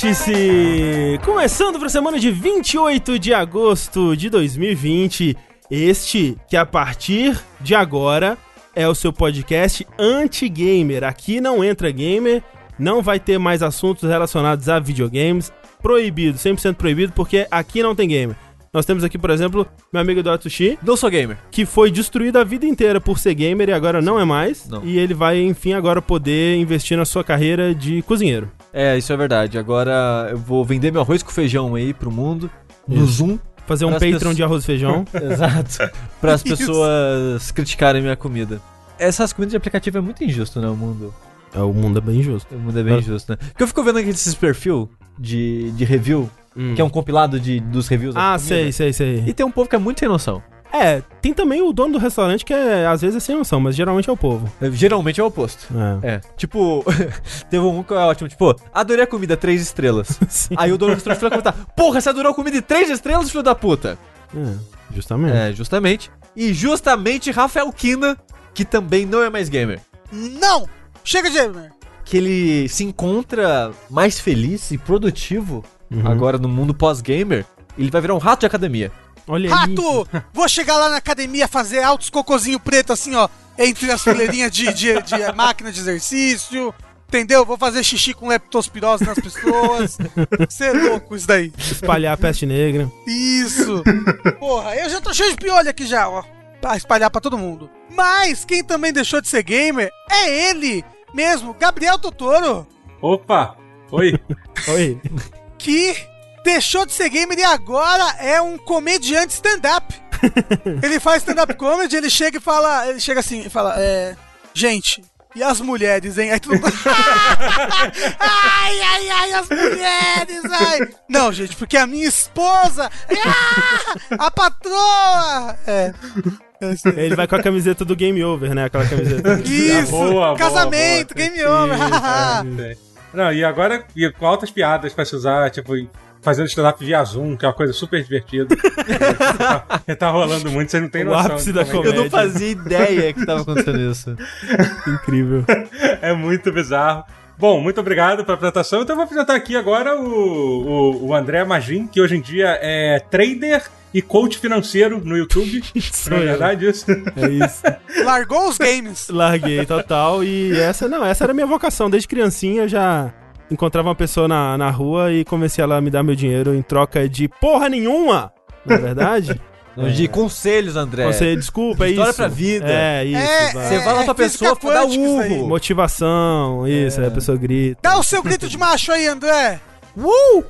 Vértice! Começando para a semana de 28 de agosto de 2020. Este que a partir de agora é o seu podcast anti-gamer. Aqui não entra gamer, não vai ter mais assuntos relacionados a videogames. Proibido, 100% proibido, porque aqui não tem gamer. Nós temos aqui, por exemplo, meu amigo Eduardo Sushi, Não sou gamer. que foi destruído a vida inteira por ser gamer e agora não é mais. Não. E ele vai, enfim, agora poder investir na sua carreira de cozinheiro. É, isso é verdade. Agora eu vou vender meu arroz com feijão aí pro mundo. No Isso. Zoom. Fazer um Patreon pessoas- de arroz e feijão. Exato. Para as pessoas criticarem minha comida. Essas comidas de aplicativo é muito injusto, né? O mundo. é, o mundo é bem justo. O mundo é bem Ah. injusto, né? Porque eu fico vendo aqui esses perfil de, de review, que é um compilado de, dos reviews Ah, sei, sei, sei. E tem um povo que é muito sem noção. É, tem também o dono do restaurante que é, às vezes é sem noção, mas geralmente é o povo. É, Geralmente é o oposto. É. É. Tipo, teve um que é ótimo, tipo, adorei a comida, três estrelas. Sim. Aí o dono do restaurante foi lá comentar: Porra, você adorou a comida de três estrelas, filho da puta? É, justamente. É, justamente. E justamente Rafael Kina, que também não é mais gamer. Não! Chega de gamer! Que ele se encontra mais feliz e produtivo Uhum. agora no mundo pós-gamer. Ele vai virar um rato de academia. Olha aí. Rato! Vou chegar lá na academia fazer altos cocôzinho preto assim, ó, entre as fileirinhas de, de, de máquina de exercício. Entendeu? Vou fazer xixi com leptospirose nas pessoas. Você é louco isso daí. Espalhar a peste negra. Isso! Porra, eu já tô cheio de piolho aqui já, ó. Pra espalhar pra todo mundo. Mas quem também deixou de ser gamer é ele mesmo, Gabriel Totoro. Opa! Oi! Oi. que deixou de ser gamer e agora é um comediante stand-up. ele faz stand-up comedy, ele chega e fala, ele chega assim e fala, é, gente, e as mulheres, hein? Aí todo mundo... ai, ai, ai, as mulheres, ai. Não, gente, porque a minha esposa, ah, a patroa, é. isso. Ele vai com a camiseta do Game Over, né? Aquela camiseta. Isso, boa, boa, casamento, boa. game over. É, Não, e agora e com altas piadas pra se usar, tipo, fazendo stand-up via Zoom, que é uma coisa super divertida. que tá rolando muito, vocês não têm O noção. ápice da é que Eu não Comédia. fazia ideia que tava acontecendo isso. Incrível. É muito bizarro. Bom, muito obrigado pela apresentação. Então eu vou apresentar aqui agora o, o, o André Magin, que hoje em dia é trader e coach financeiro no YouTube. Sou Não é verdade isso? É isso. Largou os games. Larguei total e essa não, essa era a minha vocação. Desde criancinha eu já encontrava uma pessoa na, na rua e comecei ela a me dar meu dinheiro em troca de porra nenhuma. Na verdade, De conselhos, André. você desculpa, é História isso. pra vida. É isso. É, vai. Você vai lá pra física pessoa dar aí. urro. Motivação, isso, aí a pessoa grita. Dá o seu grito de macho aí, André. Uh!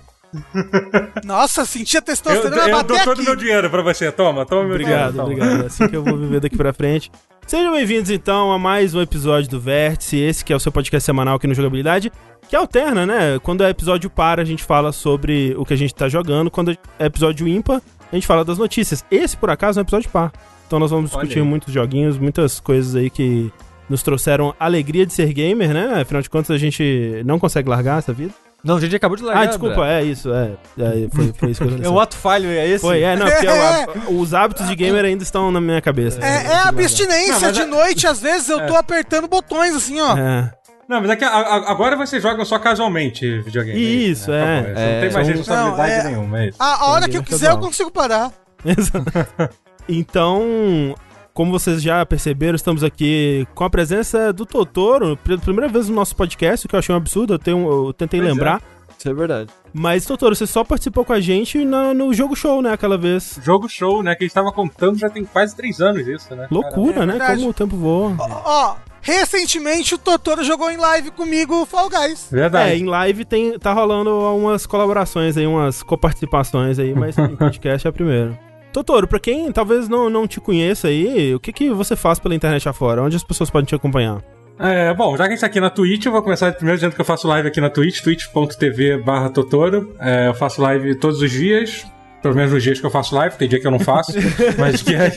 Nossa, senti a Eu, testosterona eu bater dou todo o meu dinheiro pra você. Toma, toma meu Obrigado, dinheiro. toma. obrigado. É assim que eu vou viver daqui pra frente. Sejam bem-vindos, então, a mais um episódio do Vértice. Esse que é o seu podcast semanal aqui no Jogabilidade. Que alterna, né? Quando é episódio par, a gente fala sobre o que a gente tá jogando. Quando é episódio ímpar, a gente fala das notícias. Esse, por acaso, é um episódio par. Então nós vamos discutir muitos joguinhos, muitas coisas aí que nos trouxeram alegria de ser gamer, né? Afinal de contas, a gente não consegue largar essa vida. Não, a gente acabou de largar. ah, desculpa, André. é isso, é. é foi, foi isso que É aconteceu. um ato falho, é esse? Foi, é, não, porque o- os hábitos de gamer ainda estão na minha cabeça. É, é a abstinência Não, de é- noite, às vezes eu tô apertando botões assim, ó. É. Não, mas é que a- a- agora vocês jogam só casualmente videogame. Isso, né? é. Acabou, Você É, não tem mais são- responsabilidade Não, é- nenhuma, é isso. A, a hora que eu quiser eu consigo parar. Exato. então, como vocês já perceberam, estamos aqui com a presença do Totoro, pela primeira vez no nosso podcast, o que eu achei um absurdo, eu, tenho, eu tentei Pois é. lembrar. Isso é verdade. Mas, Totoro, você só participou com a gente na- no jogo show, né, aquela vez. Jogo show, né? Que a gente tava contando já tem quase três anos isso, né? Loucura, É né? verdade. Como o tempo voa. Ó, ó, recentemente o Totoro jogou em live comigo Fall Guys. Verdade. É, em live tem, tá rolando umas colaborações aí, umas coparticipações aí, mas em podcast é a primeira. Totoro, pra quem talvez não, não te conheça aí, o que, que você faz pela internet afora? Onde as pessoas podem te acompanhar? É, bom, já que a gente tá aqui na Twitch, eu vou começar primeiro dizendo que eu faço live aqui na Twitch, twitch.tv barra Totoro. É, eu faço live todos os dias, pelo menos nos dias que eu faço live, tem dia que eu não faço, mas que é...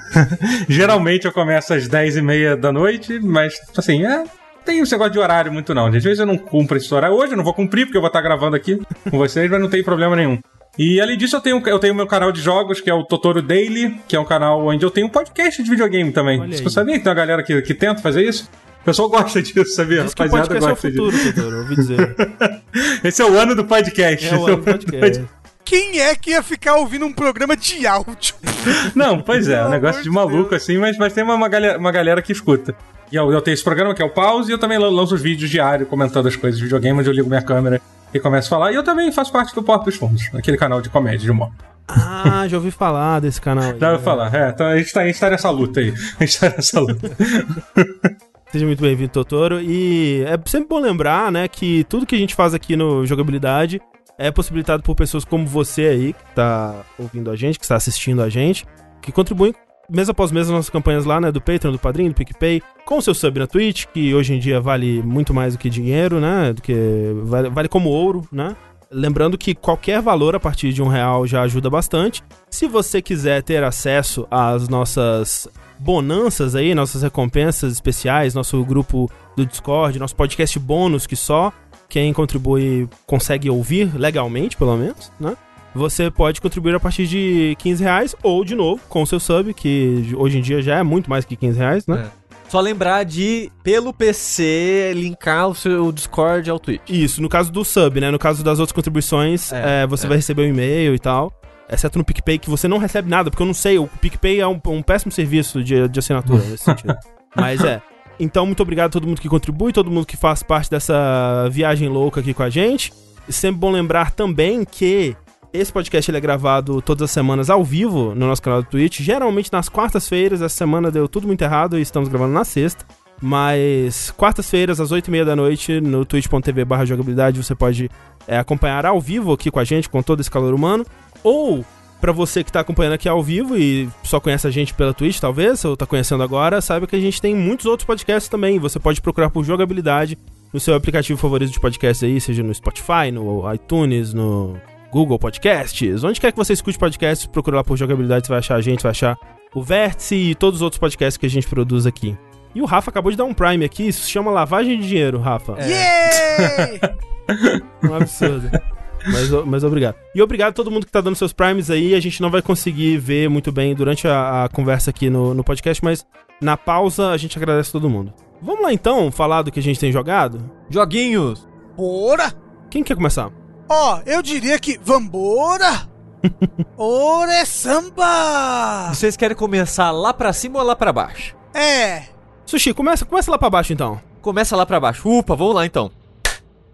Geralmente eu começo às 10h30 da noite, mas assim, é... Tem esse negócio de horário muito não. Às vezes eu não cumpro esse horário. Hoje eu não vou cumprir, porque eu vou estar gravando aqui com vocês, mas não tem problema nenhum. E além disso, eu tenho eu tenho meu canal de jogos, que é o Totoro Daily, que é um canal onde eu tenho um podcast de videogame também. Você sabia que tem uma galera que, que tenta fazer isso? O pessoal gosta disso, sabia? Diz que o Rapaziada podcast é o gosta disso. futuro, Totoro, ouvi dizer. Esse é o ano do podcast. É o ano do podcast. Quem é que ia ficar ouvindo um programa de áudio? Não, pois é, é um negócio de maluco Deus. assim, mas, mas tem uma, uma, galera, uma galera que escuta. E eu, eu tenho esse programa que é o Pause e eu também lan- lanço os vídeos diários comentando as coisas de videogame, onde eu ligo minha câmera e começo a falar. E eu também faço parte do Porto dos Fundos, aquele canal de comédia de humor. Ah, já ouvi falar desse canal aí. Dá pra falar, é, então a gente, tá, a gente tá nessa luta aí. A gente tá nessa luta. Seja muito bem-vindo, Totoro. E é sempre bom lembrar, né, que tudo que a gente faz aqui no Jogabilidade é possibilitado por pessoas como você aí, que tá ouvindo a gente, que está assistindo a gente, que contribuem mês após mês nas nossas campanhas lá, né, do Patreon, do Padrinho, do PicPay, com o seu sub na Twitch, que hoje em dia vale muito mais do que dinheiro, né, do que vale, vale como ouro, né. Lembrando que qualquer valor a partir de um real já ajuda bastante. Se você quiser ter acesso às nossas bonanças aí, nossas recompensas especiais, nosso grupo do Discord, nosso podcast bônus que só quem contribui consegue ouvir legalmente, pelo menos, né? Você pode contribuir a partir de 15 reais ou, de novo, com o seu sub, que hoje em dia já é muito mais que 15 reais, né? É. Só lembrar de, pelo PC, linkar o seu Discord ao Twitch. Isso, no caso do sub, né? No caso das outras contribuições, É, é, você é. vai receber um e-mail e tal. Exceto no PicPay, que você não recebe nada, porque eu não sei, o PicPay é um, um péssimo serviço de, de assinatura nesse sentido. Mas é. Então, muito obrigado a todo mundo que contribui, todo mundo que faz parte dessa viagem louca aqui com a gente. E sempre bom lembrar também que esse podcast é gravado todas as semanas ao vivo no nosso canal do Twitch, geralmente nas quartas-feiras. Essa semana deu tudo muito errado e estamos gravando na sexta. Mas quartas-feiras, às 8h30 da noite, no twitch.tv jogabilidade, você pode é, acompanhar ao vivo aqui com a gente, com todo esse calor humano. Ou, pra você que tá acompanhando aqui ao vivo e só conhece a gente pela Twitch, talvez, ou tá conhecendo agora, saiba que a gente tem muitos outros podcasts também. Você pode procurar por jogabilidade no seu aplicativo favorito de podcast aí, seja no Spotify, no iTunes, no Google Podcasts, onde quer que você escute podcasts, procura lá por jogabilidade, você vai achar a gente, vai achar o Vértice e todos os outros podcasts que a gente produz aqui. E o Rafa acabou de dar um Prime aqui, isso se chama lavagem de dinheiro, Rafa. Yay! Um absurdo. Mas, o- mas obrigado. E obrigado a todo mundo que tá dando seus primes aí. A gente não vai conseguir ver muito bem durante a, a conversa aqui no, no podcast, mas na pausa a gente agradece todo mundo. Vamos lá então falar do que a gente tem jogado? Joguinhos! Bora! Quem quer começar? Ó, eu diria que vambora! Ora é samba! Vocês querem começar lá pra cima ou lá pra baixo? É, Sushi, começa, começa lá pra baixo então. Começa lá pra baixo. Upa, vamos lá então.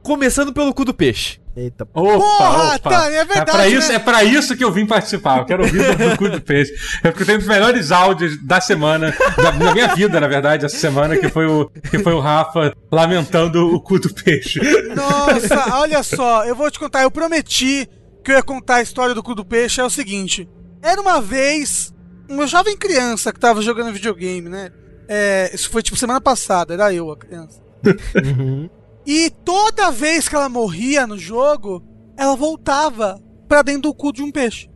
Começando pelo cu do peixe. Eita. Opa, Porra, opa. Tânia, é verdade, pra isso, né? é pra isso que eu vim participar. Eu quero ouvir do, do cu do peixe. É porque eu tenho um dos melhores áudios da semana, da, da minha vida, na verdade, essa semana, que foi, o, que foi o Rafa lamentando o cu do peixe. Nossa, olha só, eu vou te contar, eu prometi que eu ia contar a história do cu do peixe, é o seguinte. Era uma vez uma jovem criança que tava jogando videogame, né? É, isso foi tipo semana passada, era eu a criança. Uhum. E toda vez que ela morria no jogo, ela voltava pra dentro do cu de um peixe.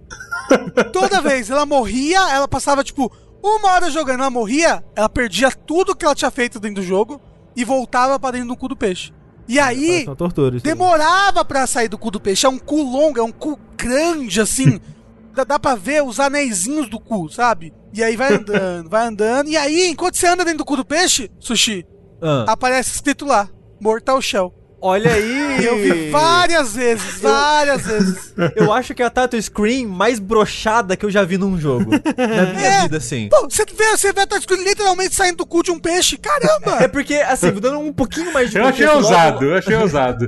toda vez, ela morria, ela passava tipo uma hora jogando, ela morria, ela perdia tudo que ela tinha feito dentro do jogo e voltava pra dentro do cu do peixe. E aí, tortura. demorava pra sair do cu do peixe. É um cu longo, é um cu grande, assim. dá, dá pra ver os anéisinhos do cu, sabe? E aí vai andando, vai andando. E aí, enquanto você anda dentro do cu do peixe, Sushi, Ah, aparece escrito lá, Mortal Shell. olha aí! Eu vi várias vezes, várias vezes. Eu acho que é a title screen mais brochada que eu já vi num jogo. Na minha É. vida, assim. Pô, você vê, você vê a touchscreen literalmente saindo do cu de um peixe. Caramba! É porque, assim, dando um pouquinho mais de Eu achei ousado, eu achei ousado.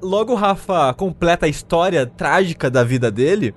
Logo o Rafa completa a história trágica da vida dele,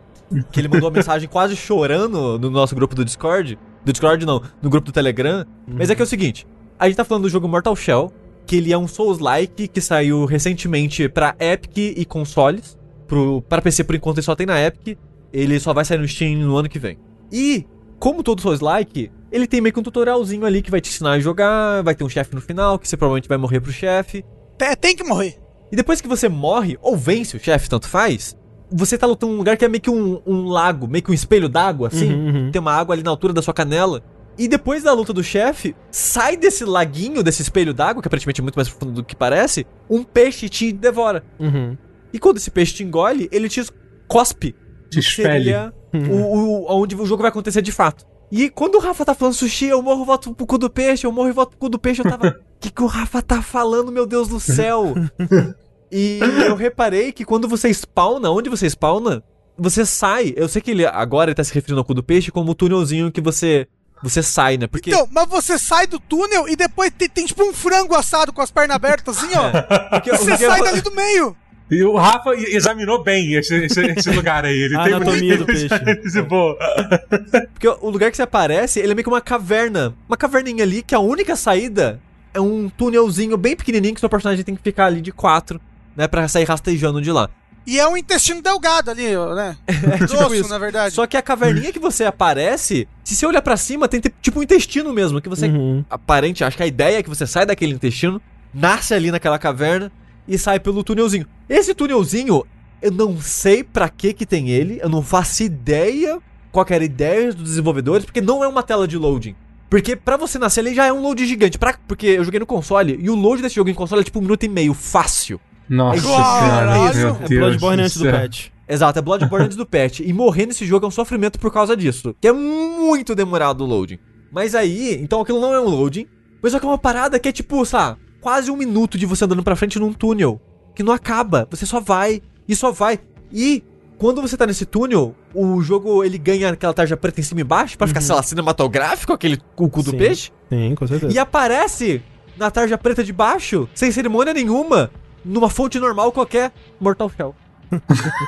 que ele mandou uma mensagem quase chorando no nosso grupo do Discord. Do Discord não, no grupo do Telegram. Mas é que é o seguinte, a gente tá falando do jogo Mortal Shell, que ele é um Souls-like que saiu recentemente pra Epic e consoles. Pro, para PC por enquanto ele só tem na Epic, ele só vai sair no Steam no ano que vem. E, como todo Souls-like, ele tem meio que um tutorialzinho ali que vai te ensinar a jogar, vai ter um chefe no final, que você provavelmente vai morrer pro chefe. Tem, tem que morrer. E depois que você morre, ou vence o chefe, tanto faz, você tá lutando num lugar que é meio que um, um lago, meio que um espelho d'água, assim. Uhum, uhum. Tem uma água ali na altura da sua canela. E depois da luta do chefe, sai desse laguinho, desse espelho d'água, que aparentemente é muito mais profundo do que parece, um peixe te devora. Uhum. E quando esse peixe te engole, ele te cospe. Te expele. seria o, o, onde o jogo vai acontecer de fato. E quando o Rafa tá falando sushi, eu morro e volto pro cu do peixe, eu morro e volto pro cu do peixe, eu tava. O que, que o Rafa tá falando, meu Deus do céu? E eu reparei que quando você spawna, onde você spawna, você sai. Eu sei que ele agora ele tá se referindo ao cu do peixe como o túnelzinho que você você sai, né? Porque Então, mas você sai do túnel e depois tem, tem tipo um frango assado com as pernas abertas assim, ó. porque, Você sai dali do meio. E o Rafa examinou bem esse, esse- esse lugar aí. Ele A tem anatomia do peixe. Porque o lugar que você aparece, ele é meio que uma caverna. Uma caverninha ali que a única saída é um túnelzinho bem pequenininho que seu personagem tem que ficar ali de quatro, né, Pra sair rastejando de lá. E é um intestino delgado ali, né? Grosso, tipo isso. na verdade. Só que a caverninha que você aparece, se você olhar pra cima, tem te- tipo um intestino mesmo, que você Uhum. aparente, acho que a ideia é que você sai daquele intestino, nasce ali naquela caverna e sai pelo túnelzinho. Esse túnelzinho, eu não sei pra que que tem ele, eu não faço ideia qual que era a ideia dos desenvolvedores, porque não é uma tela de loading. Porque pra você nascer ali já é um load gigante, pra, porque eu joguei no console e o load desse jogo em console é tipo um minuto e meio, fácil. Nossa Caralho. senhora. É Bloodborne antes do patch. Exato, é Bloodborne antes do patch. E morrer nesse jogo é um sofrimento por causa disso. Que é muito demorado o loading. Mas aí, então aquilo não é um loading. Mas só que é uma parada que é tipo, sabe, quase um minuto de você andando pra frente num túnel. Que não acaba. Você só vai e só vai. E quando você tá nesse túnel, o jogo ele ganha aquela tarja preta em cima e embaixo pra ficar, sei lá, cinematográfico, aquele cu cu do Sim. peixe. Sim, com certeza. E aparece na tarja preta de baixo, sem cerimônia nenhuma, numa fonte normal qualquer, Mortal Shell.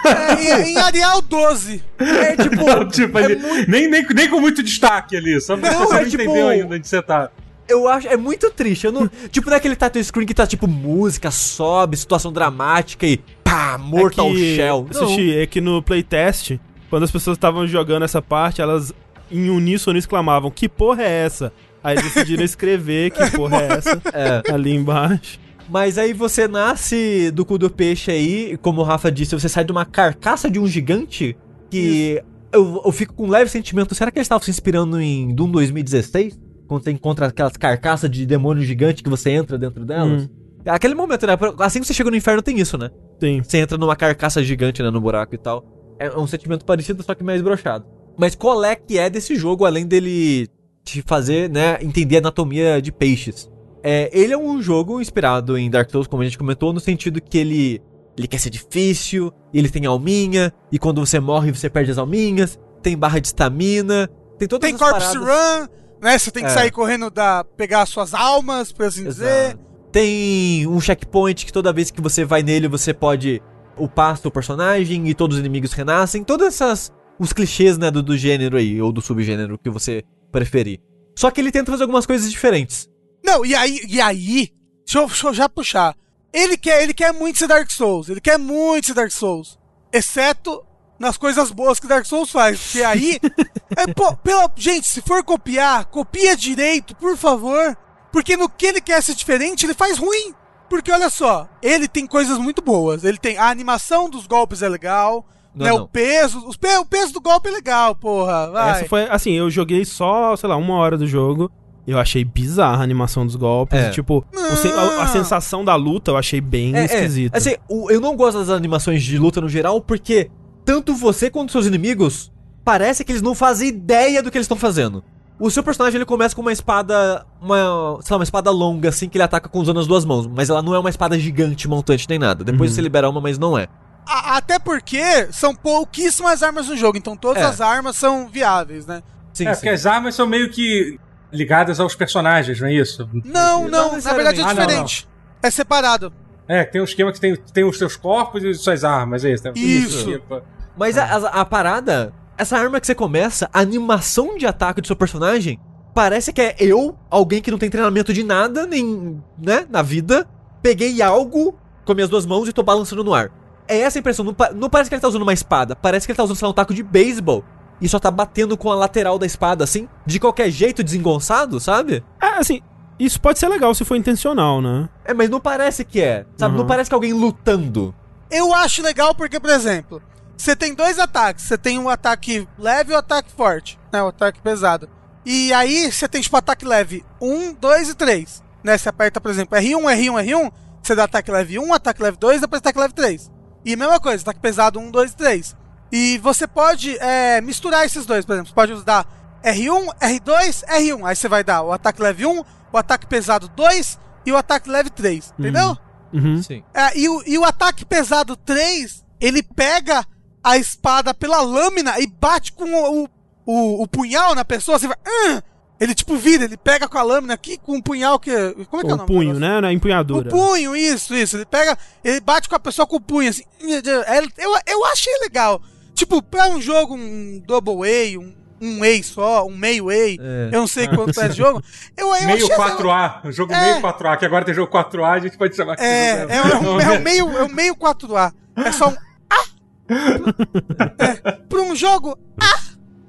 É, em, em Arial 12. É tipo, tipo, é ele- muito- nem, nem, nem com muito destaque ali. Só Não, você é não tipo- entendeu ainda onde você tá. Eu acho, é muito triste. Eu não, tipo, naquele title screen que tá tipo música, sobe, situação dramática e pá, Mortal é que, Shell. Não. Sushi, é que no playtest, quando as pessoas estavam jogando essa parte, elas em uníssono exclamavam: Que porra é essa? Aí eles decidiram escrever que porra é essa É. ali embaixo. Mas aí você nasce do cu do peixe aí, como o Rafa disse, você sai de uma carcaça de um gigante que eu, eu fico com um leve sentimento. Será que eles estavam se inspirando em Doom 2016? Quando você encontra aquelas carcaças de demônio gigante que você entra dentro delas? Hum. Aquele momento, né? Assim que você chega no inferno tem isso, né? Sim. Você entra numa carcaça gigante, né, no buraco e tal. É um sentimento parecido, só que mais brochado. Mas qual é que é desse jogo, além dele te fazer, né, entender a anatomia de peixes? É, ele é um jogo inspirado em Dark Souls, como a gente comentou, no sentido que ele, ele quer ser difícil, ele tem alminha, e quando você morre você perde as alminhas, tem barra de estamina, tem todas Tem as Corpse paradas. Run, né? Você tem que É. sair correndo da. pegar as suas almas, por assim dizer. Exato. Tem um checkpoint que toda vez que você vai nele você pode upar seu personagem e todos os inimigos renascem. Todas essas. os clichês, né, do, do gênero aí, ou do subgênero que você preferir. Só que ele tenta fazer algumas coisas diferentes. Não, e aí, e aí deixa, eu, deixa eu já puxar. Ele quer, ele quer muito ser Dark Souls. Ele quer muito ser Dark Souls. Exceto nas coisas boas que Dark Souls faz. Porque aí. é, pô, pela, gente, se for copiar, copia direito, por favor. Porque no que ele quer ser diferente, ele faz ruim. Porque olha só, ele tem coisas muito boas. Ele tem. A animação dos golpes é legal. Não, né, não. O peso. Os o peso do golpe é legal, porra. Vai. Essa foi, assim, eu joguei só, sei lá, uma hora do jogo. Eu achei bizarra a animação dos golpes. É. e, tipo, sen- a, a sensação da luta eu achei bem É, esquisita. é, assim, o- eu não gosto das animações de luta no geral, porque tanto você quanto seus inimigos parece que eles não fazem ideia do que eles estão fazendo. O seu personagem ele começa com uma espada, uma, sei lá, uma espada longa assim que ele ataca com usando as duas mãos, mas ela não é uma espada gigante, montante nem nada. Depois Uhum. você libera uma, mas não é. A- até porque são pouquíssimas armas no jogo, então todas É. as armas são viáveis, né? Sim, é, porque as armas são meio que ligadas aos personagens, não é isso? Não, Não não, na verdade é necessariamente. Ah, não, diferente. É separado. É, tem um esquema que tem, tem os seus corpos e suas armas, é isso? né? Isso. Tipo, Mas a, a- a parada, essa arma que você começa, a animação de ataque do seu personagem, parece que é eu, alguém que não tem treinamento de nada, nem, né, na vida, peguei algo com minhas duas mãos e tô balançando no ar. É essa a impressão, não, não parece que ele tá usando uma espada, parece que ele tá usando, sei lá, um taco de beisebol. E só tá batendo com a lateral da espada, assim, de qualquer jeito, desengonçado, sabe? É, assim, isso pode ser legal se for intencional, né? É, mas não parece que é, sabe? Não Uhum. parece que é alguém lutando. Eu acho legal porque, por exemplo, você tem dois ataques. Você tem um ataque leve e um ataque forte, né? O ataque pesado. E aí você tem, tipo, ataque leve 1, 2 e 3. Né? Você aperta, por exemplo, R1, R1, R1. Você dá ataque leve 1, ataque leve 2, depois ataque leve 3. E mesma coisa, ataque pesado 1, 2 e 3. E você pode é, misturar esses dois, por exemplo. Você pode usar R1, R2, R1. Aí você vai dar o ataque leve 1, o ataque pesado 2 e o ataque leve 3. Entendeu? Uhum. Sim. É, e, o, e o ataque pesado 3, ele pega a espada pela lâmina e bate com o, o, o punhal na pessoa, assim, vai, "Ah!" ele tipo vira, ele pega com a lâmina aqui com o punhal que. Como é que é o O nome? punho, né? Na O empunhadura. punho, isso, isso. Ele pega, ele bate com a pessoa com o punho, assim. É, Eu, eu achei legal. Tipo, pra um jogo, um double A, um, um A só, um meio A, É. eu não sei quanto é esse jogo. Eu, eu Meio achei 4A, o jogo É. meio 4A, que agora tem jogo 4A, a gente pode chamar É, é, é, um, é um meio, é um meio 4A. É só um A. É, pra um jogo A,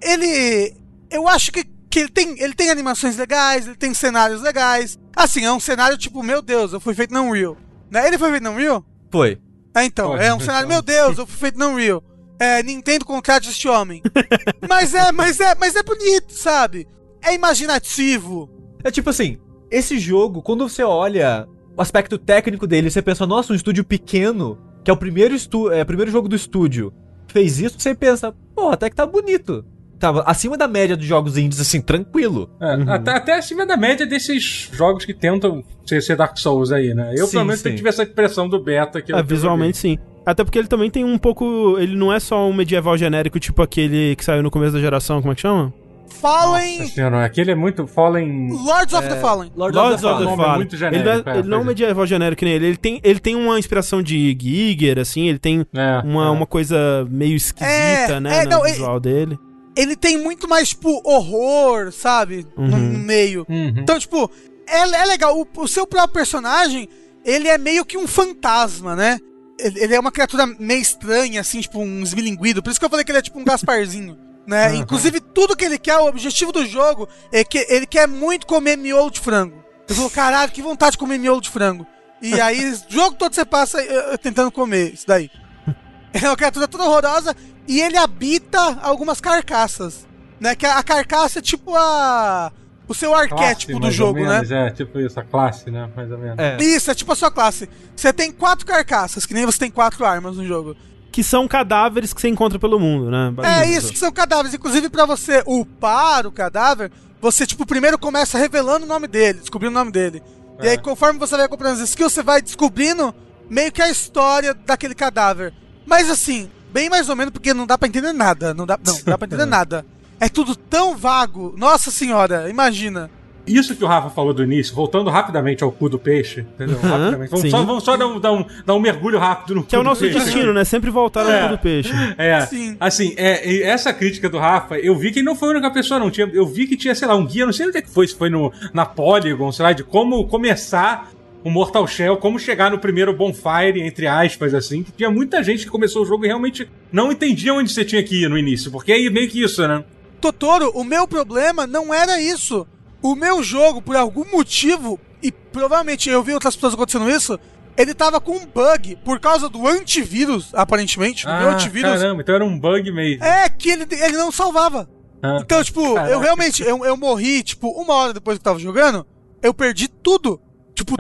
ele. Eu acho que, que ele, tem, ele tem animações legais, ele tem cenários legais. Assim, é um cenário tipo, meu Deus, eu fui feito na Unreal. Né? Ele foi feito na Unreal? Foi. Ah, então, Foi, é um cenário, só. meu Deus, eu fui feito na Unreal. É, Nintendo contrata este homem. mas é, mas é, mas é bonito, sabe? É imaginativo. É tipo assim, esse jogo, quando você olha o aspecto técnico dele, você pensa, nossa, um estúdio pequeno, que é o primeiro, estu é, o primeiro jogo do estúdio, fez isso, você pensa, pô, até que tá bonito. Tava acima da média dos jogos indies, assim, tranquilo. É, Uhum. até, até acima da média desses jogos que tentam ser, ser Dark Souls aí, né? Eu, Sim, pelo menos, sim. tive essa impressão do beta. Que É, eu visualmente sim. Até porque ele também tem um pouco. Ele não é só um medieval genérico, tipo aquele que saiu no começo da geração, como é que chama? Fallen. Nossa senhora, aquele é muito Fallen. Lords of the Fallen. Lord Lords of the Fallen. Fallen. É muito ele não é, genérico, é, ele não é um é. medieval genérico que nem ele. Ele tem, ele tem uma inspiração de Giger, assim, ele tem É, uma, é. uma coisa meio esquisita, É, né? é, no não, visual dele. Ele tem muito mais, tipo, horror, sabe? No Uhum. no meio. Uhum. Então, tipo, é, é legal. O, o seu próprio personagem, ele é meio que um fantasma, né? Ele, é uma criatura meio estranha, assim, tipo, um esmilinguido. Por isso que eu falei que ele é tipo um Gasparzinho. Né? Aham. Inclusive, tudo que ele quer, o objetivo do jogo é que ele quer muito comer miolo de frango. Eu falo, caralho, que vontade de comer miolo de frango. E aí, o jogo todo você passa tentando comer isso daí. É uma criatura toda horrorosa e ele habita algumas carcaças. Né? Que a, a carcaça é tipo a. O seu Classe, arquétipo do mais ou jogo, né? menos, É, tipo isso, a classe, né? Mais ou menos. É. Isso, é tipo a sua classe. Você tem quatro carcaças, que nem você tem quatro armas no jogo. Que são cadáveres que você encontra pelo mundo, né? É isso, que são cadáveres. Inclusive, pra você upar o cadáver, você, tipo, primeiro começa revelando o nome dele, descobrindo o nome dele. E É. aí, conforme você vai comprando as skills, você vai descobrindo meio que a história daquele cadáver. Mas assim, bem mais ou menos, porque não dá pra entender nada. Não dá, não, não dá pra entender nada. É tudo tão vago. Nossa senhora, imagina. Isso que o Rafa falou do início, voltando rapidamente ao cu do peixe, entendeu? Aham, rapidamente. Vamos sim. só, vamos só dar, um, dar, um, dar um mergulho rápido no Que é o cu do nosso peixe. destino, né? Sempre voltar É. ao cu do peixe. É, Sim. assim, é, essa crítica do Rafa, eu vi que ele não foi a única pessoa, não. Tinha, eu vi que tinha, sei lá, um guia, não sei onde é que foi, se foi no, na Polygon, sei lá, de como começar o Mortal Shell, como chegar no primeiro bonfire, entre aspas, assim, que tinha muita gente que começou o jogo e realmente não entendia onde você tinha que ir no início, porque é meio que isso, né? Totoro, o meu problema não era isso. O meu jogo, por algum motivo, e provavelmente eu vi outras pessoas acontecendo isso, ele tava com um bug por causa do antivírus, aparentemente. meu antivírus. Ah, caramba, então era um bug mesmo. É que ele, ele não salvava. Ah. Então, tipo, Caraca. eu realmente, eu, eu morri, tipo, uma hora depois que eu tava jogando, eu perdi tudo. Tipo,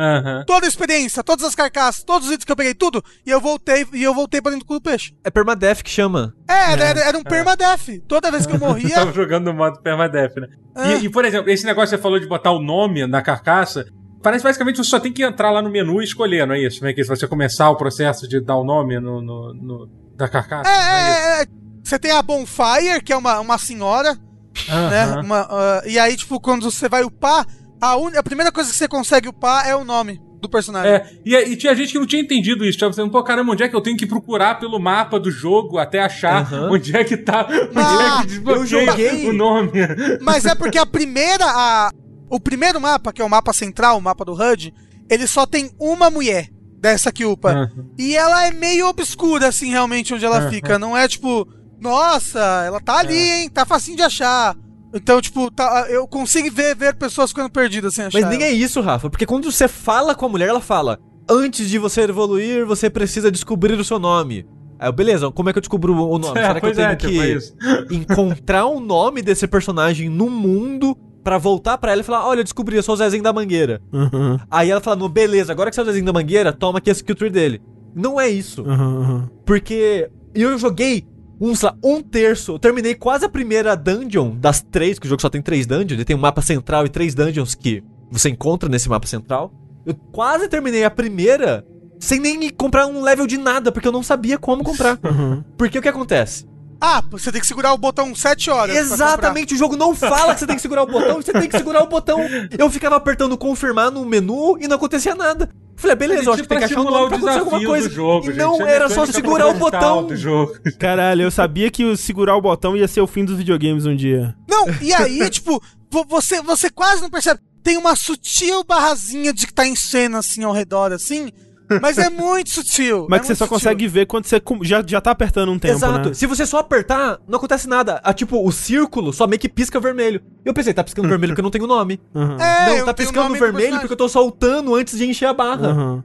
toda a experiência, todas as carcaças, todos os itens que eu peguei, tudo, e eu voltei, e eu voltei pra dentro do cu do peixe. É permadeath que chama. É, era, era, era um permadeath. Toda vez que eu morria. Tava jogando no modo permadeath, né? Ah. E, e, por exemplo, esse negócio que você falou de botar o nome na carcaça, parece basicamente que você só tem que entrar lá no menu e escolher, não é isso? Não é que se você começar o processo de dar o nome no, no- no- da carcaça, É, é isso? é, é, Você tem a Bonfire, que é uma, uma senhora, né? Uma, ah, e aí, tipo, quando você vai upar, a, un... a primeira coisa que você consegue upar é o nome do personagem. É, e, e tinha gente que não tinha entendido isso. Tava pensando, pô, caramba, onde é que eu tenho que procurar pelo mapa do jogo até achar Aham. onde é que tá, onde Ah, é que desbloqueia joguei. o nome. Mas é porque a primeira. A... O primeiro mapa, que é o mapa central, o mapa do HUD, ele só tem uma mulher dessa que upa. Aham. E ela é meio obscura, assim, realmente, onde ela Aham. fica. Não é tipo, nossa, ela tá ali, hein? Tá facinho de achar. Então, tipo, tá- eu consigo ver, ver pessoas ficando perdidas sem achar. Mas nem ela. é isso, Rafa, porque quando você fala com a mulher, ela fala: Antes de você evoluir, você precisa descobrir o seu nome. Aí eu, beleza, como é que eu descubro o nome? É, Será que eu é, tenho é que encontrar o nome desse personagem no mundo pra voltar pra ela e falar: Olha, eu descobri, eu sou o Zezinho da Mangueira. Aham, Aí ela fala: "Não, beleza, agora que você é o Zezinho da Mangueira, toma aqui a skill tree dele. Não é isso. aham, aham. Porque eu joguei um, sei lá, um terço. Eu terminei quase a primeira dungeon das três, que o jogo só tem três dungeons. Ele tem um mapa central e três dungeons que você encontra nesse mapa central. Eu quase terminei a primeira sem nem comprar um level de nada, porque eu não sabia como comprar. Uhum. Porque o que acontece? Ah, você tem que segurar o botão 7 horas. pra Exatamente, o jogo não fala que você tem que segurar o botão, você tem que segurar o botão. Eu ficava apertando confirmar no menu e não acontecia nada. Falei, beleza, eu acho que tem que achar um nome pra acontecer alguma coisa. do jogo, e gente. não, É era só segurar o botão. do jogo. Caralho, eu sabia que o segurar o botão ia ser o fim dos videogames um dia. Não, e aí, tipo, vo- você, você quase não percebe. Tem uma sutil barrazinha de que tá em cena, assim, ao redor, assim. Mas é muito sutil. Mas é que você só sutil. consegue ver quando você já, já tá apertando um tempo, Exato. né? Se você só apertar, não acontece nada. Ah, tipo, o círculo só meio que pisca vermelho. Eu pensei, tá piscando vermelho porque eu não tenho nome. Uhum. É, não, eu tá piscando vermelho personagem. porque eu tô soltando antes de encher a barra. Uhum.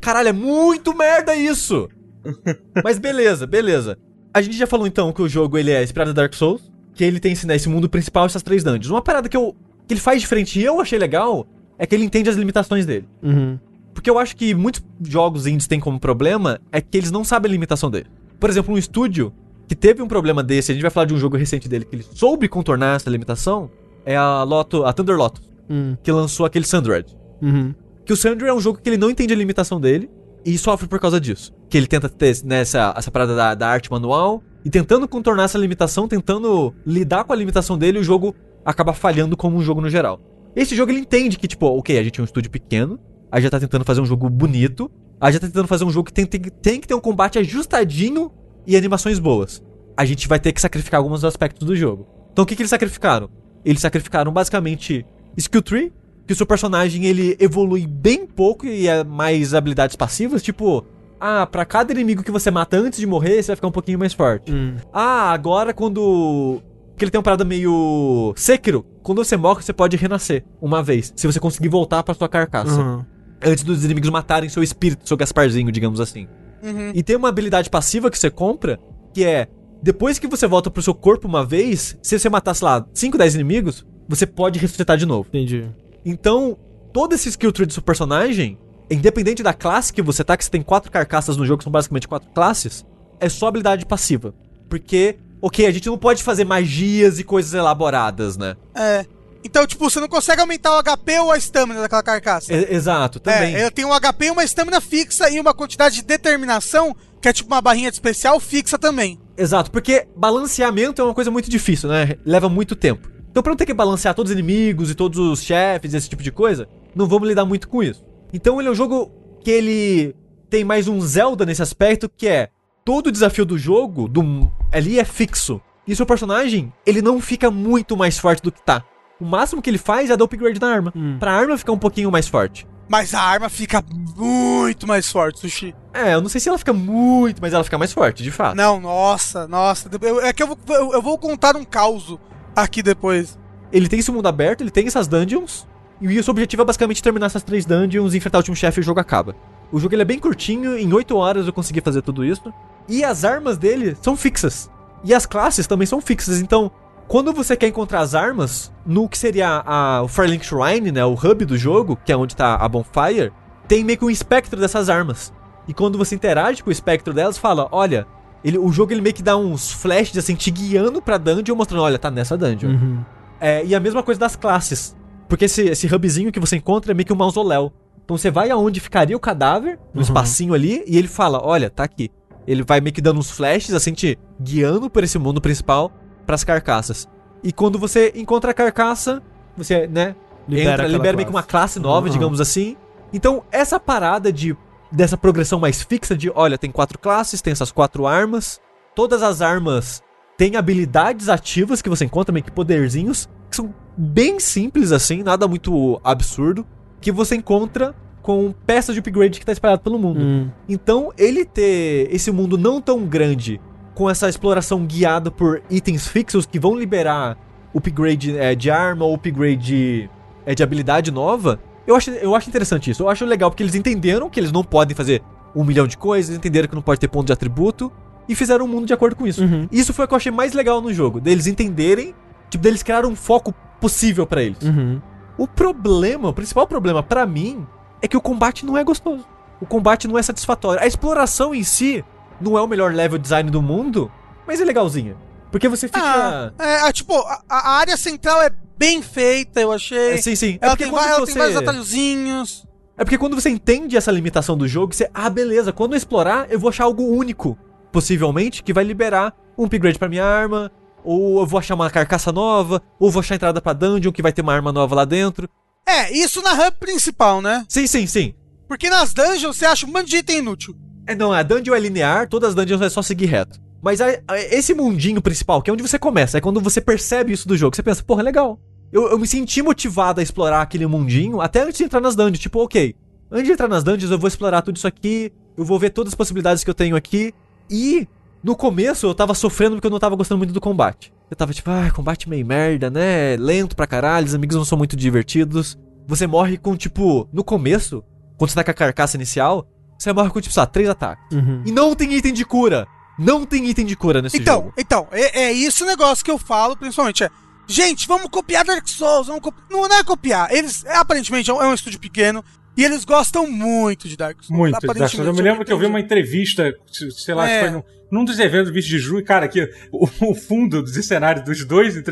Caralho, é muito merda isso! Mas beleza, beleza. A gente já falou então que o jogo ele é inspirado em Dark Souls, que ele tem esse, né, esse mundo principal, essas três dungeons. Uma parada que, eu, que ele faz diferente e eu achei legal é que ele entende as limitações dele. Uhum. Porque eu acho que muitos jogos indies têm como problema é que eles não sabem a limitação dele. Por exemplo, um estúdio que teve um problema desse, a gente vai falar de um jogo recente dele que ele soube contornar essa limitação, é a Loto, a Thunder Lotus, Uhum. que lançou aquele Sandred. Uhum. Que o Sandro é um jogo que ele não entende a limitação dele e sofre por causa disso. Que ele tenta ter nessa essa parada da, da arte manual e tentando contornar essa limitação, tentando lidar com a limitação dele, o jogo acaba falhando como um jogo no geral. Esse jogo ele entende que, tipo, ok, a gente é um estúdio pequeno, a gente já tá tentando fazer um jogo bonito, a gente já tá tentando fazer um jogo que tem, tem, tem que ter um combate ajustadinho e animações boas. A gente vai ter que sacrificar alguns aspectos do jogo. Então o que, que eles sacrificaram? Eles sacrificaram basicamente skill tree, que o seu personagem ele evolui bem pouco e é mais habilidades passivas, tipo, ah, pra cada inimigo que você mata antes de morrer, você vai ficar um pouquinho mais forte. Uhum. Ah, agora quando. Porque ele tem uma parada meio. Sekiro. Quando você morre, você pode renascer uma vez. Se você conseguir voltar pra sua carcaça. Uhum. Antes dos inimigos matarem seu espírito, seu Gasparzinho, digamos assim. Uhum. E tem uma habilidade passiva que você compra, que é. Depois que você volta pro seu corpo uma vez, se você matar, sei lá, 5, 10 inimigos, você pode ressuscitar de novo. Entendi. Então, todo esse skill tree do seu personagem, independente da classe que você tá, que você tem quatro carcaças no jogo, que são basicamente quatro classes, é só habilidade passiva. Porque, ok, a gente não pode fazer magias e coisas elaboradas, né? É. Então, tipo, você não consegue aumentar o HP ou a estamina daquela carcaça. E- exato, também. É, ela tem um HP e uma estamina fixa e uma quantidade de determinação, que é tipo uma barrinha de especial fixa também. Exato, porque balanceamento é uma coisa muito difícil, né? Leva muito tempo. Então, pra não ter que balancear todos os inimigos e todos os chefes, esse tipo de coisa, não vamos lidar muito com isso. Então, ele é um jogo que ele tem mais um Zelda nesse aspecto, que é todo o desafio do jogo, do ali é fixo. E seu personagem, ele não fica muito mais forte do que tá. O máximo que ele faz é dar upgrade na arma, Hum. pra arma ficar um pouquinho mais forte. Mas a arma fica muito mais forte, Sushi. É, eu não sei se ela fica muito, mas ela fica mais forte, de fato. Não, nossa, nossa. Eu- é que eu vou, eu, eu vou contar um caos aqui depois. Ele tem esse mundo aberto, ele tem essas dungeons. E o seu objetivo é basicamente terminar essas três dungeons, enfrentar o último chefe e o jogo acaba. O jogo ele é bem curtinho, em 8 horas eu consegui fazer tudo isso. E as armas dele são fixas. E as classes também são fixas. Então, quando você quer encontrar as armas, no que seria a, o Firelink Shrine, né, o hub do jogo, que é onde tá a Bonfire, tem meio que um espectro dessas armas. E quando você interage com o espectro delas, fala, olha, ele, o jogo ele meio que dá uns flashes assim, te guiando pra dungeon, mostrando, olha, tá nessa dungeon. Uhum. É, e a mesma coisa das classes. Porque esse, esse hubzinho que você encontra é meio que um mausoléu. Então você vai aonde ficaria o cadáver, no Uhum. espacinho ali, e ele fala: Olha, tá aqui. Ele vai meio que dando uns flashes, assim, te guiando por esse mundo principal pras carcaças. E quando você encontra a carcaça, você, né, Libera entra, libera meio que uma classe nova, Uhum. digamos assim. Então, essa parada de dessa progressão mais fixa de, olha, tem quatro classes, tem essas quatro armas. Todas as armas têm habilidades ativas que você encontra, meio que poderzinhos, que são bem simples assim, nada muito absurdo, que você encontra com peças de upgrade que tá espalhado pelo mundo. Hum. Então, ele ter esse mundo não tão grande, com essa exploração guiada por itens fixos que vão liberar upgrade é, de arma ou upgrade de, é, de habilidade nova, eu acho, eu acho interessante isso. Eu acho legal porque eles entenderam que eles não podem fazer um milhão de coisas, entenderam que não pode ter ponto de atributo e fizeram um mundo de acordo com isso. Uhum. Isso foi o que eu achei mais legal no jogo, deles entenderem, tipo, deles criaram um foco possível pra eles. Uhum. O problema, o principal problema pra mim é que o combate não é gostoso. O combate não é satisfatório. A exploração em si não é o melhor level design do mundo, mas é legalzinha. Porque você fica. Ah, é, ah, tipo, a, a área central é bem feita, eu achei. É, sim, sim. É ela porque tem, quando ela você... tem vários atalhozinhos. É porque quando você entende essa limitação do jogo, você, ah, beleza, quando eu explorar, eu vou achar algo único, possivelmente, que vai liberar um upgrade pra minha arma, ou eu vou achar uma carcaça nova, ou vou achar entrada pra dungeon que vai ter uma arma nova lá dentro. É, isso na hub principal, né? Sim, sim, sim. Porque nas dungeons você acha um monte de item inútil. É, não, a dungeon é linear, todas as dungeons é só seguir reto. Mas a- a- esse mundinho principal, que é onde você começa, é quando você percebe isso do jogo, você pensa, porra, legal. Eu, eu me senti motivado a explorar aquele mundinho até antes de entrar nas dungeons. Tipo, ok, antes de entrar nas dungeons eu vou explorar tudo isso aqui, eu vou ver todas as possibilidades que eu tenho aqui. E no começo eu tava sofrendo porque eu não tava gostando muito do combate. Eu tava tipo, ah, combate meio merda, né? Lento pra caralho, os amigos não são muito divertidos. Você morre com, tipo, no começo, quando você tá com a carcaça inicial, você morre com, tipo, sei lá, três ataques. Uhum. E não tem item de cura. Não tem item de cura nesse Então, jogo. então, é, é isso o negócio que eu falo, principalmente. É, gente, vamos copiar Dark Souls, vamos copi- não, não é copiar. Eles, é, aparentemente, é um, é um estúdio pequeno e eles gostam muito de Dark Souls. Muito. Dark Souls. Eu me lembro que eu vi uma entrevista, sei lá, É. foi num, num dos eventos do 20 de junho, cara, que o, o fundo dos cenários dos dois dos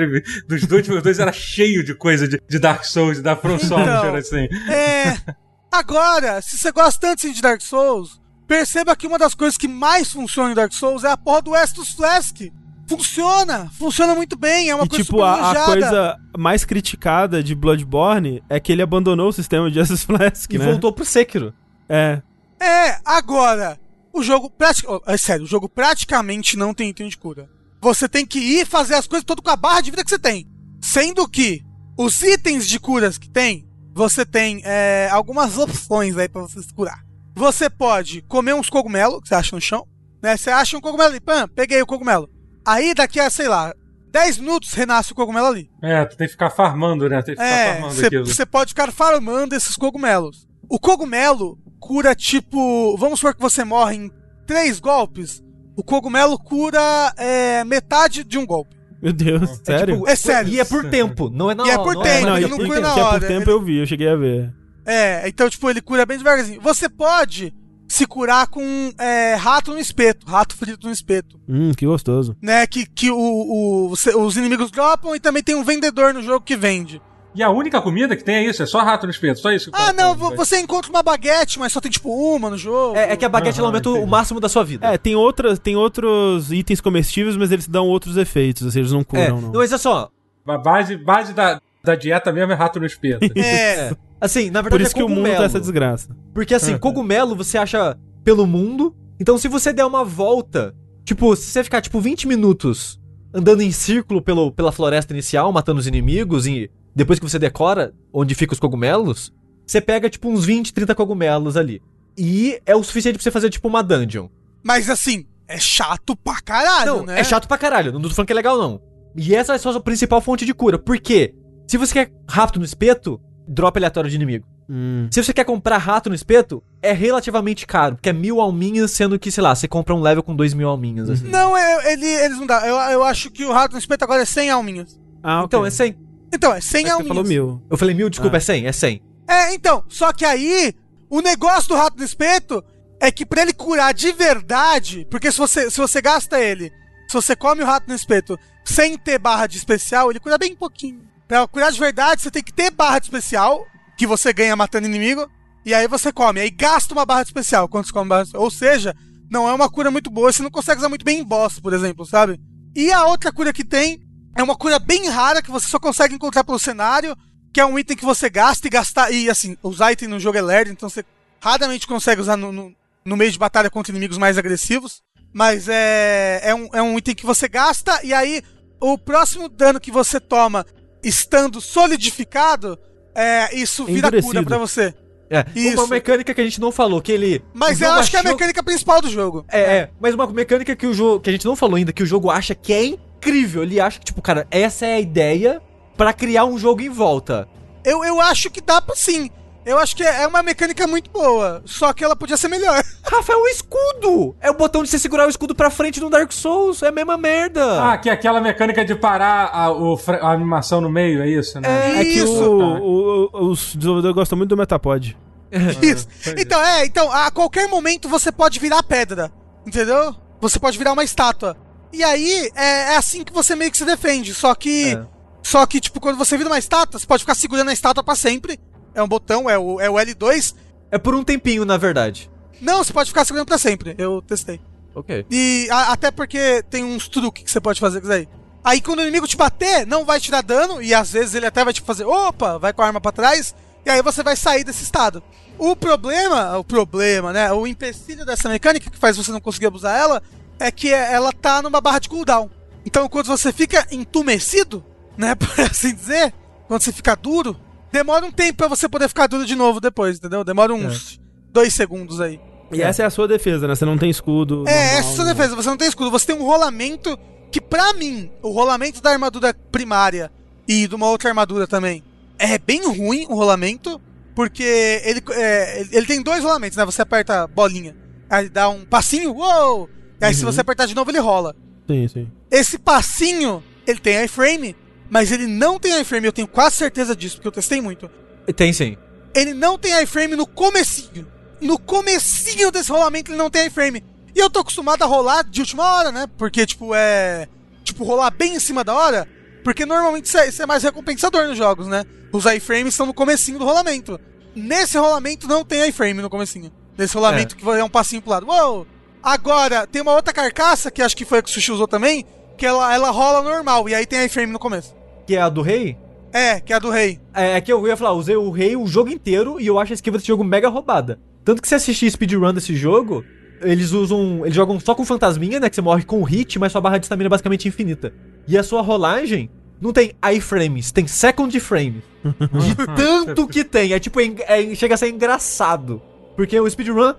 dois, dos dois era cheio de coisa de, de Dark Souls, da From Então. Software, assim. É. Agora, se você gosta tanto de Dark Souls, perceba que uma das coisas que mais funciona em Dark Souls é a porra do Estus Flask. Funciona, funciona muito bem, é uma E coisa tipo, super a, a coisa mais criticada de Bloodborne é que ele abandonou o sistema de Access Flask, E né? voltou pro Sekiro. É. É, agora, o jogo prati- oh, é sério, o jogo praticamente não tem item de cura. Você tem que ir fazer as coisas todo com a barra de vida que você tem. Sendo que os itens de curas que tem, você tem é, algumas opções aí pra você se curar. Você pode comer uns cogumelos que você acha no chão, né? Você acha um cogumelo ali, pam, peguei o cogumelo. Aí daqui a, sei lá, 10 minutos renasce o cogumelo ali. É, tu tem que ficar farmando, né? Tem que ficar É, farmando aquilo. você pode ficar farmando esses cogumelos. O cogumelo cura tipo. Vamos supor que você morre em três golpes. O cogumelo cura é, metade de um golpe. Meu Deus, sério? tipo, É sério. E é por tempo, não é na E é hora, por não tempo, não, ele e não cura na que é por hora, tempo ele- eu vi, eu cheguei a ver. É, então, tipo, ele cura bem devagarzinho. Você pode se curar com é, rato no espeto, rato frito no espeto. Hum, que gostoso. Né? Que, que o, o- os inimigos dropam e também tem um vendedor no jogo que vende. E a única comida que tem é isso, é só rato no espeto, só isso. Ah, não, come, você encontra uma baguete, mas só tem tipo uma no jogo. É, é que a baguete ela aumenta o máximo da sua vida. É, tem, outras, tem outros itens comestíveis, mas eles dão outros efeitos, assim, eles não É, curam, não. não, mas é só. A base, base da, da dieta mesmo é rato no espeto. É. Assim, na verdade Por isso é que o mundo cogumelo. tá essa desgraça. Porque assim, Uhum. cogumelo você acha pelo mundo. Então se você der uma volta, tipo, se você ficar tipo 20 minutos andando em círculo pelo, pela floresta inicial, matando os inimigos e depois que você decora onde ficam os cogumelos, você pega tipo uns 20, 30 cogumelos ali. E é o suficiente pra você fazer tipo uma dungeon. Mas assim, é chato pra caralho, não, né? é chato pra caralho, não tô falando que é legal não. E essa é a sua principal fonte de cura. Por quê? Se você quer rápido no espeto, drop aleatório de inimigo. Hum. Se você quer comprar rato no espeto, é relativamente caro, porque é mil alminhas, sendo que, sei lá, você compra um level com dois mil alminhas. Assim. Não, é, ele, eles não dá. Eu, eu acho que o rato no espeto agora é 100 alminhas. Ah, Então, é 100. Então, é 100 Acho que alminhas. Você falou mil. Eu falei mil, desculpa, Ah. é 100, é 100. É, então, só que aí, o negócio do rato no espeto é que pra ele curar de verdade, porque se você, se você gasta ele, se você come o rato no espeto sem ter barra de especial, ele cura bem pouquinho. Pra curar de verdade, você tem que ter barra de especial, que você ganha matando inimigo, e aí você come. Aí gasta uma barra de especial quando você come barra de especial. Ou seja, não é uma cura muito boa, você não consegue usar muito bem em boss, por exemplo, sabe? E a outra cura que tem é uma cura bem rara que você só consegue encontrar pelo cenário, que é um item que você gasta e gastar. E assim, usar item no jogo é lerdo, então você raramente consegue usar no, no, no meio de batalha contra inimigos mais agressivos. Mas é, é, um, é um item que você gasta, e aí o próximo dano que você toma estando solidificado, é, isso vira cura pra você. É. Isso. Uma mecânica que a gente não falou, que ele. Mas eu acho que é a mecânica principal do jogo. É, é, mas uma mecânica que o jogo. que a gente não falou ainda, que o jogo acha que é incrível. Ele acha que, tipo, cara, essa é a ideia pra criar um jogo em volta. Eu, eu acho que dá pra sim. Eu acho que é é uma mecânica muito boa, só que ela podia ser melhor. Rafa, é um escudo! É o botão de você segurar o escudo pra frente no Dark Souls, é a mesma merda. Ah, que é aquela mecânica de parar a, o a animação no meio, é isso, né? É que Isso. o, Tá. o- o- os desenvolvedores gostam muito do Metapod. Isso. pois é. Então, é, então, a qualquer momento você pode virar pedra, entendeu? Você pode virar uma estátua. E aí, é, é assim que você meio que se defende, só que... É. Só que, tipo, quando você vira uma estátua, você pode ficar segurando a estátua pra sempre. É um botão, é o, é o L2. É por um tempinho, na verdade. Não, você pode ficar segurando pra sempre. Eu testei. Ok. E a- até porque tem uns truques que você pode fazer com aí. Aí quando o inimigo te bater, não vai te dar dano, e às vezes ele até vai te fazer, opa, vai com a arma pra trás, e aí você vai sair desse estado. O problema, o problema, né, o empecilho dessa mecânica que faz você não conseguir abusar ela, é que ela tá numa barra de cooldown. Então quando você fica entumecido, né, por assim dizer, quando você fica duro, demora um tempo pra você poder ficar duro de novo depois, entendeu? Demora uns dois segundos aí. E essa é a sua defesa, né? Você não tem escudo. É, normal, essa é a sua né? defesa. Você não tem escudo. Você tem um rolamento que, pra mim, o rolamento da armadura primária e de uma outra armadura também é bem ruim o rolamento, porque ele, é, ele- ele tem dois rolamentos, né? Você aperta a bolinha, aí dá um passinho, uou! E aí, se Uhum. você apertar de novo, ele rola. Sim, sim. Esse passinho, ele tem iframe, mas ele não tem iframe. Eu tenho quase certeza disso, porque eu testei muito. Tem sim. Ele não tem iframe no comecinho. No comecinho desse rolamento ele não tem iframe. E eu tô acostumado a rolar de última hora, né? Porque, tipo, é. Tipo, rolar bem em cima da hora. Porque normalmente isso é, isso é mais recompensador nos jogos, né? Os iframes estão no comecinho do rolamento. Nesse rolamento não tem iframe no comecinho. Nesse rolamento que é um passinho pro lado. Uou! Agora, tem uma outra carcaça, que acho que foi a que o Sushi usou também, que ela, ela rola normal, e aí tem iframe no começo. Que é a do rei? É, que é a do rei. É, é que eu ia falar, usei o rei o jogo inteiro e eu acho a esquiva desse jogo mega roubada. Tanto que se assistir speedrun desse jogo, eles usam. Eles jogam só com fantasminha, né? Que você morre com hit, mas sua barra de estamina é basicamente infinita. E a sua rolagem não tem iframes, tem second frames. De tanto que tem. É tipo, é é- chega a ser engraçado. Porque o speedrun,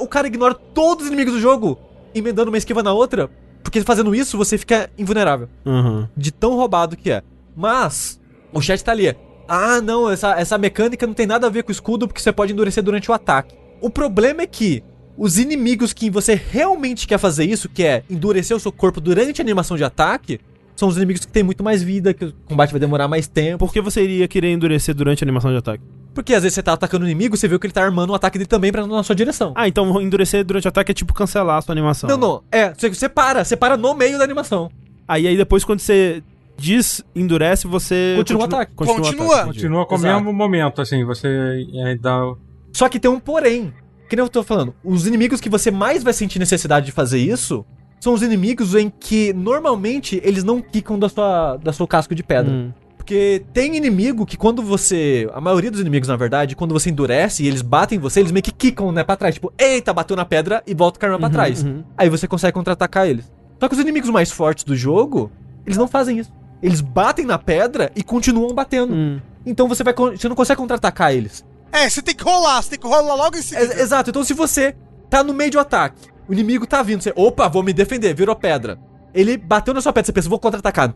o cara ignora todos os inimigos do jogo, emendando uma esquiva na outra. Porque fazendo isso, você fica invulnerável Uhum. de tão roubado que é. Mas, o chat tá ali. Ah, não, essa, essa mecânica não tem nada a ver com o escudo porque você pode endurecer durante o ataque. O problema é que os inimigos que você realmente quer fazer isso, que é endurecer o seu corpo durante a animação de ataque, são os inimigos que têm muito mais vida, que o combate vai demorar mais tempo. Por que você iria querer endurecer durante a animação de ataque? Porque às vezes você tá atacando o inimigo, você vê que ele tá armando o ataque dele também pra na sua direção. Ah, então endurecer durante o ataque é tipo cancelar a sua animação. não, não, é, você, você para, você para no meio da animação. Aí, aí depois quando você diz endurece, você... Continua o ataque. Continua. Continua. ataque. Continua com o mesmo momento, assim, você é, dá. Só que tem um porém. Que nem eu tô falando, os inimigos que você mais vai sentir necessidade de fazer isso são os inimigos em que normalmente eles não quicam da sua, da seu casco de pedra. Hum. Porque tem inimigo que quando você. A maioria dos inimigos, na verdade, quando você endurece e eles batem em você, eles meio que quicam, né, pra trás. Tipo, eita, bateu na pedra e volta com a arma pra Uhum, trás. uhum. Aí você consegue contra-atacar eles. Só que os inimigos mais fortes do jogo, eles não fazem isso. Eles batem na pedra e continuam batendo. Hum. Então você vai. Você não consegue contra-atacar eles. É, você tem que rolar, você tem que rolar logo em seguida. Ex- exato, então se você tá no meio de um ataque, o inimigo tá vindo, você, opa, vou me defender, virou pedra. Ele bateu na sua pedra, você pensa, vou contra-atacar.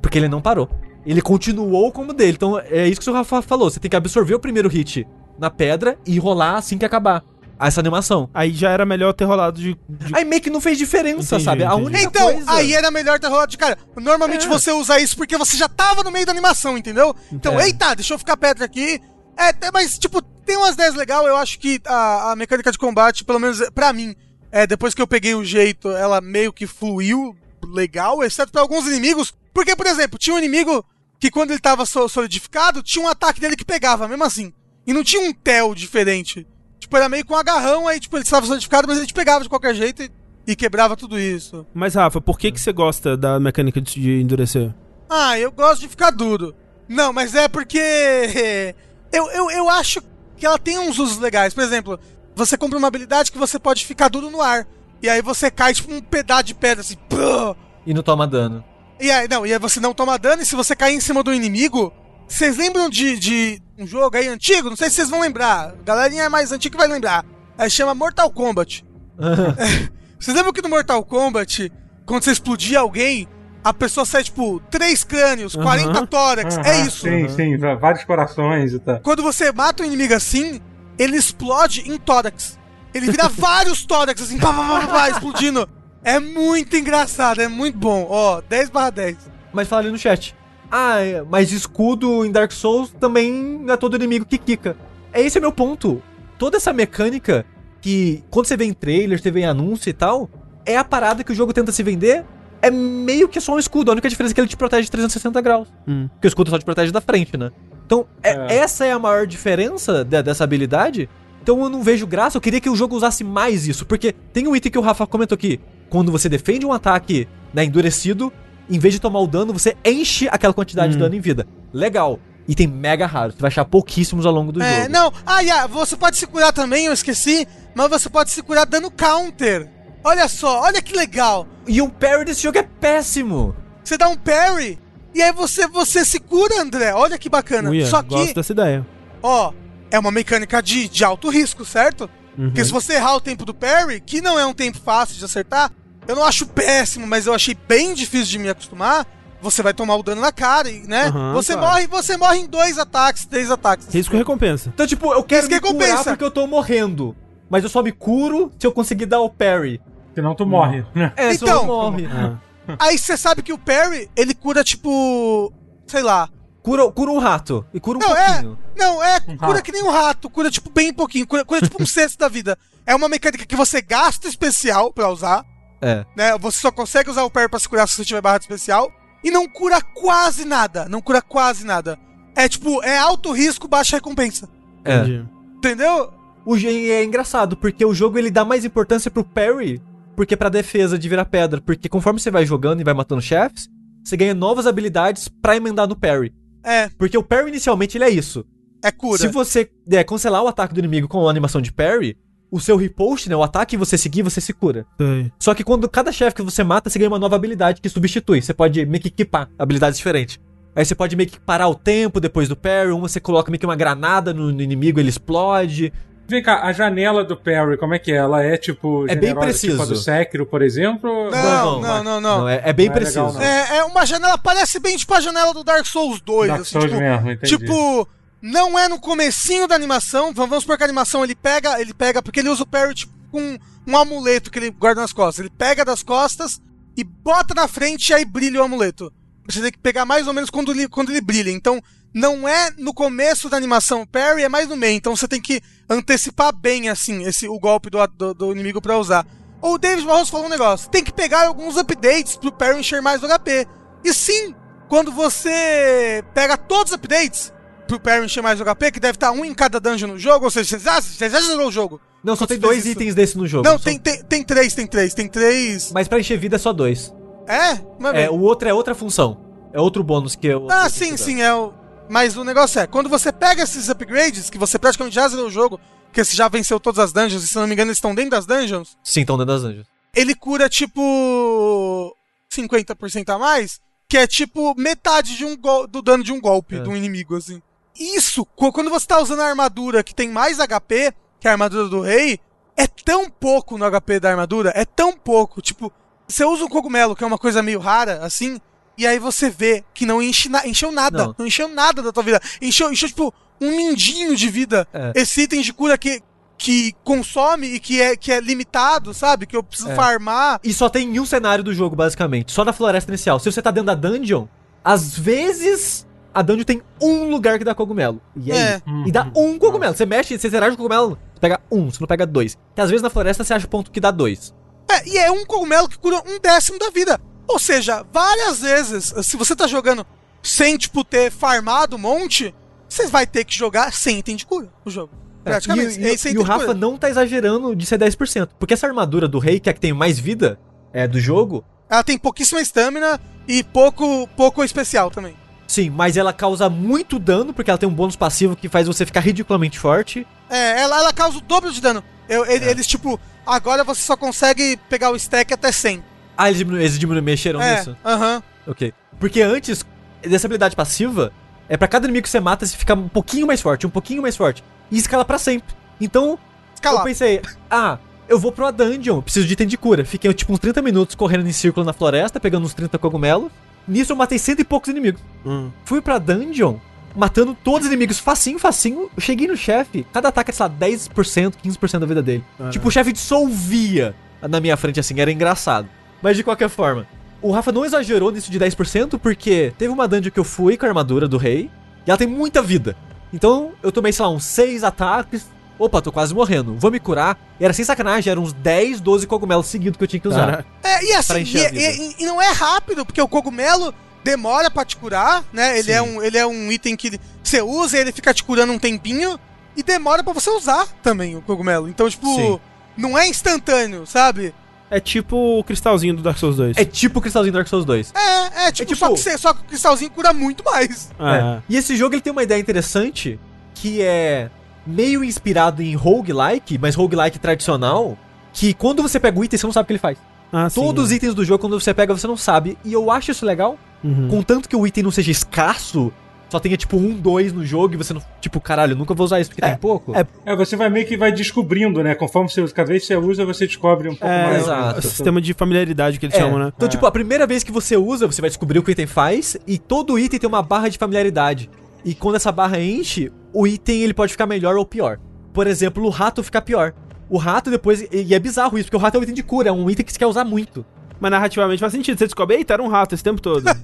Porque ele não parou. Ele continuou como dele. Então é isso que o seu Rafa falou. Você tem que absorver o primeiro hit na pedra e rolar assim que acabar essa animação. Aí já era melhor ter rolado de... de- Aí meio que não fez diferença, Entendi, sabe? A única Então, coisa... aí era melhor ter rolado de cara. Normalmente É. você usa isso porque você já tava no meio da animação, entendeu? Então, É. eita, deixa eu ficar pedra aqui. É, até- mas, tipo, tem umas ideias legais. Eu acho que a, a mecânica de combate, pelo menos pra mim, é, depois que eu peguei o jeito, ela meio que fluiu legal, exceto pra alguns inimigos. Porque, por exemplo, tinha um inimigo que quando ele tava so- solidificado, tinha um ataque dele que pegava, mesmo assim. E não tinha um tel diferente. Tipo, era meio com um agarrão, aí, tipo, ele estava solidificado, mas ele te pegava de qualquer jeito e, e quebrava tudo isso. Mas, Rafa, por que, que você gosta da mecânica de, de endurecer? Ah, eu gosto de ficar duro. Não, mas é porque. Eu, eu, eu acho que ela tem uns usos legais. Por exemplo, você compra uma habilidade que você pode ficar duro no ar. E aí você cai tipo um pedaço de pedra assim. pô! E não toma dano. E aí, não, e aí você não toma dano. E se você cair em cima do inimigo. Vocês lembram de, de um jogo aí antigo? Não sei se vocês vão lembrar. A galerinha é mais antiga que vai lembrar. Aí chama Mortal Kombat. Vocês lembram que no Mortal Kombat, quando você explodia alguém, a pessoa sai, tipo, três crânios, 40 tórax. é Aham, isso. Sim, sim, va- vários corações e tal. Quando você mata um inimigo assim, ele explode em tórax. Ele vira vários tórax, assim, pá, pá, pá, pá, explodindo. É muito engraçado, é muito bom. Ó, 10 barra 10. Mas fala ali no chat. Ah, é, mas escudo em Dark Souls também é todo inimigo que quica. É esse é meu ponto. Toda essa mecânica que quando você vê em trailer, você vê em anúncio e tal, é a parada que o jogo tenta se vender. É meio que só um escudo. A única diferença é que ele te protege de 360 graus. Hum. Porque o escudo só te protege da frente, né? Então, é- É. essa é a maior diferença de- dessa habilidade. Então eu não vejo graça, eu queria que o jogo usasse mais isso, porque tem um item que o Rafa comentou aqui. Quando você defende um ataque né, endurecido, em vez de tomar o dano, você enche aquela quantidade de Hum. dano em vida. Legal. Item mega raro, você vai achar pouquíssimos ao longo do É, jogo. não. Ah, yeah, você pode se curar também, eu esqueci. Mas você pode se curar dando counter. Olha só, olha que legal. E o parry desse jogo é péssimo. Você dá um parry e aí você, você se cura, André. Olha que bacana. Uia, Só que, gosto dessa ideia. ó, é uma mecânica de, de alto risco, certo? Uhum. Porque se você errar o tempo do parry, que não é um tempo fácil de acertar, eu não acho péssimo, mas eu achei bem difícil de me acostumar. Você vai tomar o dano na cara, né? Aham, você claro. morre, você morre em dois ataques, três ataques. Risco e recompensa. Então, tipo, eu quero que me curar recompensa. porque eu tô morrendo. Mas eu só me curo se eu conseguir dar o parry. Senão tu morre. né? É, Então, senão morre. Ah. Aí você sabe que o parry, ele cura tipo, sei lá. Cura, cura um rato. E cura um Não, é, pouquinho. não, é, Um cura rato. que nem um rato, cura tipo bem pouquinho, cura, cura tipo um sexto da vida. É uma mecânica que você gasta especial pra usar, É. né? Você só consegue usar o parry pra se curar se você tiver barra de especial. E não cura quase nada. Não cura quase nada. É tipo, é alto risco, baixa recompensa. É. Entendi. Entendeu? O é engraçado, porque o jogo ele dá mais importância pro parry porque pra defesa de virar pedra. Porque conforme você vai jogando e vai matando chefes, você ganha novas habilidades pra emendar no parry. É, Porque o parry inicialmente ele é isso. é cura. Se você é, cancelar o ataque do inimigo com a animação de parry, o seu riposte, né, o ataque que você seguir, você se cura. Sei. Só que quando cada chefe que você mata, você ganha uma nova habilidade que substitui. Você pode meio que equipar habilidades diferentes. Aí você pode meio que parar o tempo depois do parry, uma você coloca meio que uma granada no, no inimigo, ele explode. Vem cá, a janela do parry, como é que é? Ela é tipo. É bem preciso. Tipo a do Sekiro, por exemplo? ou- Não, não, não, não. é, é bem Não é legal, preciso. não. É, é uma janela, parece bem tipo a janela do Dark Souls 2. Dark assim, Souls tipo, mesmo, entendi. Tipo, não é no comecinho da animação. Vamos supor que a animação ele pega, ele pega, porque ele usa o parry tipo, com um amuleto que ele guarda nas costas. Ele pega das costas e bota na frente e aí brilha o amuleto. Você tem que pegar mais ou menos quando ele, quando ele brilha. Então, não é no começo da animação o parry, é mais no meio. Então você tem que antecipar bem, assim, esse, o golpe do, do, do inimigo pra usar. O David Barroso falou um negócio. Tem que pegar alguns updates pro parry encher mais o HP. E sim, quando você pega todos os updates pro parry encher mais o HP, que deve estar um em cada dungeon no jogo, ou seja, você já, você já zerou o jogo. Não, só tem dois itens desse no jogo. Não, Só- tem, tem, tem três, tem três, tem três. Mas pra encher vida é só dois. É? Mas É, o outro é outra função. É outro bônus que eu. Ah, sim, sim, é o. Mas o negócio é, quando você pega esses upgrades, que você praticamente já zerou o jogo, que você já venceu todas as dungeons, e se não me engano eles estão dentro das dungeons, Sim, estão dentro das anjas. ele cura tipo 50% a mais, que é tipo metade de um gol- do dano de um golpe É. de um inimigo, assim. Isso, quando você tá usando a armadura que tem mais HP, que é a armadura do rei, é tão pouco no HP da armadura, é tão pouco. Tipo, você usa um cogumelo, que é uma coisa meio rara, assim, e aí você vê que não enche na- encheu nada. Não. Não. encheu nada da tua vida. Encheu, encheu tipo, um mindinho de vida. É. Esse item de cura que, que consome e que é, que é limitado, sabe? Que eu preciso É. farmar. E só tem um cenário do jogo, basicamente. Só na floresta inicial. Se você tá dentro da dungeon, às vezes a dungeon tem um lugar que dá cogumelo. E aí? É. E dá um cogumelo. Você mexe, você com o cogumelo, você pega um, você não pega dois. Que às vezes na floresta você acha ponto que dá dois. É, e é um cogumelo que cura um décimo da vida. Ou seja, várias vezes, se você tá jogando sem, tipo, ter farmado um monte, você vai ter que jogar sem item de cura o jogo. Praticamente. E, e- é sem e o Rafa cura. não tá exagerando de ser 10%. Porque essa armadura do rei, que é a que tem mais vida é, do jogo, Ela tem pouquíssima estamina e pouco, pouco especial também. sim, mas ela causa muito dano, porque ela tem um bônus passivo que faz você ficar ridiculamente forte. É, ela, ela causa o dobro de dano. Eu- É. Eles, tipo, agora você só consegue pegar o stack até 100. Ah, eles, diminu eles diminu mexeram é, nisso? aham. Ok. Porque antes, dessa habilidade passiva, é pra cada inimigo que você mata, você fica um pouquinho mais forte, um pouquinho mais forte. E escala pra sempre. Então, eu Escalar. pensei, ah, eu vou pra uma dungeon, preciso de item de cura. Fiquei tipo uns 30 minutos correndo em círculo na floresta, pegando uns 30 cogumelos. Nisso eu matei cento e poucos inimigos. Hum. Fui pra dungeon, matando todos os inimigos facinho, facinho. Cheguei no chefe, cada ataque é, sei lá, 10%, 15% da vida dele. Caralho. Tipo, o chefe dissolvia na minha frente assim, era engraçado. Mas de qualquer forma, o Rafa não exagerou nisso de 10% porque teve uma dungeon que eu fui com a armadura do rei e ela tem muita vida. Então eu tomei, sei lá, uns 6 ataques. Opa, tô quase morrendo. Vou me curar. E era sem sacanagem, eram uns 10, 12 cogumelos seguidos que eu tinha que usar. É, e assim, e, e- e não é rápido, porque o cogumelo demora pra te curar, né? Ele Sim. é, um, ele é um item que você usa e ele fica te curando um tempinho. e demora pra você usar também o cogumelo. Então, tipo, Sim. não é instantâneo, sabe? É tipo o cristalzinho do Dark Souls 2. É tipo o cristalzinho do Dark Souls 2. É, é, tipo, tipo- Só, que você, só que o cristalzinho cura muito mais. Ah, É. E esse jogo ele tem uma ideia interessante que é meio inspirado em roguelike, mas roguelike tradicional, que quando você pega o item você não sabe o que ele faz. ah, sim. Todos os itens do jogo quando você pega você não sabe, e eu acho isso legal, Uhum. contanto que o item não seja escasso, só tenha tipo um, dois no jogo e você não, tipo, caralho, eu nunca vou usar isso porque É, tem pouco. é, É, você vai meio que vai descobrindo, né? Conforme você, cada vez que você usa, você descobre um pouco É, mais. exato. o sistema de familiaridade que eles É, chamam, né? Então, tipo, a primeira vez que você usa, você vai descobrir o que o item faz, e todo item tem uma barra de familiaridade. E quando essa barra enche, o item ele pode ficar melhor ou pior. Por exemplo, o rato fica pior. O rato depois. E é bizarro isso, porque o rato é um item de cura, é um item que você quer usar muito. Mas narrativamente faz sentido. Você descobre, eita, era um rato esse tempo todo.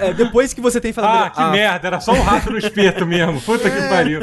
É, depois que você tem Ah, familiar- que merda, era só um rato no espeto mesmo. Puta que pariu.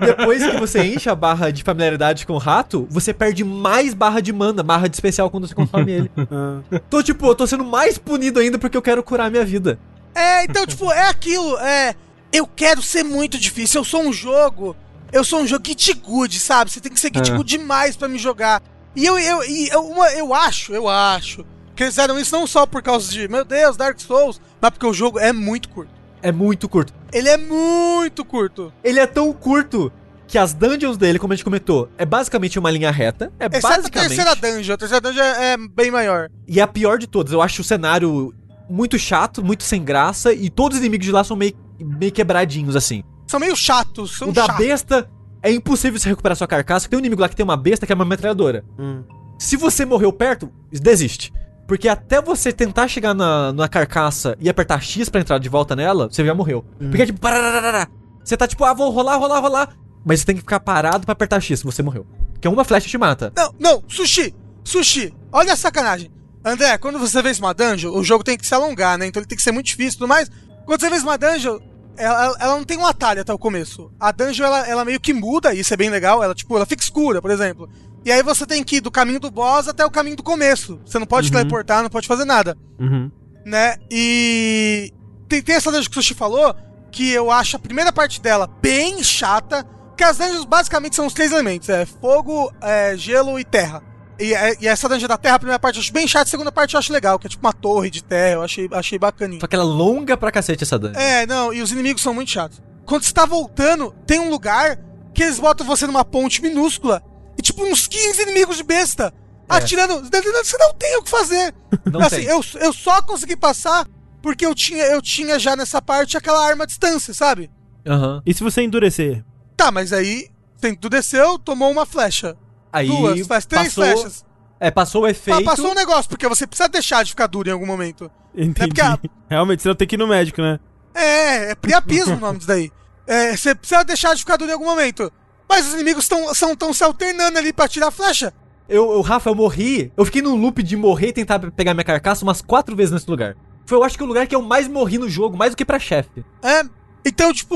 Depois que você enche a barra de familiaridade com o rato, você perde mais barra de mana, barra de especial quando você consome ele. Ah. Então, tipo, eu tô sendo mais punido ainda porque eu quero curar minha vida. É, então, tipo, é aquilo, é. Eu quero ser muito difícil. Eu sou um jogo. Eu sou um jogo Git good, sabe? Você tem que ser Git É. good demais pra me jogar. E eu, eu, e eu, uma- eu acho, eu acho. Que eles fizeram isso não só por causa de, meu Deus, Dark Souls, mas porque o jogo é muito curto. É muito curto. Ele é muito curto. Ele é tão curto que as dungeons dele, como a gente comentou, é basicamente uma linha reta. É Exceto a basicamente. terceira dungeon. A terceira dungeon é, é bem maior. E é a pior de todas. Eu acho o cenário muito chato, muito sem graça, e todos os inimigos de lá são meio, meio quebradinhos, assim. São meio chatos, são o da besta é impossível você recuperar sua carcaça, porque tem um inimigo lá que tem uma besta que é uma metralhadora. Hum. Se você morreu perto, desiste. Porque até você tentar chegar na, na carcaça e apertar X pra entrar de volta nela, você já morreu. Porque é tipo, parararara. Você tá tipo, ah, vou rolar, rolar, rolar. Mas você tem que ficar parado pra apertar X, você morreu. Porque uma flecha te mata. Não, não, sushi! Sushi! Olha a sacanagem. André, quando você vence uma dungeon, o jogo tem que se alongar, né? Então ele tem que ser muito difícil e tudo mais. Quando você vence uma dungeon, ela, ela não tem um atalho até o começo. A dungeon, ela, ela meio que muda, isso é bem legal. Ela, tipo, ela fica escura, por exemplo. E aí você tem que ir do caminho do boss até o caminho do começo. Você não pode Uhum. teleportar, não pode fazer nada, Uhum. né? E... Tem, tem essa dungeon que o Sushi falou, que eu acho a primeira parte dela bem chata, que as dungeons basicamente são os três elementos, é fogo, é, gelo e terra. E, é- e essa dungeon da terra, a primeira parte eu acho bem chata, a segunda parte eu acho legal, que é tipo uma torre de terra, eu achei, achei bacaninha. Só que ela é longa pra cacete essa dungeon. É, não, e os inimigos são muito chatos. Quando você tá voltando, tem um lugar que eles botam você numa ponte minúscula e tipo uns 15 inimigos de besta. É. Atirando, você não tem o que fazer. Não assim, tem. eu, eu só consegui passar porque eu tinha, eu tinha já nessa parte aquela arma à distância, sabe? Aham. E se você endurecer? Tá, mas aí tem, tu desceu, tomou uma flecha. Aí duas, faz três passou, flechas. É, passou o efeito. Passou um negócio, porque você precisa deixar de ficar duro em algum momento. Entendi. porque a- Realmente, você não tem que ir no médico, né? É, é priapismo o nome disso daí. É, você precisa deixar de ficar duro em algum momento. Mas os inimigos estão tão se alternando ali pra tirar a flecha. Eu, eu, Rafa, eu morri. Eu fiquei num loop de morrer e tentar pegar minha carcaça umas quatro vezes nesse lugar. Foi, eu acho que o lugar que eu mais morri no jogo, mais do que pra chefe. É. Então, tipo,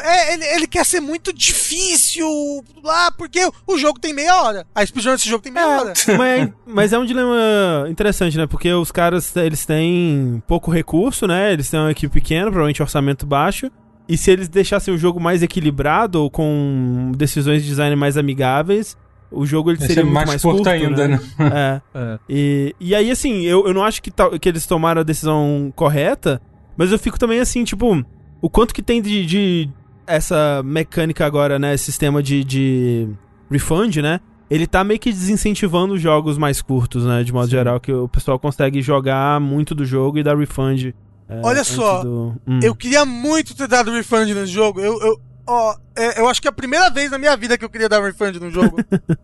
é, ele, ele quer ser muito difícil lá, porque o jogo tem meia hora. A speedrun desse jogo tem meia hora. mas, mas é um dilema interessante, né? Porque os caras, eles têm pouco recurso, né? Eles têm uma equipe pequena, provavelmente orçamento baixo. E se eles deixassem o jogo mais equilibrado ou com decisões de design mais amigáveis, o jogo ele seria ser muito mais mais curto curto, ainda, né? É. É. E, e aí, assim, eu, eu não acho que, que eles tomaram a decisão correta, mas eu fico também assim, tipo, o quanto que tem de, de essa mecânica agora, né? Sistema de, de refund, né? Ele tá meio que desincentivando os jogos mais curtos, né? De modo geral, que o pessoal consegue jogar muito do jogo e dar refund. é, Olha só, do- Hum. Eu queria muito ter dado refund nesse jogo. Eu, eu, ó, é, eu acho que é a primeira vez na minha vida que eu queria dar refund no jogo.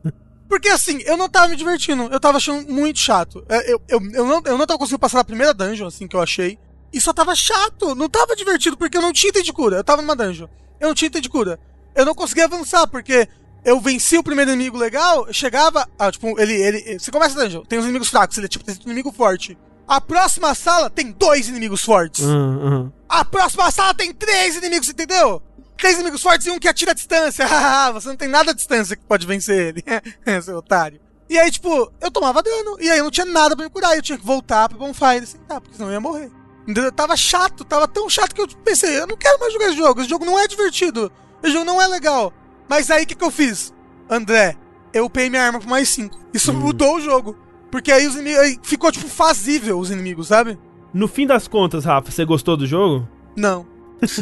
Porque assim, eu não tava me divertindo, eu tava achando muito chato. É, Eu, eu, eu, não, eu não tava conseguindo passar na primeira dungeon, assim, que eu achei. E só tava chato, não tava divertido, porque eu não tinha item de cura. Eu tava numa dungeon, eu não tinha item de cura. Eu não conseguia avançar, porque eu venci o primeiro inimigo legal, chegava. Ah, tipo, ele, ele. Você começa a dungeon, tem os inimigos fracos, ele é tipo, tem um inimigo forte. A próxima sala tem dois inimigos fortes. Hum, hum. A próxima sala tem três inimigos, entendeu? Três inimigos fortes e um que atira a distância. Você não tem nada a distância que pode vencer ele. Seu otário. E aí, tipo, eu tomava dano. E aí eu não tinha nada pra me curar. Eu tinha que voltar pro bonfire e sentar, porque senão eu ia morrer. Entendeu? Tava chato, tava tão chato que eu pensei, eu não quero mais jogar esse jogo. Esse jogo não é divertido. O jogo não é legal. Mas aí o que, que eu fiz? André, eu upei minha arma pro mais 5. Isso mudou o jogo. Porque aí os inimigos. Aí ficou, tipo, fazível os inimigos, sabe? No fim das contas, Rafa, você gostou do jogo? Não.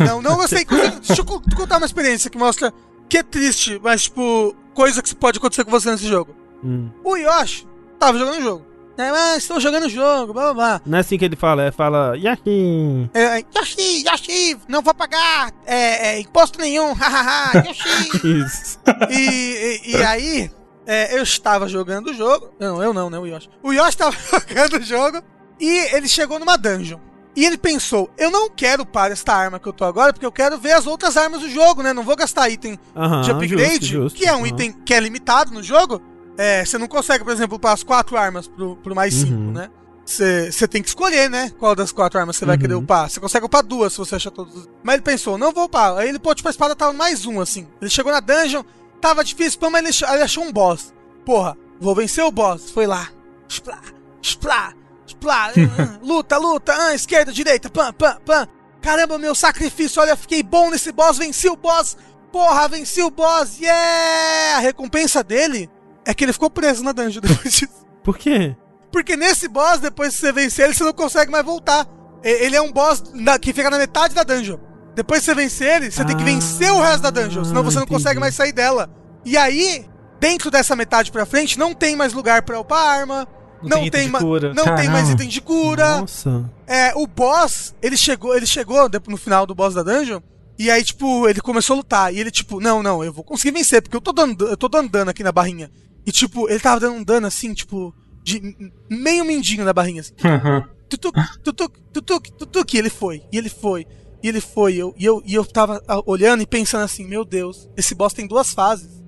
Não, não gostei. Deixa eu co- contar uma experiência que mostra que é triste, mas, tipo, coisa que pode acontecer com você nesse jogo. Hum. O Yoshi tava jogando o jogo. É, ah, estou jogando o jogo, blá blá blá. Não é assim que ele fala, é fala Yahin. É, Yoshi, Yoshi, não vou pagar é, é, imposto nenhum, hahaha, Yoshi. Isso. e, e, e aí, é, eu estava jogando o jogo. Não, eu não, né? O Yoshi. O Yoshi estava jogando o jogo e ele chegou numa dungeon. E ele pensou: eu não quero para esta arma que eu tô agora, porque eu quero ver as outras armas do jogo, né? Não vou gastar item Aham, de upgrade, justo, justo. que é um Aham. item que é limitado no jogo. É, você não consegue, por exemplo, upar as quatro armas pro, pro mais cinco, Uhum. né? Você tem que escolher, né? Qual das quatro armas você vai Uhum. querer upar. Você consegue upar duas se você achar todos. Mas ele pensou, não vou upar. Aí ele, pô, tipo, a espada tava mais um, assim. Ele chegou na dungeon, tava difícil, pô, mas ele, ach- ele achou um boss. Porra, vou vencer o boss. Foi lá. Splá, splá, splá. ah, luta, luta, ah, esquerda, direita, pam, pam, pam. Caramba, meu sacrifício, olha, fiquei bom nesse boss, venci o boss. Porra, venci o boss, yeah! A recompensa dele é que ele ficou preso na dungeon depois disso. Por quê? Porque nesse boss, depois que você vencer ele, você não consegue mais voltar. Ele é um boss que fica na metade da dungeon. Depois que você vencer ele, você tem que Ah, vencer o resto da dungeon, senão você não entendi. consegue mais sair dela. E aí, dentro dessa metade pra frente, não tem mais lugar pra upar arma, Não não, tem ma- cura. não tem mais item de cura. Nossa. É, o boss, ele chegou, ele chegou no final do boss da dungeon, e aí, tipo, ele começou a lutar. E ele, tipo, não, não, eu vou conseguir vencer, porque eu tô dando, eu tô dando dano aqui na barrinha. E, tipo, ele tava dando um dano assim, tipo, de meio mindinho na barrinha, assim. Tutuc, tutuc, tutuc, tutuc, e ele foi, e ele foi, e ele foi. E eu, e eu, e eu tava ah, olhando e pensando assim, meu Deus, esse boss tem duas fases.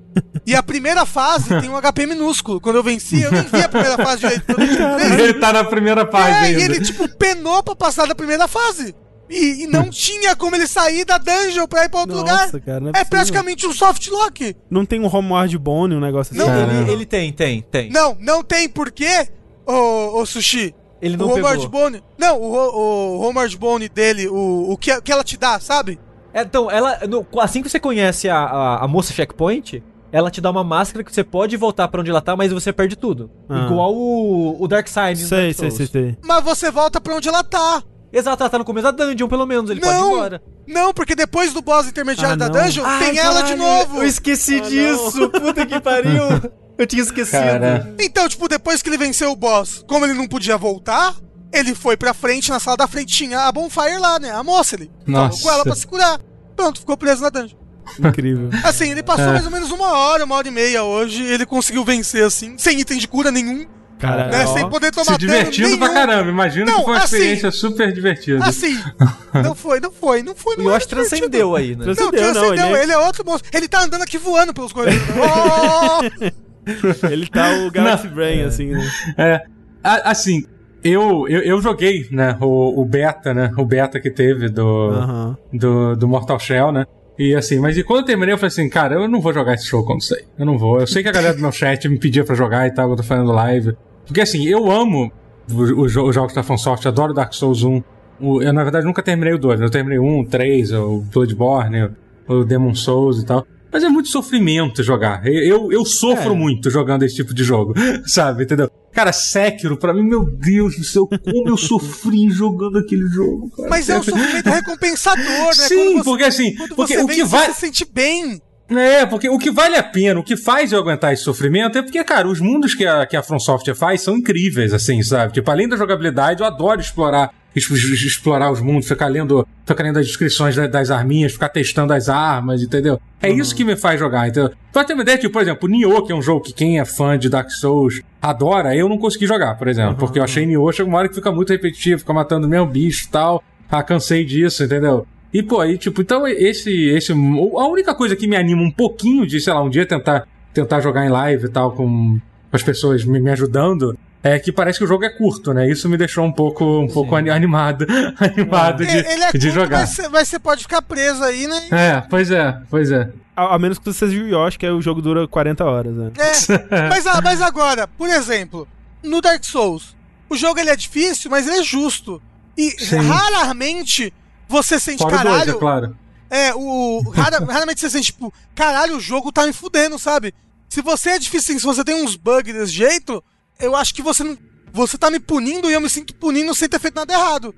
E a primeira fase tem um HP minúsculo. Quando eu venci, eu nem vi a primeira fase direito. Ele tá na primeira fase é, ainda. e ele, tipo, penou pra passar da primeira fase. E, e não tinha como ele sair da dungeon pra ir pra outro Nossa, lugar. cara, não é é praticamente um soft lock. Não tem um homeward bone, um negócio assim? Não, Ele, ele tem, tem, tem. Não, não tem porquê, ô, ô Sushi. Ele não o Homeward pegou. Bone. Não, o, Ho- o Homeward Bone dele, o, o que, que ela te dá, sabe? É, Então, ela. no- assim que você conhece a, a, a moça checkpoint, ela te dá uma máscara que você pode voltar pra onde ela tá, mas você perde tudo. Ah. Igual o, o Dark Side. no Sei, Dark sei, sei, sei. Mas você volta pra onde ela tá. Exato, ela tá no começo da dungeon, pelo menos. Ele pode ir Não. embora. Não, porque depois do boss intermediário Ah, da não. dungeon, Ai, tem ela de novo. Eu esqueci Ah, não. disso. Puta que pariu. Eu tinha esquecido. Cara. Então, tipo, depois que ele venceu o boss, como ele não podia voltar, ele foi pra frente, na sala da frente tinha a Bonfire lá, né? A moça, ele falou Nossa. com ela pra se curar. Pronto, ficou preso na dungeon. Incrível. Assim, ele passou É. mais ou menos uma hora, uma hora e meia hoje, e ele conseguiu vencer, assim, sem item de cura nenhum, Cara, né? ó. Sem poder tomar Se divertindo dano pra nenhum. caramba. Imagina Não, que foi uma assim- experiência super divertida. Assim, não foi, não foi, não foi. O Não era Yoshi divertido. transcendeu aí, né? Não, Transcendeu, não, transcendeu, ele é- ele é outro monstro. Ele tá andando aqui voando pelos corredores. Oh! Ele tá o Galaxy Brain, assim, né? É, a- assim, eu, eu, eu joguei, né, o, o beta, né, o beta que teve do, do, do Mortal Shell, né, e assim, mas e quando eu terminei eu falei assim, cara, eu não vou jogar esse jogo quando sair, eu não vou, eu sei que a galera do meu chat me pedia pra jogar e tal, eu tô fazendo live, porque assim, eu amo os, jo- os jogos da FromSoft, adoro Dark Souls 1, O- eu na verdade nunca terminei o 2, eu terminei o 1, o 3, o Bloodborne, o Demon Souls e tal, mas é muito sofrimento jogar. Eu, eu, sofro É. muito jogando esse tipo de jogo, sabe? Entendeu? Cara, Sekiro, pra mim, meu Deus do céu, como eu sofri jogando aquele jogo. Cara. Mas é um sofrimento recompensador, né? Sim, você- porque assim, porque você o que vai. você se sente bem. É, porque o que vale a pena, o que faz eu aguentar esse sofrimento é porque, cara, os mundos que a, que a From Software faz são incríveis, assim, sabe? Tipo, além da jogabilidade, eu adoro explorar explorar os mundos, ficar lendo, ficar lendo as descrições da- das arminhas, ficar testando as armas, entendeu? É isso que me faz jogar, entendeu? Pra ter uma ideia, tipo, por exemplo, Nioh, que é um jogo que quem é fã de Dark Souls adora, eu não consegui jogar, por exemplo, porque eu achei Nioh, chega uma hora que fica muito repetitivo, fica matando o mesmo bicho e tal, ah, cansei disso, entendeu? E, pô, aí, tipo, então esse, esse. A única coisa que me anima um pouquinho de, sei lá, um dia tentar, tentar jogar em live e tal, com, as pessoas me, me ajudando, é que parece que o jogo é curto, né? Isso me deixou um pouco, um pouco ani- animado, animado de, É, ele é de curto, jogar. Mas, você- mas você pode ficar preso aí, né? É, pois é, pois é. A, a menos que você seja o Yoshi, que aí o jogo dura 40 horas, né? É. mas, a- mas agora, por exemplo, no Dark Souls, o jogo ele é difícil, mas ele é justo. E Sim. raramente você sente Fora o dois, caralho. é claro. É, o. rara- raramente você sente, tipo, caralho, o jogo tá me fudendo, sabe? Se você é difícil, se você tem uns bugs desse jeito, eu acho que você não. Você tá me punindo e eu me sinto punindo sem ter feito nada errado.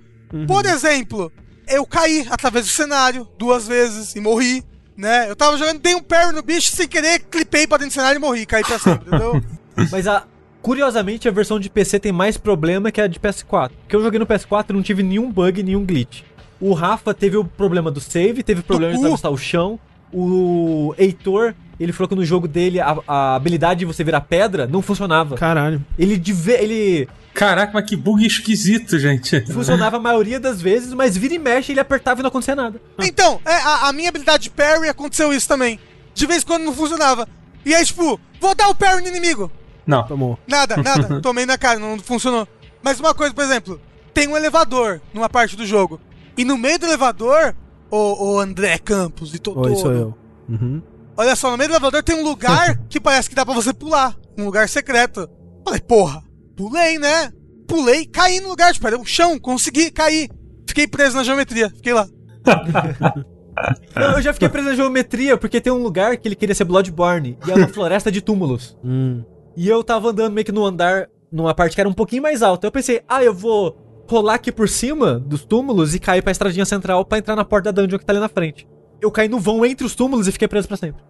Por exemplo, eu caí através do cenário duas vezes e morri, né? Eu tava jogando, dei um parry no bicho sem querer, clipei pra dentro do cenário e morri, caí pra sempre, entendeu? Mas a. Curiosamente, a versão de PC tem mais problema que a de PS4. Porque eu joguei no PS4 e não tive nenhum bug, nenhum glitch. O Rafa teve o problema do save, teve o problema de cu. atravessar o chão. O Heitor, ele falou que no jogo dele a, a habilidade de você virar pedra não funcionava. Caralho. Ele, de ve- ele Caraca, mas que bug esquisito, gente. funcionava a maioria das vezes, mas vira e mexe, ele apertava e não acontecia nada. Então, é, a, a minha habilidade de parry aconteceu isso também. De vez em quando não funcionava. E aí, tipo, vou dar o parry no inimigo. Não. Tomou. Nada, nada. Tomei na cara, não funcionou. Mas uma coisa, por exemplo, tem um elevador numa parte do jogo. E no meio do elevador, o, o André Campos e Totoro. Oi, sou eu. Uhum. Olha só, no meio do elevador tem um lugar que parece que dá pra você pular. Um lugar secreto. Falei, porra, pulei, né? Pulei, caí no lugar, tipo, era um chão, consegui cair. Fiquei preso na geometria, fiquei lá. Eu, eu já fiquei preso na geometria, porque tem um lugar que ele queria ser Bloodborne, e é uma floresta de túmulos. Hum. E eu tava andando meio que no andar, numa parte que era um pouquinho mais alta. Eu pensei, ah, eu vou rolar aqui por cima dos túmulos e cair pra estradinha central pra entrar na porta da dungeon que tá ali na frente. Eu caí no vão entre os túmulos e fiquei preso pra sempre.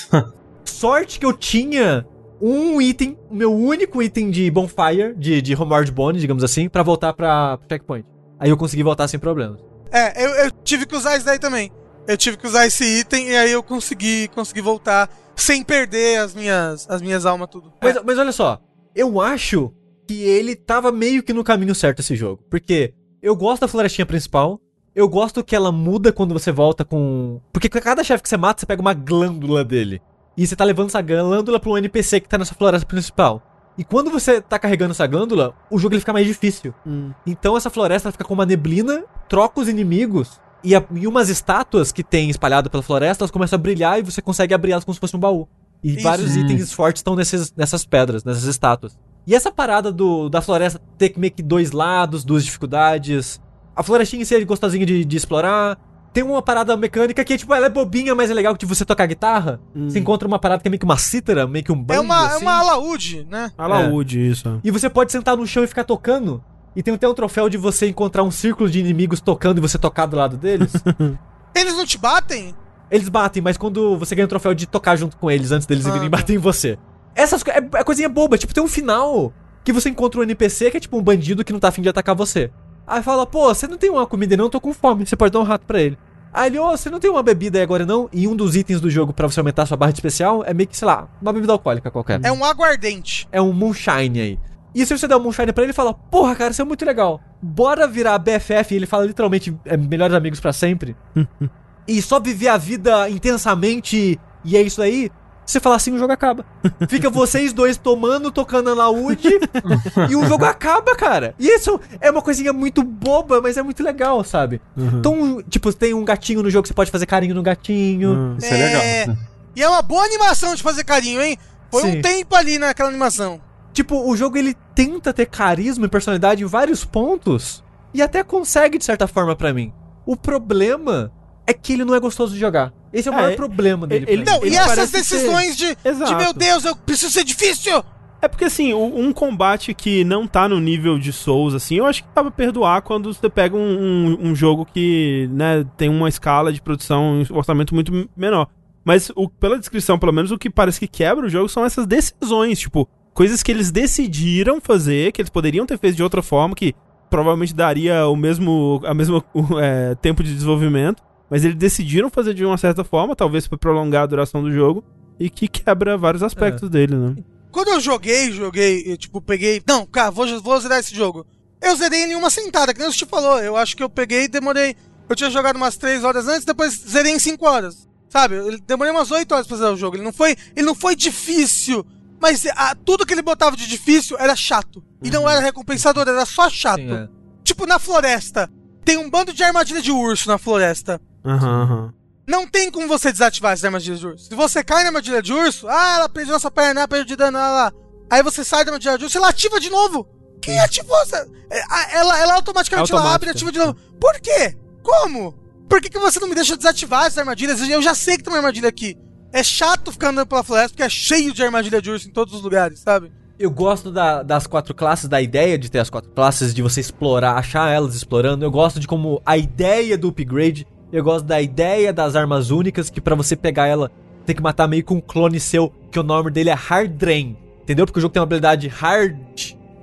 Sorte que eu tinha um item, o meu único item de bonfire, de, de Homeward Bone, digamos assim, pra voltar pra pro checkpoint. Aí eu consegui voltar sem problemas. É, eu, eu tive que usar isso daí também. Eu tive que usar esse item e aí eu consegui, consegui voltar sem perder as minhas, as minhas almas, tudo. Mas, mas olha só, eu acho que ele tava meio que no caminho certo esse jogo. Porque eu gosto da florestinha principal. Eu gosto que ela muda quando você volta com. Porque cada chefe que você mata, você pega uma glândula dele. E você tá levando essa glândula pra um NPC que tá nessa floresta principal. E quando você tá carregando essa glândula, o jogo ele fica mais difícil. Hum. Então essa floresta fica com uma neblina, troca os inimigos. E, a- e umas estátuas que tem espalhado pela floresta, elas começam a brilhar e você consegue abrir elas como se fosse um baú. E Isso. vários itens fortes estão nesses, nessas pedras, nessas estátuas. E essa parada do, da floresta ter que meio que dois lados, duas dificuldades. A florestinha em si é gostosinha de, de explorar. Tem uma parada mecânica que, tipo, ela é bobinha, mas é legal que tipo, você tocar guitarra. Você encontra uma parada que é meio que uma cítara, meio que um banjo, É uma, é assim. uma alaúde, né? Alaúde, isso. E você pode sentar no chão e ficar tocando. E tem até um troféu de você encontrar um círculo de inimigos tocando e você tocar do lado deles. Eles não te batem? eles batem, mas quando você ganha o troféu de tocar junto com eles antes deles Ah, virem tá. bater em você. Essas co- é, é coisinha boba, tipo, tem um final que você encontra um NPC que é tipo um bandido que não tá afim de atacar você. Aí fala, pô, você não tem uma comida aí não, eu tô com fome, você pode dar um rato pra ele. Aí ele, ô, você não tem uma bebida aí agora não? E um dos itens do jogo pra você aumentar a sua barra de especial é meio que, sei lá, uma bebida alcoólica qualquer. É um aguardente. é um moonshine aí. E se você der um moonshine pra ele, ele fala: Porra, cara, isso é muito legal. Bora virar BFF. E ele fala literalmente: é, melhores amigos pra sempre. e só viver a vida intensamente. E é isso aí. Você fala assim, o jogo acaba. Fica vocês dois tomando, tocando alaúde. e o jogo acaba, cara. E isso é uma coisinha muito boba, mas é muito legal, sabe? Uhum. Então, tipo, tem um gatinho no jogo que você pode fazer carinho no gatinho. Hum. Isso é legal. E é uma boa animação de fazer carinho, hein? Foi Sim. um tempo ali naquela animação. Tipo, o jogo ele tenta ter carisma e personalidade em vários pontos e até consegue de certa forma pra mim. O problema é que ele não é gostoso de jogar. Esse é o É, maior problema dele. ele-. Não, Ele e essas decisões de, de Exato. meu Deus, eu preciso ser difícil. É porque assim, um combate que não tá no nível de Souls, assim, eu acho que dá pra perdoar quando você pega um, um- um jogo que, né, tem uma escala de produção, um orçamento muito menor. Mas o- pela descrição, pelo menos, o que parece que quebra o jogo são essas decisões, tipo, coisas que eles decidiram fazer, que eles poderiam ter feito de outra forma, que provavelmente daria o mesmo, a mesma é, tempo de desenvolvimento, mas eles decidiram fazer de uma certa forma, talvez pra prolongar a duração do jogo, e que quebra vários aspectos dele, né? Quando eu joguei, joguei, eu, tipo, peguei. Não, cara, vou, vou zerar esse jogo. Eu zerei em uma sentada, que nem você te falou. Eu acho que eu peguei e demorei. Eu tinha jogado umas 3 horas antes, depois zerei em 5 horas. Sabe? Eu demorei umas 8 horas pra zerar o jogo. Ele não foi, ele não foi difícil. Mas ah, tudo que ele botava de difícil era chato. E não era recompensador, era só chato. Sim, é. Tipo, na floresta. Tem um bando de armadilha de urso na floresta. Aham, aham. Não tem como você desativar essas armadilhas de urso. Se você cai na armadilha de urso, ah, ela prende nossa perna, ela perde de dano, lá, lá. Aí você sai da armadilha de urso, ela ativa de novo. Quem ativou essa? É, Ela, ela automaticamente ela abre e Automática. ativa de novo. Por quê? Como? Por que, que você não me deixa desativar essas armadilhas? Eu já sei que tem uma armadilha aqui. É chato ficar andando pela floresta porque é cheio de armadilha de urso em todos os lugares, sabe? Eu gosto da- das quatro classes, da ideia de ter as quatro classes, de você explorar, achar elas explorando. Eu gosto de como a ideia do upgrade. Eu gosto da ideia das armas únicas, que pra você pegar ela, tem que matar meio que um clone seu, que o nome dele é Hard Drain. Entendeu? Porque o jogo tem uma habilidade Hard.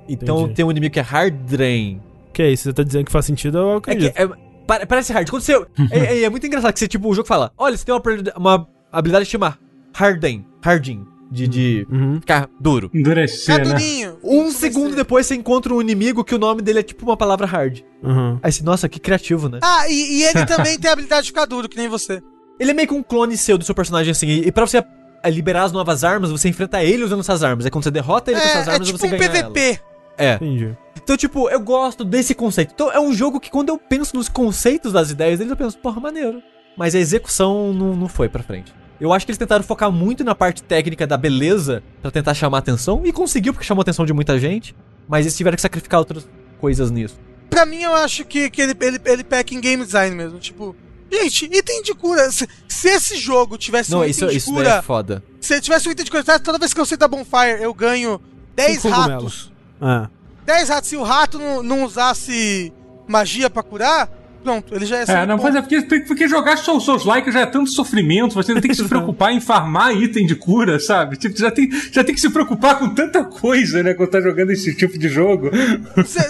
Então Entendi. tem um inimigo que é Hard Drain. Que é isso? Você tá dizendo que faz sentido, eu É acredito. que é- pare- parece hard. Quando você. é, é- é muito engraçado que você, tipo, o jogo fala: olha, você tem uma, habilidade- uma habilidade que chama Harden. Hardin. De, de Uhum. ficar duro. Endurecer, É né? durinho. Um vai segundo depois você encontra um inimigo que o nome dele é tipo uma palavra hard. Uhum. Aí você, nossa, que criativo, né? Ah, e, e ele também tem a habilidade de ficar duro, que nem você. Ele é meio que um clone seu do seu personagem, assim. E, e pra você eh, liberar as novas armas, você enfrenta ele usando essas armas. É quando você derrota ele com essas É, é armas, tipo você um ganha PVP. elas. É. Entendi. Então, tipo, eu gosto desse conceito. Então, é um jogo que quando eu penso nos conceitos das ideias deles, eu penso, porra, maneiro. Mas a execução não, não foi pra frente. Eu acho que eles tentaram focar muito na parte técnica da beleza pra tentar chamar atenção. E conseguiu, porque chamou a atenção de muita gente. Mas eles tiveram que sacrificar outras coisas nisso. Pra mim, eu acho que, que ele, ele, ele peca em game design mesmo. Tipo, gente, item de cura. Se, se esse jogo tivesse não, um isso, item de isso cura. é foda. Se tivesse um item de cura, toda vez que eu da Bonfire, eu ganho 10 Cinco ratos. É. 10 ratos. Se o rato não, não usasse magia pra curar, pronto, ele já ser. É, um não, mas é porque, porque jogar Souls Souls like já é tanto sofrimento, você não tem que se preocupar em farmar item de cura, sabe? Tipo, já tem, já tem que se preocupar com tanta coisa, né, quando tá jogando esse tipo de jogo.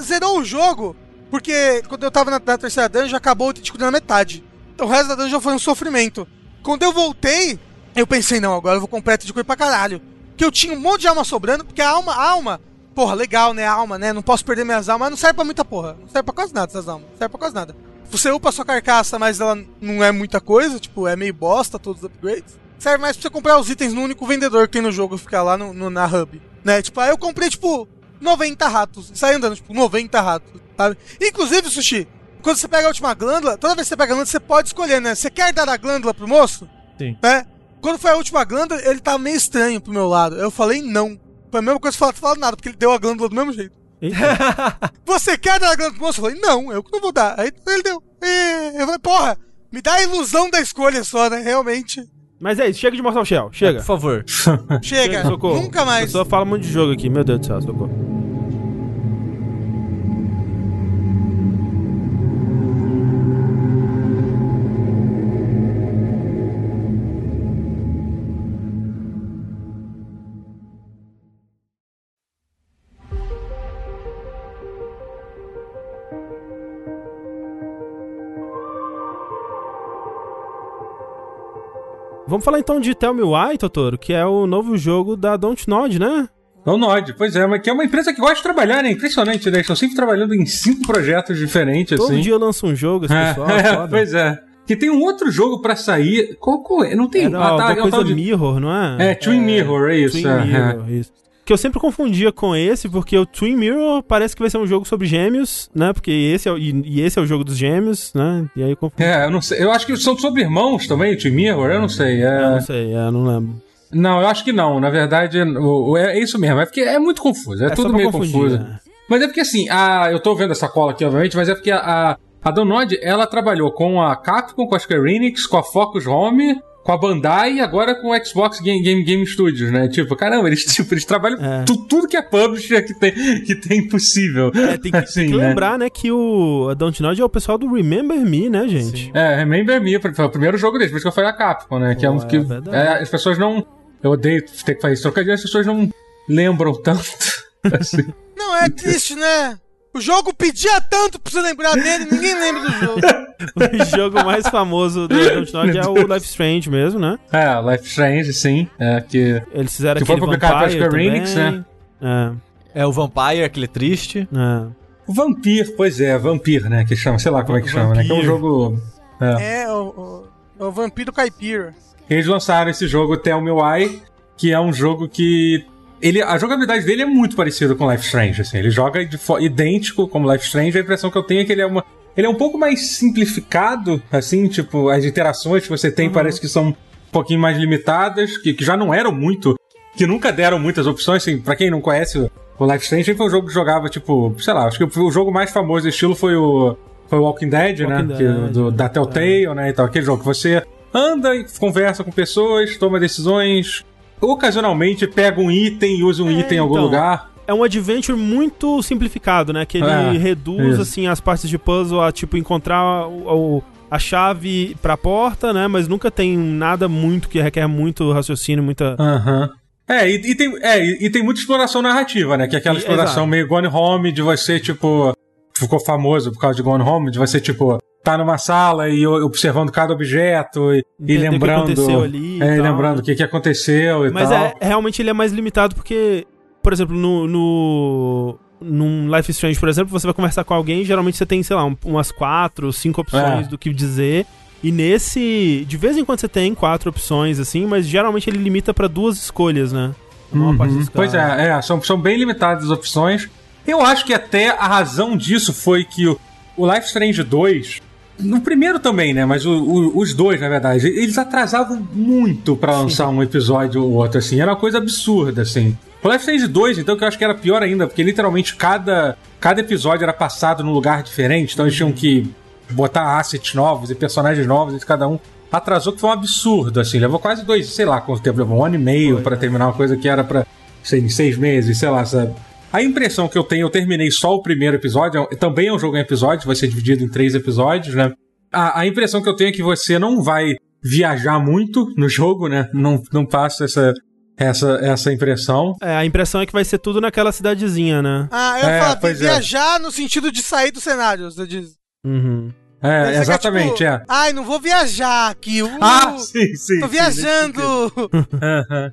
Zerou o jogo, porque quando eu tava na, na terceira dungeon, acabou o item de cura na metade. Então o resto da dungeon foi um sofrimento. Quando eu voltei, eu pensei, não, agora eu vou comprar item de cura pra caralho. Que eu tinha um monte de alma sobrando, porque a alma, a alma, porra, legal, né, alma, né, não posso perder minhas almas, mas não serve pra muita porra. Não serve pra quase nada essas almas, não serve pra quase nada. Você upa sua carcaça, mas ela não é muita coisa, tipo, é meio bosta todos os upgrades. Serve mais pra você comprar os itens no único vendedor que tem no jogo, ficar lá no, no- na hub. Né? Tipo, aí eu comprei, tipo, 90 ratos. Saí andando, tipo, 90 ratos, sabe? Inclusive, Sushi, quando você pega a última glândula, toda vez que você pega a glândula, você pode escolher, né? Você quer dar a glândula pro moço? Sim. Né? Quando foi a última glândula, ele tava meio estranho pro meu lado. Eu falei não. Foi a mesma coisa que falar, falar nada, porque ele deu a glândula do mesmo jeito. Eita. Você quer dar a glândula pro moço? Eu falei, não, eu que não vou dar. Aí ele deu. É, Eu falei, porra, me dá a ilusão da escolha só, né? Realmente. Mas é isso, chega de Mortal Shell, Por chega. favor. Chega, socorro. nunca mais. pessoa fala muito de jogo aqui, meu Deus do céu, socorro. Vamos falar então de Tell Me Why, Totoro, que é o novo jogo da Dontnod, né? É o Nod, pois é, mas que é uma empresa que gosta de trabalhar, né? Impressionante, né? Estão sempre trabalhando em cinco projetos diferentes, Todo assim. dia lança um jogo, esse pessoal, É, pois é. Que tem um outro jogo pra sair. Qual, qual é? Não tem. Era ah, tá, é coisa de- Mirror, não é? É, Twin Mirror, é isso. Twin é, é. Mirror, isso. Que eu sempre confundia com esse, porque o Twin Mirror parece que vai ser um jogo sobre gêmeos, né? Porque esse é, o- e, e esse é o jogo dos gêmeos, né? E aí eu confundi. É, eu não sei. Eu acho que são sobre irmãos também, Twin Mirror, eu não sei. É... Eu não sei, é, não lembro. Não, eu acho que não. Na verdade, o, o- é isso mesmo. É porque é muito confuso. É, só tudo meio confundir, confuso. né? Mas é porque assim, a, eu tô vendo essa cola aqui, obviamente, mas é porque a, a Donod, ela trabalhou com a Capcom, com a Square Enix, com a Focus Home, com a Bandai e agora com o Xbox Game Game, Game Studios, né? Tipo, caramba, eles, tipo, eles trabalham É. tu- tudo que é publisher que tem, que tem possível. É, tem que, Assim, tem que né? lembrar, né, que o a Dontnod é o pessoal do Remember Me, né, gente? É, Remember Me, foi o primeiro jogo deles, por isso que eu falei a Capcom, né? que é um Pô, é que verdade. é, as pessoas não. Eu odeio ter que fazer esse trocadilho, as pessoas não lembram tanto. assim. Não, é triste, né? O jogo pedia tanto pra você lembrar dele, ninguém lembra do jogo. O jogo mais famoso do Dontnod é o Life Strange mesmo, né? É, Life Strange, sim. É, que Eles fizeram Que foi publicado pela Square. Enix, né? É, É o Vampire, aquele triste. é. O Vampir, pois é, Vampir, né? Que chama, sei lá como é que chama, né? Que é um Vampir. jogo. É. É, o, o, o Vampiro Caipira. Eles lançaram esse jogo Tell Me Why, que é um jogo que. Ele, a jogabilidade dele é muito parecida com Life Strange, assim. Ele joga de idêntico como Life Strange. A impressão que eu tenho é que ele é uma. Ele é um pouco mais simplificado, assim, tipo, as interações que você tem parece que são um pouquinho mais limitadas, que, que já não eram muito. Que nunca deram muitas opções, assim, pra quem não conhece o, o Life Strange, foi um jogo que jogava, tipo, sei lá, acho que o, o jogo mais famoso do estilo foi o. foi Walking Dead, Walking né? Dead, que, do, da Telltale, né? E tal, aquele jogo que você anda e conversa com pessoas, toma decisões, ocasionalmente pega um item e usa um É, item em algum então. lugar. É um adventure muito simplificado, né? Que ele É, reduz, isso. assim, as partes de puzzle a, tipo, encontrar o, o- a chave pra porta, né? Mas nunca tem nada muito que requer muito raciocínio, muita... Aham. É, e, e tem, é e, e tem muita exploração narrativa, né? Que é aquela exploração exato. meio Gone Home, de você, tipo. Ficou famoso por causa de Gone Home, de você, tipo, tá numa sala e observando cada objeto e, e Entender o que lembrando. aconteceu ali é, e tal, lembrando né? o que, que aconteceu e Mas tal. é, realmente ele é mais limitado porque, por exemplo, no, no num Life Strange, por exemplo, você vai conversar com alguém, geralmente você tem, sei lá, um- umas quatro, cinco opções É. do que dizer. E nesse, de vez em quando você tem quatro opções assim, mas geralmente ele limita pra duas escolhas, né? Uhum. Pois é, é são, são bem limitadas as opções. Eu acho que até a razão disso foi que o, Life Strange 2, no primeiro também, né? Mas o- o- os dois, na verdade, eles atrasavam muito pra lançar um episódio ou outro, assim. Era uma coisa absurda, assim. O Life Strange 2, então, que eu acho que era pior ainda, porque literalmente cada, cada episódio era passado num lugar diferente, então eles tinham que botar assets novos e personagens novos de cada um. Atrasou que foi um absurdo, assim. Levou quase dois, sei lá quanto tempo, levou um ano e meio pra terminar uma coisa que era pra sei, em seis meses, sei lá, sabe? A impressão que eu tenho, eu terminei só o primeiro episódio, é- também é um jogo em episódios, vai ser dividido em três episódios, né? A, a impressão que eu tenho é que você não vai viajar muito no jogo, né? Não, não passa essa, essa, essa impressão. É, a impressão é que vai ser tudo naquela cidadezinha, né? Ah, eu É, pois é. viajar no sentido de sair do cenário, você diz. Uhum. É, quer, exatamente, tipo, é. Ai, não vou viajar aqui. Uh, Ah, sim, sim. tô sim, viajando. Aham.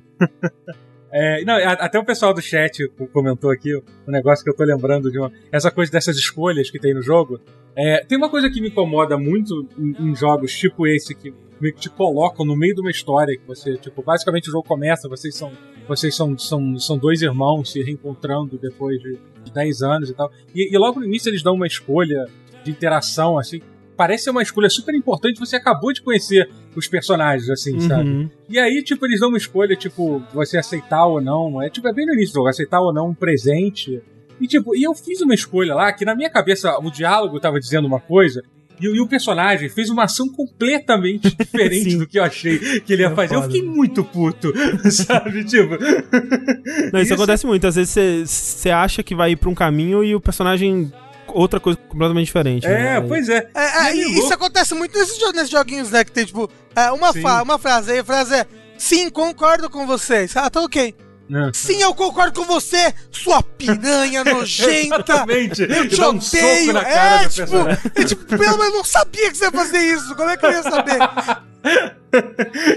É, não, a- até o pessoal do chat comentou aqui um negócio que eu tô lembrando de uma. Essa coisa dessas escolhas que tem no jogo. É, tem uma coisa que me incomoda muito em, em jogos tipo esse que meio que te colocam no meio de uma história que você, tipo, basicamente o jogo começa, vocês são. Vocês são, são, são dois irmãos se reencontrando depois de, de 10 anos e tal. E, e logo no início eles dão uma escolha de interação, assim. Parece ser uma escolha super importante, você acabou de conhecer os personagens, assim, sabe? Uhum. E aí, tipo, eles dão uma escolha, tipo, você aceitar ou não. É tipo, é bem no início do jogo, aceitar ou não um presente. E tipo, e eu fiz uma escolha lá que na minha cabeça o diálogo tava dizendo uma coisa. E, o- e o personagem fez uma ação completamente diferente do que eu achei que ele ia É fazer. Eu fiquei muito puto, sabe? Tipo. Não, isso, acontece muito. Às vezes você acha que vai ir pra um caminho e o personagem. Outra coisa completamente diferente. né? É, pois é. É, é, E é e isso louco. acontece muito nesses, jo- nesses joguinhos, né? Que tem, tipo, é, uma, fa- uma frase aí, a frase é Sim, concordo com vocês. Ah, tá ok. Né? Sim, eu concordo com você, sua piranha nojenta. Exatamente. Eu E te um odeio. na cara é, tipo, é, tipo, pelo menos eu não sabia que você ia fazer isso. Como é que eu ia saber?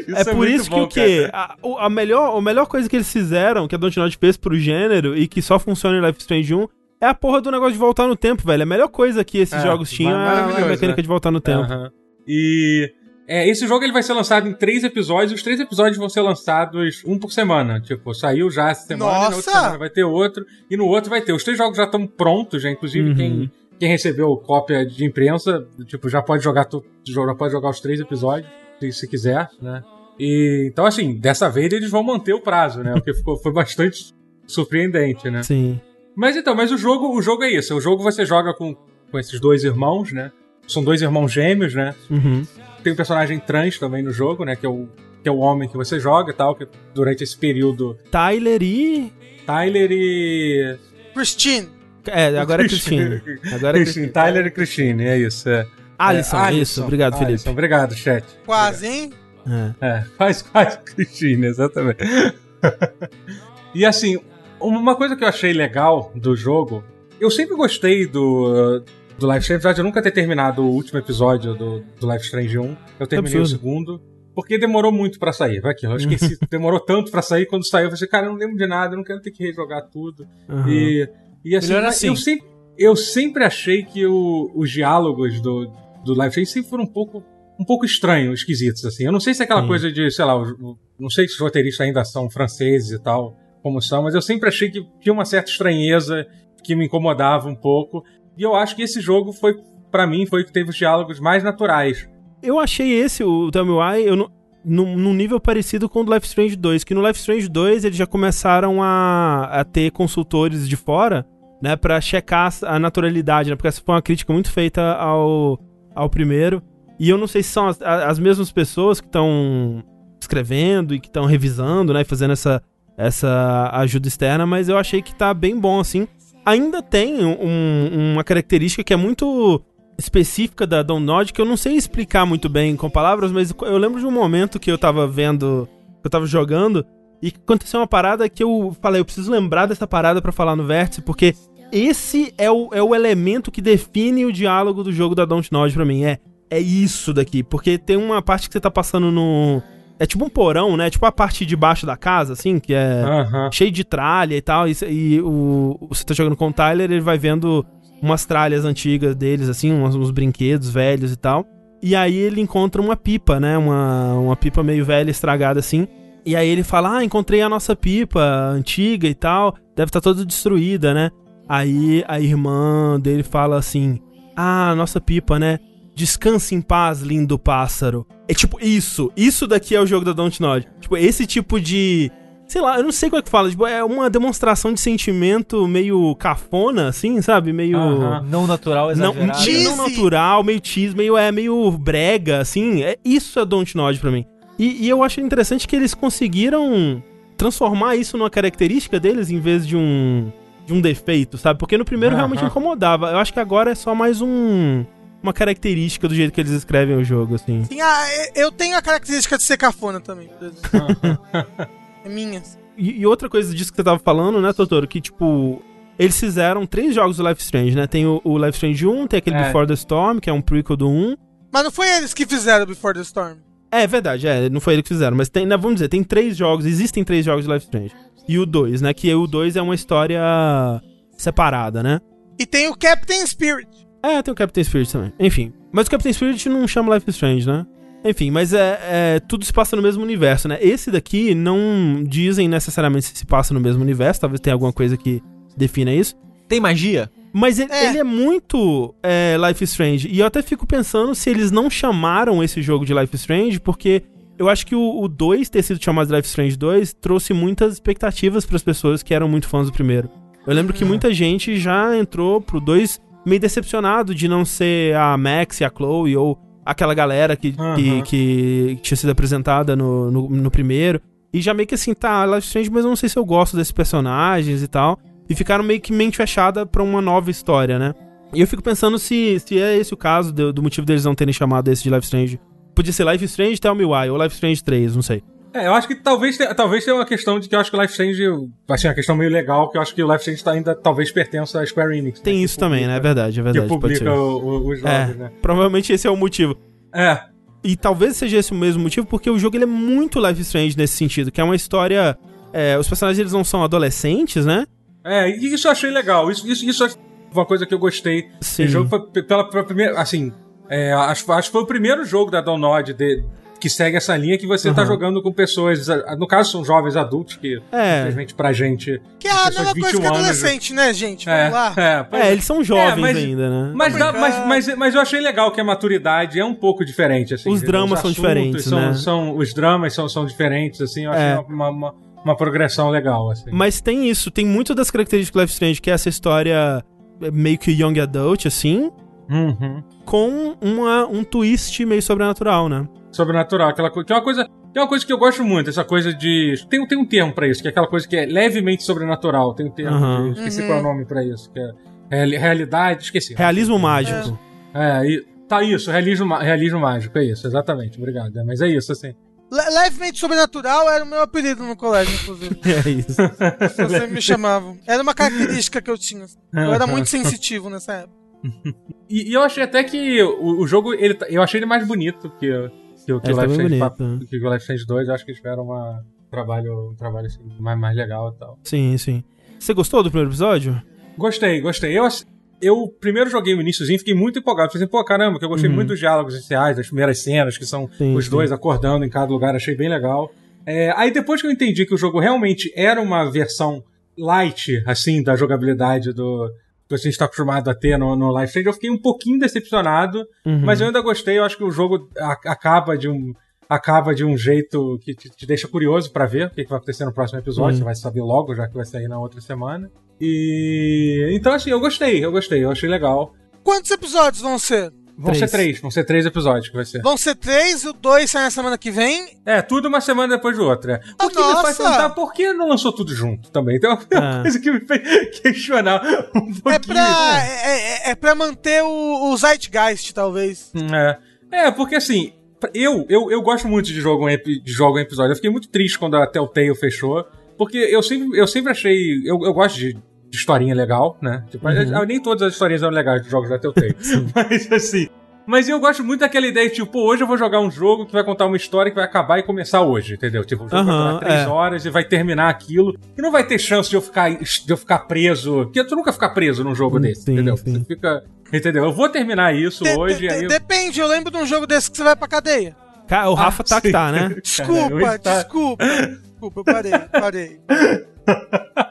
Isso É por isso que bom, o quê? A, a melhor, a melhor coisa que eles fizeram, que a Dontnod fez pro gênero e que só funciona em Life Strange 1, é a porra do negócio de voltar no tempo, velho. A melhor coisa que esses É, jogos tinham é a mecânica né? de voltar no tempo. Aham. E é, esse jogo ele vai ser lançado em três episódios. e Os três episódios vão ser lançados um por semana. Tipo, saiu já essa semana, e na outra Nossa! semana vai ter outro, e no outro vai ter. Os três jogos já estão prontos, já. Inclusive, Uhum. quem, quem recebeu cópia de imprensa, tipo, já pode jogar já pode jogar os três episódios, se, se quiser, né? E, então, assim, dessa vez eles vão manter o prazo, né? Porque ficou, foi bastante surpreendente, né? Sim. Mas então, mas o jogo, o jogo é isso. O jogo você joga com, com esses dois irmãos, né? São dois irmãos gêmeos, né? Uhum. Tem um personagem trans também no jogo, né? Que é o, que é o homem que você joga e tal, que durante esse período. Tyler e. Tyler e. Christine. É, agora é Christine. Agora é Christine, Christine. Tyler e Christine, é isso. É. Alisson, É, isso. Obrigado, Felipe. Alisson, obrigado, chat. Quase, hein? É. É, faz, faz Christine, exatamente. e assim, uma coisa que eu achei legal do jogo, eu sempre gostei do, do Life Strange, apesar de eu nunca ter terminado o último episódio do, do Life Strange 1. Eu terminei o absurdo. segundo. Porque demorou muito pra sair. Vai aqui, eu esqueci. demorou tanto pra sair. Quando saiu, eu falei, cara, eu não lembro de nada, eu não quero ter que rejogar tudo. Uhum. E, e assim, mas assim. Eu, sempre, eu sempre achei que o- os diálogos do, do Life Strange sempre foram um pouco, um pouco estranhos, esquisitos, assim. Eu não sei se é aquela Sim. coisa de, sei lá, o- o- não sei se os roteiristas ainda são franceses e tal, como são, mas eu sempre achei que tinha uma certa estranheza que me incomodava um pouco. E eu acho que esse jogo foi, pra mim, foi o que teve os diálogos mais naturais. Eu achei esse, o Tell Me Why, eu não- num, nível parecido com o do Life Strange 2, que no Life Strange 2 eles já começaram a, a ter consultores de fora, né, pra checar a naturalidade, né? Porque essa foi uma crítica muito feita ao, ao primeiro. E eu não sei se são as, as mesmas pessoas que estão escrevendo e que estão revisando, né, fazendo essa, essa ajuda externa, mas eu achei que tá bem bom, assim. Ainda tem um, uma característica que é muito específica da Download que eu não sei explicar muito bem com palavras, mas eu lembro de um momento que eu tava vendo, que eu tava jogando, e aconteceu uma parada que eu falei, eu preciso lembrar dessa parada para falar no vértice, porque esse é o, é o elemento que define o diálogo do jogo da Dontnod pra mim. É, é isso daqui, porque tem uma parte que você tá passando no. É tipo um porão, né? Tipo a parte de baixo da casa, assim, que é Aham. cheio de tralha e tal. E, e o, você tá jogando com o Tyler, ele vai vendo umas tralhas antigas deles, assim, uns, uns brinquedos velhos e tal. E aí ele encontra uma pipa, né? Uma, uma pipa meio velha, estragada assim. E aí ele fala: Ah, encontrei a nossa pipa antiga e tal. Deve estar toda destruída, né? Aí a irmã dele fala assim: Ah, nossa pipa, né? Descanse em paz, lindo pássaro. É tipo isso. Isso daqui é o jogo da Dontnod. Tipo, esse tipo de. Sei lá, eu não sei como é que fala. Tipo, é uma demonstração de sentimento meio cafona, assim, sabe? Meio. Aham. Não natural, Não, exagerado. Cheesy. não natural, meio cheese, meio, é, meio brega, assim. É, isso é Dontnod pra mim. E, e eu acho interessante que eles conseguiram transformar isso numa característica deles em vez de um de um defeito, sabe? Porque no primeiro realmente Aham. incomodava. Eu acho que agora é só mais um uma característica do jeito que eles escrevem o jogo, assim. Sim, ah, eu tenho a característica de ser cafona também. é minha. E, e outra coisa disso que você tava falando, né, Totoro, que tipo eles fizeram três jogos do Life Strange, né? Tem o, o Life Strange 1, tem aquele É. Before the Storm, que é um prequel do 1. Mas não foi eles que fizeram Before the Storm. É, é verdade, é, não foi eles que fizeram, mas tem, né, vamos dizer, tem três jogos, existem três jogos de Life Strange. E o 2, né, que o 2 é uma história separada, né? E tem o Captain Spirit. É, tem o Captain Spirit também. Enfim, mas o Captain Spirit não chama Life is Strange, né? Enfim, mas é, é- tudo se passa no mesmo universo, né? Esse daqui não dizem necessariamente se se passa no mesmo universo, talvez tenha alguma coisa que defina isso. Tem magia? Mas ele É. ele é muito é, Life is Strange. E eu até fico pensando se eles não chamaram esse jogo de Life is Strange, porque eu acho que o 2 ter sido chamado de Life is Strange 2 trouxe muitas expectativas para as pessoas que eram muito fãs do primeiro. Eu lembro que muita gente já entrou pro 2 meio decepcionado de não ser a Max e a Chloe ou aquela galera que, que, Aham. que tinha sido apresentada no, no, no primeiro. E já meio que assim, tá, Life is Strange, mas eu não sei se eu gosto desses personagens e tal. E ficaram meio que mente fechada pra uma nova história, né? E eu fico pensando se, se é esse o caso do, do motivo deles não terem chamado esse de Life Strange. Podia ser Life Strange Tell Me Why ou Life Strange 3, não sei. É, eu acho que talvez, tenha- talvez tenha uma questão de que eu acho que o Life Strange, assim, uma questão meio legal, que eu acho que o Life Strange tá ainda talvez pertença à Square Enix. né, Tem que isso também, né? É verdade, é Que verdade. Ser. publica o- o- os É, jogos, né? provavelmente esse é o motivo. É, E talvez seja esse o mesmo motivo, porque o jogo ele é muito Life Strange nesse sentido, que é uma história. é, os personagens eles não são adolescentes, né? é, e isso eu achei legal. Isso, isso, isso é uma coisa que eu gostei. Sim. O jogo foi pe- pela, pela primeira, assim, é, acho, acho que foi o primeiro jogo da Download de, que segue essa linha que você tá Aham. jogando com pessoas, no caso são jovens adultos que, É. infelizmente pra gente... Que é a mesma coisa que 21 anos, adolescente, né, gente? É, Vamos lá. é, pois É, eles são jovens mas- ainda, né? Mas, dá- mas, Obrigado. mas, mas eu achei legal que a maturidade é um pouco diferente, assim. Os dramas são diferentes, são, né? são- os dramas são, são diferentes, assim, eu achei É. uma, uma, uma progressão legal, assim. Mas tem isso, tem muito das características do Life Strange, que é essa história é, meio que young adult, assim, Uhum. com uma, um twist meio sobrenatural, né? Sobrenatural, aquela coisa. Que é uma coisa. Que é uma coisa que eu gosto muito, essa coisa de. Tem, tem um termo pra isso, que é aquela coisa que é levemente sobrenatural. Tem um termo. De- esqueci Uhum. qual é o nome pra isso. Que é reali- realidade. Esqueci. Realismo mágico. É, e, tá isso, realismo, realismo mágico, é isso, exatamente, obrigado. É, mas é isso, assim. Le- levemente sobrenatural era o meu apelido no colégio, inclusive. É isso. Sempre me chamavam. Era uma característica que eu tinha. Eu era muito sensitivo nessa época. E, e eu achei até que o, o jogo, ele, tá- eu achei ele mais bonito que, que, o- que o Life Strange bonito, que o Life Strange 2. Eu acho que eles tiveram uma, um trabalho, um trabalho assim, mais, mais legal e tal. Sim, sim. Você gostou do primeiro episódio? Gostei, gostei. Eu, ass- eu primeiro joguei o iníciozinho, fiquei muito empolgado. Falei assim, pô, caramba, que eu gostei Uhum. muito dos diálogos iniciais, das primeiras cenas, que são Sim, os sim. dois acordando em cada lugar, achei bem legal. É, aí depois que eu entendi que o jogo realmente era uma versão light, assim, da jogabilidade do que a gente está acostumado a ter no, no Life Strange, eu fiquei um pouquinho decepcionado, Uhum. mas eu ainda gostei, eu acho que o jogo acaba de um acaba de um jeito que te, te deixa curioso pra ver o que, que vai acontecer no próximo episódio. Hum. Você vai saber logo, já que vai sair na outra semana. E. Então, assim, eu gostei, eu gostei, eu achei legal. Quantos episódios vão ser? Vão Três. ser três, vão ser três episódios que vai ser. Vão ser três e o dois sai na semana que vem. É, tudo uma semana depois do outro. É. O Ah, que me faz nossa! perguntar por que não lançou tudo junto também. Então é uma Ah. coisa que me fez questionar um pouquinho. É pra, é, é- é pra manter o, o Zeitgeist, talvez. É, é porque assim, eu, eu, eu gosto muito de jogo, em de jogo em episódio. Eu fiquei muito triste quando a Telltale fechou. Porque eu sempre, eu sempre achei. Eu, eu gosto de, de historinha legal, né? Tipo, Uhum. Nem todas as historinhas eram legais dos jogos da Telltale. Mas assim. Mas eu gosto muito daquela ideia de, tipo, pô, hoje eu vou jogar um jogo que vai contar uma história que vai acabar e começar hoje, entendeu? Tipo, o jogo vai Aham, durar três é. horas e vai terminar aquilo. E não vai ter chance de eu ficar, de eu ficar preso. Porque tu nunca fica preso num jogo Hum, desse, sim, entendeu? sim. Você fica. Entendeu? Eu vou terminar isso De- hoje. de- aí eu- Depende, eu lembro de um jogo desse que você vai pra cadeia. Cara, o Rafa tá que sim. tá, né? Desculpa, hoje tá- desculpa. Desculpa, eu parei, parei.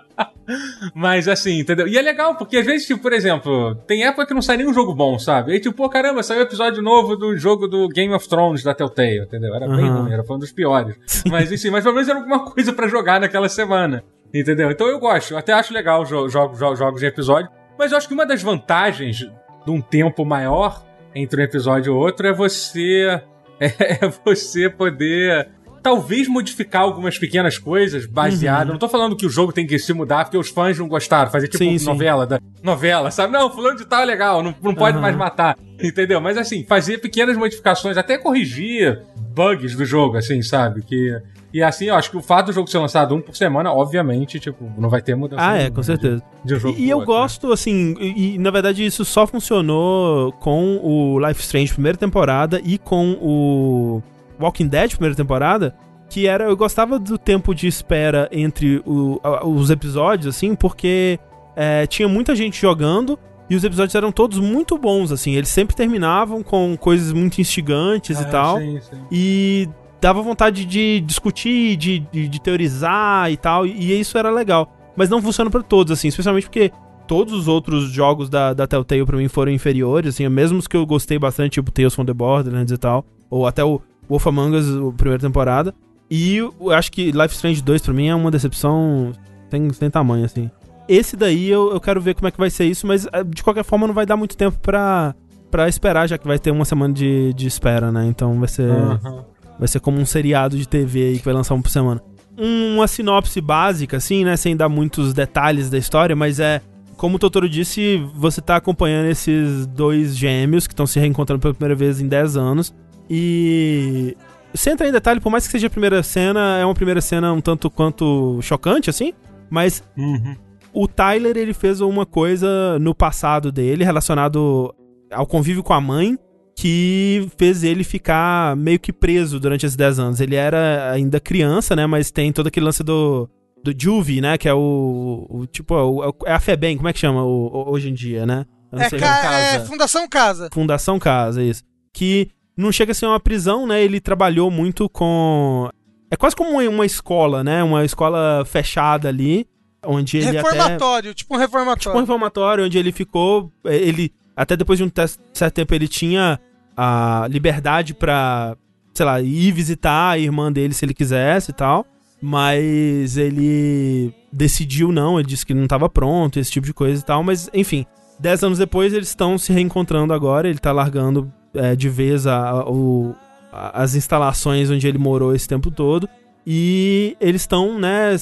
Mas assim, entendeu? E é legal, porque às vezes, tipo, por exemplo, tem época que não sai nenhum jogo bom, sabe? Aí, tipo, pô, caramba, saiu episódio novo do jogo do Game of Thrones da Telltale, entendeu? Era bem Aham. ruim, era um dos piores. Mas enfim, mas pelo menos era alguma coisa pra jogar naquela semana. Entendeu? Então eu gosto, eu até acho legal jo jo jo jogos de episódio. Mas eu acho que uma das vantagens de um tempo maior entre um episódio e outro é você. É você poder. Talvez modificar algumas pequenas coisas baseado. Não tô falando que o jogo tem que se mudar porque os fãs não gostaram. Fazer tipo Sim, sim. novela da novela, sabe? Não, fulano de tal é legal, não, não pode Aham. mais matar. Entendeu? Mas assim, fazer pequenas modificações, até corrigir bugs do jogo, assim, sabe? Que. E assim, eu acho que o fato do jogo ser lançado um por semana, obviamente, tipo, não vai ter mudança. Ah, é, com de- certeza. De um jogo E, eu outro, né? gosto, assim, e, e, na verdade isso só funcionou com o Life Strange primeira temporada e com o Walking Dead primeira temporada, que era, eu gostava do tempo de espera entre o- os episódios, assim, porque é, tinha muita gente jogando e os episódios eram todos muito bons, assim, eles sempre terminavam com coisas muito instigantes e Ah, tal. sim, sim. E dava vontade de discutir, de, de, de teorizar e tal, e isso era legal. Mas não funciona pra todos, assim, especialmente porque todos os outros jogos da, da Telltale pra mim foram inferiores, assim, mesmo os que eu gostei bastante, tipo Tales from the Borderlands e tal, ou até o Wolf Among Us, a primeira temporada. E eu acho que Life Strange 2 pra mim é uma decepção sem, sem tamanho, assim. Esse daí eu, eu quero ver como é que vai ser isso, mas eh, de qualquer forma não vai dar muito tempo pra, pra esperar, já que vai ter uma semana de, de espera, né? Então vai ser. Aham. Vai ser como um seriado de TV aí que vai lançar um por semana. Um- Uma sinopse básica, assim, né? Sem dar muitos detalhes da história, mas é. Como o Totoro disse, você tá acompanhando esses dois gêmeos que estão se reencontrando pela primeira vez em 10 anos. E. Sem entrar em detalhe, por mais que seja a primeira cena, é uma primeira cena um tanto quanto chocante, assim. Mas Uhum. o Tyler, ele fez uma coisa no passado dele, relacionado ao convívio com a mãe, que fez ele ficar meio que preso durante esses 10 anos. Ele era ainda criança, né? Mas tem todo aquele lance do, do Juvie, né? Que é o, o tipo, é o- é a FEBEM, como é que chama o- o- hoje em dia, né? Eu não É, sei. ca- é. Fundação Casa. Fundação Casa, isso. Que não chega a ser uma prisão, né? Ele trabalhou muito com. É quase como uma, escola, né? Uma escola fechada ali, onde ele até. reformatório, tipo um Tipo um reformatório. reformatório onde ele ficou. eh, Ele. Até depois de um certo tempo ele tinha a liberdade pra, sei lá, ir visitar a irmã dele se ele quisesse e tal. Mas ele decidiu não, ele disse que não tava pronto, esse tipo de coisa e tal. Mas, enfim, dez anos depois eles estão se reencontrando agora. Ele tá largando eh, de vez a- a- o- a- as instalações onde ele morou esse tempo todo. E eles estão, né,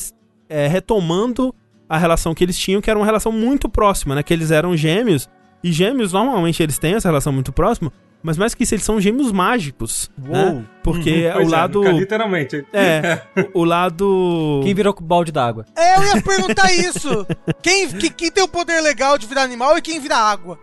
eh, retomando a relação que eles tinham, que era uma relação muito próxima, né? Que eles eram gêmeos. E gêmeos, normalmente, eles têm essa relação muito próxima. Mas mais que isso, eles são gêmeos mágicos. Né? Porque Uhum, o é, lado. literalmente. É, o o lado. Quem virou com balde d'água? É, eu ia perguntar isso. Quem, que- quem tem o poder legal de virar animal e quem vira água?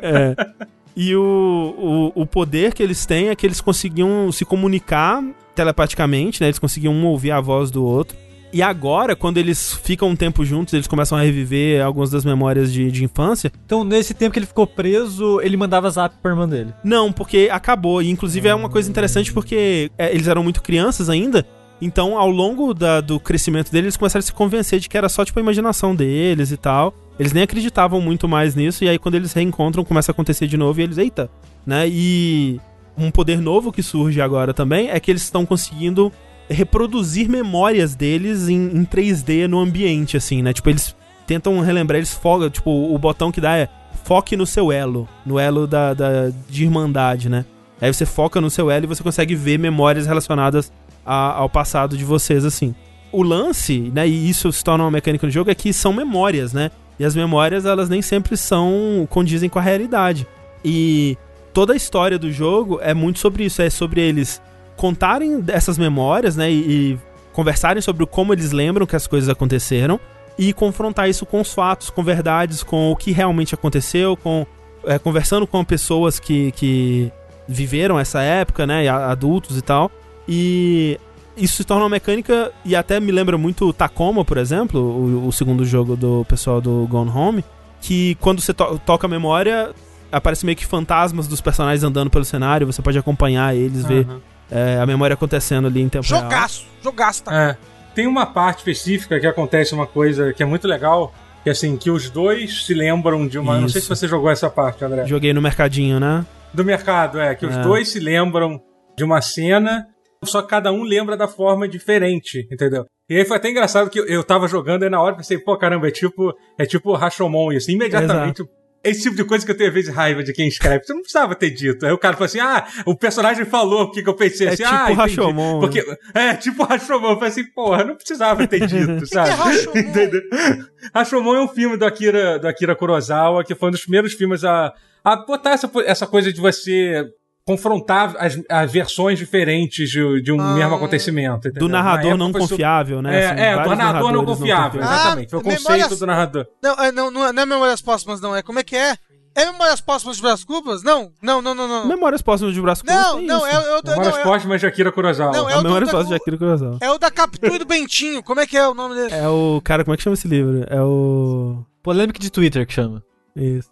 É. E o, o, o poder que eles têm é que eles conseguiam se comunicar telepaticamente, né? Eles conseguiam um ouvir a voz do outro. E agora, quando eles ficam um tempo juntos, eles começam a reviver algumas das memórias de, de infância. Então, nesse tempo que ele ficou preso, ele mandava zap pra irmã dele. Não, porque acabou. E inclusive é uma coisa interessante porque é, eles eram muito crianças ainda. Então, ao longo da- do crescimento deles, eles começaram a se convencer de que era só tipo a imaginação deles e tal. Eles nem acreditavam muito mais nisso. E aí, quando eles reencontram, começa a acontecer de novo e eles, eita, né? E um poder novo que surge agora também é que eles estão conseguindo reproduzir memórias deles em, em 3D no ambiente, assim, né? Tipo, eles tentam relembrar, eles fogam, tipo, o botão que dá é foque no seu elo, no elo da, da, de irmandade, né? Aí você foca no seu elo e você consegue ver memórias relacionadas a, ao passado de vocês, assim. O lance, né, e isso se torna uma mecânica no jogo, é que são memórias, né? E as memórias, elas nem sempre são condizem com a realidade. E toda a história do jogo é muito sobre isso, é sobre eles contarem essas memórias, né, e, e conversarem sobre como eles lembram que as coisas aconteceram e confrontar isso com os fatos, com verdades, com o que realmente aconteceu, com é, conversando com pessoas que, que viveram essa época, né, adultos e tal. E isso se torna uma mecânica e até me lembra muito Tacoma, por exemplo, o, o segundo jogo do pessoal do Gone Home, que quando você to toca a memória, aparece meio que fantasmas dos personagens andando pelo cenário, você pode acompanhar eles, uhum. ver é, a memória acontecendo ali em tempo jogaço, real. Jogaço, tá? É. Tem uma parte específica que acontece uma coisa que é muito legal, que é assim, que os dois se lembram de uma... Isso. Não sei se você jogou essa parte, André. Joguei no mercadinho, né? Do mercado, é. Que os é. dois se lembram de uma cena só que cada um lembra da forma diferente, entendeu? E aí foi até engraçado que eu, eu tava jogando e na hora pensei, pô, caramba, é tipo, é tipo Rashomon, isso. Imediatamente Exato. Esse tipo de coisa que eu tenho às vezes raiva de quem escreve. Você não precisava ter dito. Aí o cara falou assim: ah, o personagem falou o que, que eu pensei é assim. Tipo ah, Rashomon. Né? Porque, é, tipo Rashomon. Eu falei assim, porra, não precisava ter dito, sabe? que é Rashomon? Rashomon é um filme do Akira, do Akira Kurosawa, que foi um dos primeiros filmes a, a botar essa, essa coisa de você confrontar as, as versões diferentes de, de um ah. mesmo acontecimento. Entendeu? Do narrador não confiável, né? É, assim, é do narrador não confiável, não exatamente. Foi o conceito memórias... do narrador. Não, é, não, não, é, não é Memórias Póstumas, não. É como é que é? É Memórias Póstumas de Brás Cubas? Não, não, não, não, não. Memórias Póstumas de Brás Cubas? Não, não, é, é, o Memórias Póstumas de Akira Kurosawa. Não, é o Memórias Póstumas de Akira Kurosawa. É o da Capitu e do Bentinho. Como é que é o nome dele? É o... Cara, como é que chama esse livro? É o... Polêmica de Twitter que chama. Isso.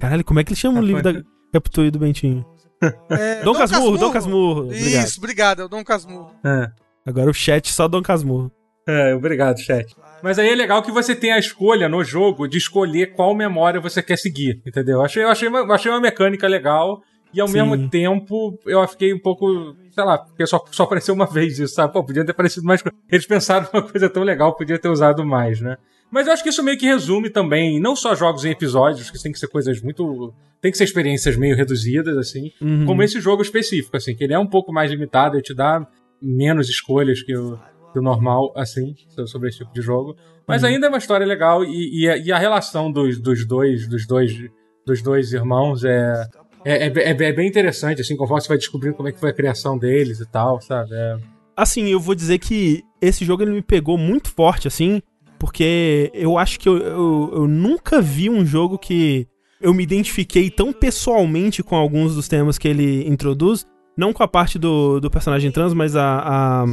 Caralho, como é que ele chama o livro da Capitu e do Bentinho? É, Dom, Dom Casmurro, Casmurro, Dom Casmurro. Obrigado. Isso, obrigado, é o Dom Casmurro. É. Agora o chat só Dom Casmurro. É, obrigado, chat. Mas aí é legal que você tem a escolha no jogo de escolher qual memória você quer seguir, entendeu? Eu achei, eu achei, uma, achei uma mecânica legal e ao Sim. mesmo tempo eu fiquei um pouco, sei lá, porque só, só apareceu uma vez isso, sabe? Pô, podia ter aparecido mais coisa. Eles pensaram uma coisa tão legal, podia ter usado mais, né? Mas eu acho que isso meio que resume também, não só jogos em episódios, que tem que ser coisas muito. Tem que ser experiências meio reduzidas, assim, uhum. como esse jogo específico, assim, que ele é um pouco mais limitado, ele te dá menos escolhas que o, que o normal, assim, sobre esse tipo de jogo. Mas uhum. ainda é uma história legal e, e, a, e a relação dos, dos dois, dos dois, dos dois irmãos é, é, é, é, bem interessante, assim, conforme você vai descobrindo como é que foi a criação deles e tal, sabe? É... Assim, eu vou dizer que esse jogo ele me pegou muito forte, assim, porque eu acho que eu, eu, eu, nunca vi um jogo que eu me identifiquei tão pessoalmente com alguns dos temas que ele introduz. Não com a parte do, do personagem trans, mas a, a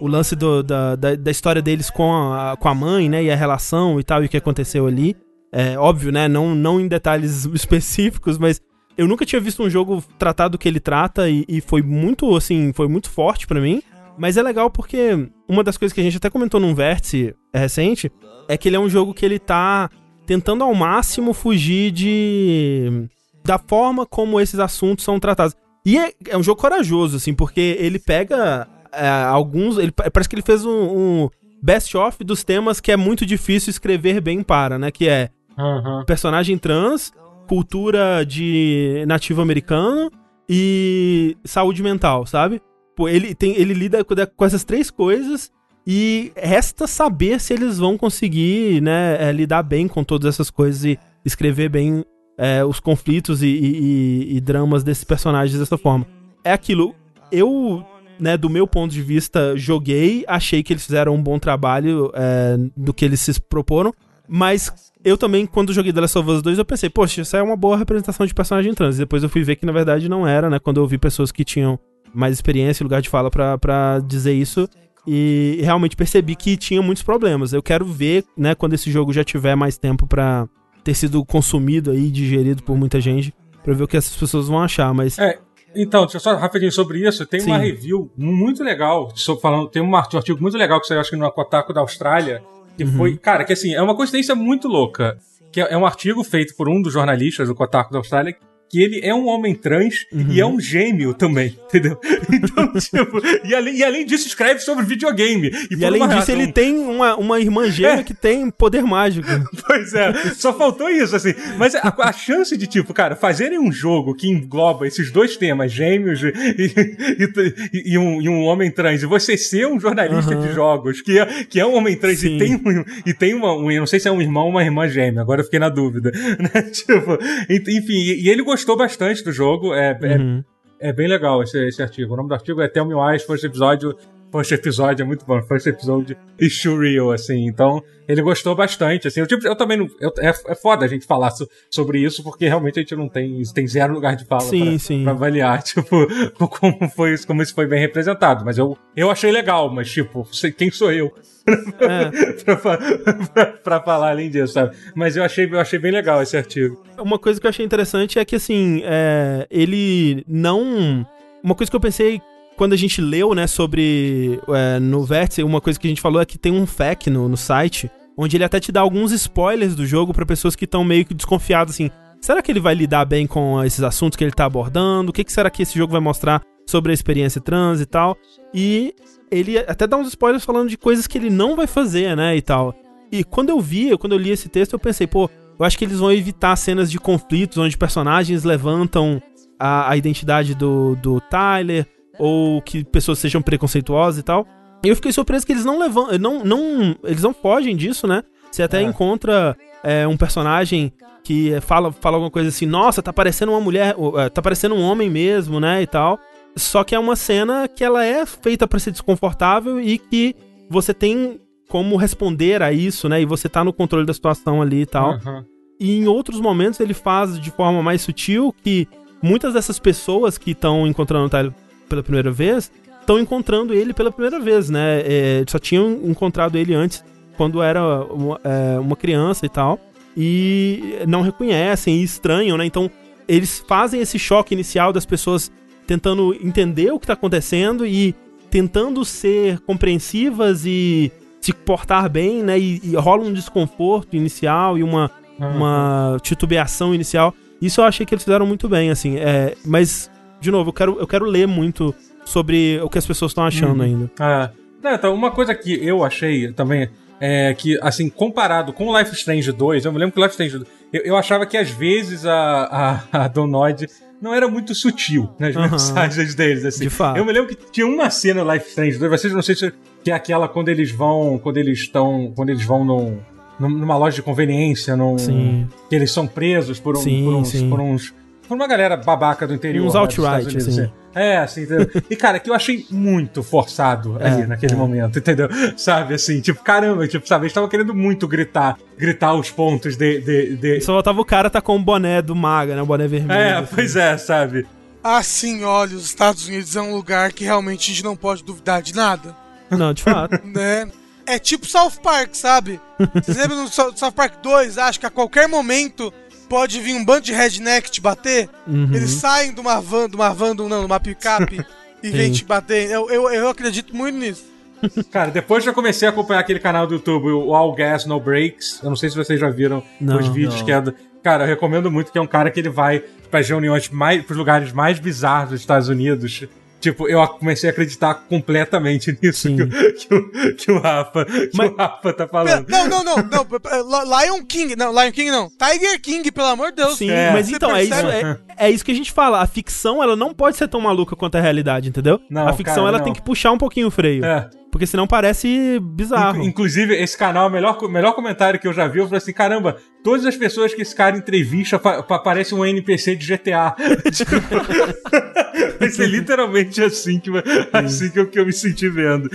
o lance do, da, da, da, história deles com a, com a mãe, né? E a relação e tal, e o que aconteceu ali. É óbvio, né? Não, não em detalhes específicos, mas eu nunca tinha visto um jogo tratado do que ele trata e, e foi muito, assim, foi muito forte para mim. Mas é legal porque uma das coisas que a gente até comentou num vértice recente é que ele é um jogo que ele tá tentando ao máximo fugir de da forma como esses assuntos são tratados. E é, é um jogo corajoso, assim, porque ele pega é, alguns. Ele, parece que ele fez um, um best-of dos temas que é muito difícil escrever bem para, né? Que é uhum. personagem trans, cultura de nativo americano e saúde mental, sabe? Ele, tem, ele lida com essas três coisas e resta saber se eles vão conseguir né, é, lidar bem com todas essas coisas e escrever bem é, os conflitos e, e, e, dramas desses personagens dessa forma. É aquilo. Eu, né, do meu ponto de vista, joguei, achei que eles fizeram um bom trabalho é, do que eles se proporam, mas eu também, quando joguei The Last of Us 2, eu pensei, poxa, isso é uma boa representação de personagem trans. E depois eu fui ver que na verdade não era, né? Quando eu vi pessoas que tinham mais experiência e lugar de fala para dizer isso. E realmente percebi que tinha muitos problemas. Eu quero ver, né, quando esse jogo já tiver mais tempo para ter sido consumido aí, digerido por muita gente, pra ver o que essas pessoas vão achar, mas... É, então, deixa eu só rapidinho sobre isso. Tem Sim. uma review muito legal, falando, tem um artigo muito legal que você acha que no Kotaku da Austrália, que uhum. foi, cara, que assim, é uma coincidência muito louca. Que é, é um artigo feito por um dos jornalistas do Kotaku da Austrália, que ele é um homem trans e é um gêmeo também, entendeu? Então, tipo, e além, e além disso, escreve sobre videogame. E, por além disso, razão- ele tem uma, uma irmã gêmea É. que tem poder mágico. Pois é, só faltou isso, assim. Mas a, a chance de, tipo, cara, fazerem um jogo que engloba esses dois temas, gêmeos e, e- e- e um, e um homem trans, e você ser um jornalista Aham. de jogos, que é, que é um homem trans Sim. e tem, um, e tem uma, um, eu não sei se é um irmão ou uma irmã gêmea, agora eu fiquei na dúvida. Né? Tipo, en- enfim, e, e ele gostou bastante do jogo, é, é, Uhum. é bem legal esse, esse artigo. O nome do artigo é Tell Me Why, first episódio. First episódio é muito bom. First episode is sure real, assim. Então, ele gostou bastante, assim. Eu, tipo, eu também não. eu- é, é foda a gente falar so- sobre isso, porque realmente a gente não tem. Tem zero lugar de fala Sim, pra, sim. pra avaliar, tipo, como foi isso, como isso foi bem representado. Mas eu, eu achei legal, mas, tipo, sei- quem sou eu? É. pra, pra- pra falar além disso, sabe? Mas eu achei, eu achei bem legal esse artigo. Uma coisa que eu achei interessante é que, assim, é, ele não. Uma coisa que eu pensei quando a gente leu, né, sobre. é, no Vértice, uma coisa que a gente falou é que tem um FAQ no, no site, onde ele até te dá alguns spoilers do jogo pra pessoas que estão meio que desconfiadas, assim. Será que ele vai lidar bem com esses assuntos que ele tá abordando? O que, que será que esse jogo vai mostrar sobre a experiência trans e tal? E ele até dá uns spoilers falando de coisas que ele não vai fazer, né, e tal. E quando eu vi, quando eu li esse texto, eu pensei, pô, eu acho que eles vão evitar cenas de conflitos onde personagens levantam a, a identidade do, do Tyler ou que pessoas sejam preconceituosas e tal. E eu fiquei surpreso que eles não levam, não, não, eles não fogem disso, né? Você até É. encontra é, um personagem que fala, fala alguma coisa assim, nossa, tá parecendo uma mulher, é, tá parecendo um homem mesmo, né, e tal. Só que é uma cena que ela é feita pra ser desconfortável e que você tem como responder a isso, né? E você tá no controle da situação ali e tal. Aham. E em outros momentos ele faz de forma mais sutil que muitas dessas pessoas que estão encontrando o pela primeira vez estão encontrando ele pela primeira vez, né? É, só tinham encontrado ele antes quando era uma, é, uma criança e tal. E não reconhecem e estranham, né? Então eles fazem esse choque inicial das pessoas tentando entender o que tá acontecendo e tentando ser compreensivas e se portar bem, né? E, e rola um desconforto inicial e uma, uma titubeação inicial. Isso eu achei que eles fizeram muito bem, assim. É, mas, de novo, eu quero, eu quero ler muito sobre o que as pessoas estão achando Uhum. ainda. Ah, então, uma coisa que eu achei também é que, assim, comparado com o Life Strange 2, eu me lembro que Life Strange 2, eu, eu achava que às vezes a, a, a Donod não era muito sutil nas Aham. mensagens deles, assim. De fato. Eu me lembro que tinha uma cena no Life Strange 2, vocês não sei se que é aquela quando eles vão, quando eles estão, quando eles vão num, num- numa loja de conveniência, num, Sim. que eles são presos por, um, Sim, por uns, por uns por uma galera babaca do interior. Uns né, dos alt-right, Estados Unidos, assim. É, assim, entendeu? E, cara, que eu achei muito forçado É, ali naquele é. momento, entendeu? Sabe, assim, tipo, caramba, tipo, sabe, eles estavam querendo muito gritar, gritar os pontos de... de, de... Só faltava o cara tá com o boné do Maga, né? O boné vermelho. É, assim. pois é, sabe? Assim, olha, os Estados Unidos é um lugar que realmente a gente não pode duvidar de nada, Não, de fato. né? É tipo South Park, sabe? Vocês lembram do Sou- South Park 2? Acho que a qualquer momento pode vir um bando de redneck te bater. Uhum. Eles saem de uma van, de uma van, de não, de uma picape e vêm te bater. Eu, eu, eu acredito muito nisso. Cara, depois que eu comecei a acompanhar aquele canal do YouTube, o All Gas No Breaks, eu não sei se vocês já viram Não, os vídeos não. que é do... Cara, eu recomendo muito que é um cara que ele vai pras reuniões mais, pros lugares mais bizarros dos Estados Unidos. Tipo, eu comecei a acreditar completamente nisso Sim. que, o- que, o, que o Rafa, que Mas- o Rafa tá falando. Não, não, não, não. p- Lion King, não, Lion King não. Tiger King, pelo amor de Deus. Sim, É. mas Você então, é isso, é, é isso que a gente fala. A ficção, ela não pode ser tão maluca quanto a realidade, entendeu? Não, a ficção, cara, ela não. tem que puxar um pouquinho o freio. É. Porque senão parece bizarro. Inclu- Inclusive, esse canal, o melhor, melhor comentário que eu já vi, eu falei assim: caramba, todas as pessoas que esse cara entrevista pa, pa, parece um NPC de GTA. Tipo, Vai ser literalmente assim que, assim que, eu, que eu me senti vendo.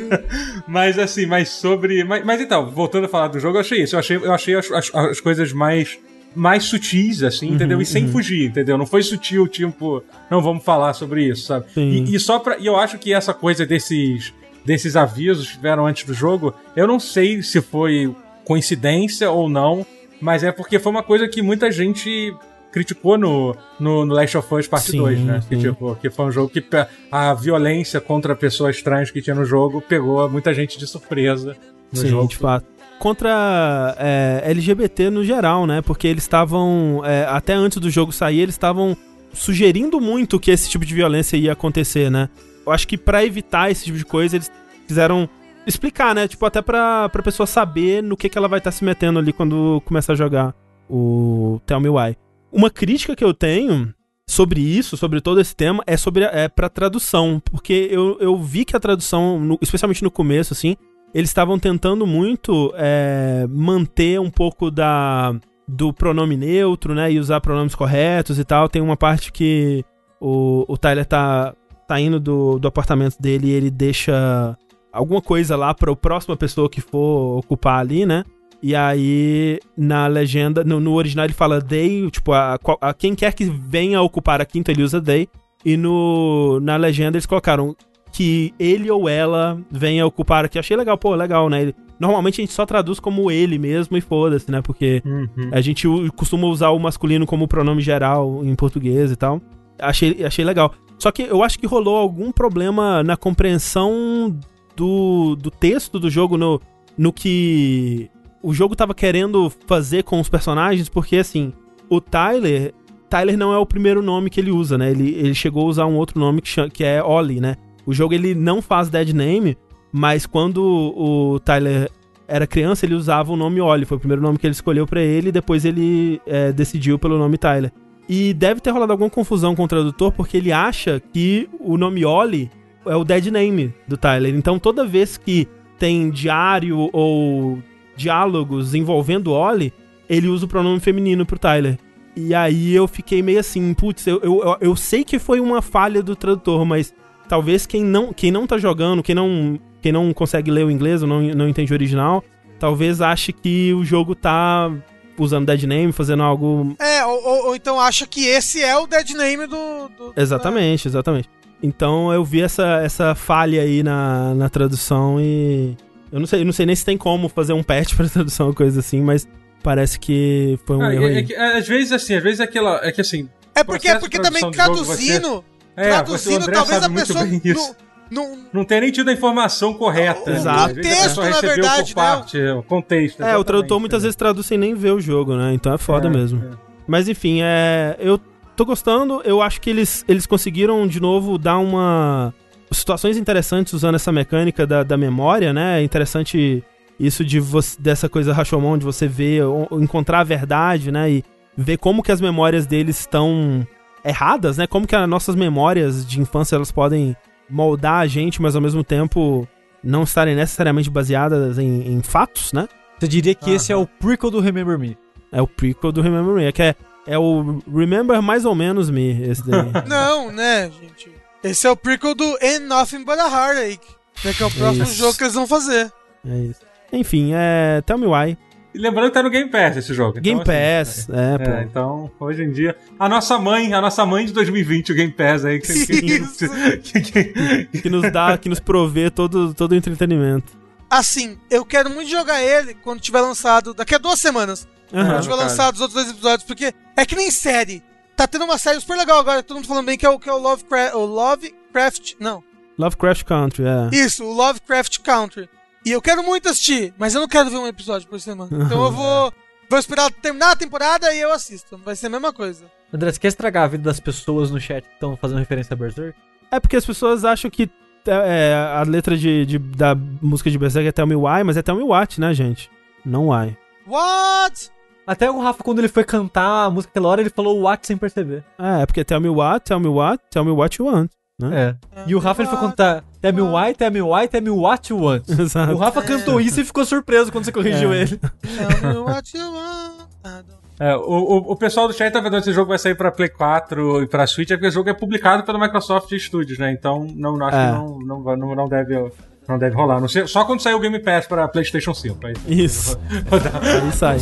mas assim, mas sobre. Mas, mas então, voltando a falar do jogo, eu achei isso. Eu achei, eu achei as, as, as coisas mais. Mais sutis, assim, entendeu? E sem fugir, entendeu? Não foi sutil, tipo, não vamos falar sobre isso, sabe? E, e só pra. E eu acho que essa coisa desses desses avisos que tiveram antes do jogo, eu não sei se foi coincidência ou não, mas é porque foi uma coisa que muita gente criticou no, no, no Last of Us Parte Sim, 2, né? Que, sim. tipo, que foi um jogo que a violência contra pessoas trans que tinha no jogo pegou muita gente de surpresa no Sim, jogo. de fato. contra é, LGBT no geral, né? Porque eles estavam, é, até antes do jogo sair, eles estavam sugerindo muito que esse tipo de violência ia acontecer, né? Eu acho que para evitar esse tipo de coisa, eles quiseram explicar, né? Tipo, até pra, pra pessoa saber no que, que ela vai estar tá se metendo ali quando começar a jogar o Tell Me Why. Uma crítica que eu tenho sobre isso, sobre todo esse tema, é sobre é pra tradução. Porque eu, eu vi que a tradução, no, especialmente no começo, assim, eles estavam tentando muito é, manter um pouco da do pronome neutro, né? E usar pronomes corretos e tal. Tem uma parte que o, o Tyler tá, tá indo do, do apartamento dele e ele deixa alguma coisa lá para a próxima pessoa que for ocupar ali, né? E aí, na legenda, no, no original ele fala they, tipo, a, a, quem quer que venha ocupar a quinta, ele usa they. E no, na legenda eles colocaram que ele ou ela venha ocupar aqui. Achei legal, pô, legal, né? Normalmente a gente só traduz como ele mesmo e foda-se, né? Porque uhum. a gente costuma usar o masculino como pronome geral em português e tal. Achei, achei legal. Só que eu acho que rolou algum problema na compreensão do, do texto do jogo no, no que o jogo tava querendo fazer com os personagens, porque assim, o Tyler. Tyler não é o primeiro nome que ele usa, né? Ele, ele chegou a usar um outro nome que, chama, que é Ollie, né? O jogo ele não faz dead name, mas quando o Tyler era criança, ele usava o nome Ollie. Foi o primeiro nome que ele escolheu para ele e depois ele é, decidiu pelo nome Tyler. E deve ter rolado alguma confusão com o tradutor, porque ele acha que o nome Ollie é o dead name do Tyler. Então toda vez que tem diário ou diálogos envolvendo Ollie, ele usa o pronome feminino pro Tyler. E aí eu fiquei meio assim, putz, eu, eu, eu sei que foi uma falha do tradutor, mas talvez quem não, quem não tá jogando, quem não, quem não consegue ler o inglês ou não, não entende o original, talvez ache que o jogo tá usando dead name, fazendo algo. É, ou, ou, ou então acha que esse é o dead name do. do exatamente, exatamente. Então eu vi essa, essa falha aí na, na tradução e. Eu não sei, não sei nem se tem como fazer um patch pra tradução ou coisa assim, mas parece que foi um ah, erro. É, é, é, às vezes, assim, às vezes é aquela. É que assim. É porque, é porque também traduzindo. É, traduzindo, talvez a pessoa. Não, não, não tem nem tido a informação correta. Exato. O texto, na verdade, por né? parte, né? o contexto. É, o tradutor muitas vezes traduz sem nem ver o jogo, né? Então é foda é, mesmo. É. Mas enfim, é, eu tô gostando. Eu acho que eles, eles conseguiram, de novo, dar uma. Situações interessantes usando essa mecânica da, da memória, né? É interessante isso de você, dessa coisa Rashomon, de você ver, encontrar a verdade, né? E ver como que as memórias deles estão erradas, né? Como que as nossas memórias de infância elas podem moldar a gente, mas ao mesmo tempo não estarem necessariamente baseadas em, em fatos, né? Você diria que esse é o prequel do Remember Me? É o prequel do Remember Me. É que é, é o Remember mais ou menos Me, esse daí. Não, né, gente? Esse é o prequel do And Nothing But a Heartache, né, que é o próximo isso. jogo que eles vão fazer. É isso. Enfim, é Tell Me Why. E lembrando que tá no Game Pass esse jogo. Game então, Pass, assim, é, é, pô. Então, hoje em dia, a nossa mãe, a nossa mãe de 2020, o Game Pass aí, que, que, que, que nos dá, que nos provê todo, todo o entretenimento. Assim, eu quero muito jogar ele quando tiver lançado, daqui a duas semanas. Uhum, quando tiver lançado os outros dois episódios, porque é que nem série. Tá tendo uma série super legal agora, todo mundo falando bem, que é o, que é o Lovecraft. O Lovecraft. Não. Lovecraft Country, é. Isso, o Lovecraft Country. E eu quero muito assistir, mas eu não quero ver um episódio por semana. Então eu vou. Vou esperar terminar a temporada e eu assisto. Vai ser a mesma coisa. André, você quer estragar a vida das pessoas no chat que estão fazendo referência a Berserk? É porque as pessoas acham que é, a letra de, de, da música de Berserk é Tell Me Why, mas é Tell Me What, né, gente? Não Why. What? Até o Rafa, quando ele foi cantar a música aquela hora, ele falou What sem perceber. É, é porque Tell Me What, Tell Me What, Tell Me What You Want. Né? É. E o Rafa ele foi contar Tell me why, tell me why, tell me what you want. Exato. O Rafa cantou isso e ficou surpreso quando você corrigiu é. ele. Tell me what you want. É, o, o, o, pessoal do chat tá vendo que esse jogo vai sair pra Play 4 e pra Switch, é porque o jogo é publicado pela Microsoft Studios, né? Então não, acho é. que não, não, não, não, deve, não deve rolar. Não sei, só quando sair o Game Pass pra PlayStation 5. Aí, isso. aí sai.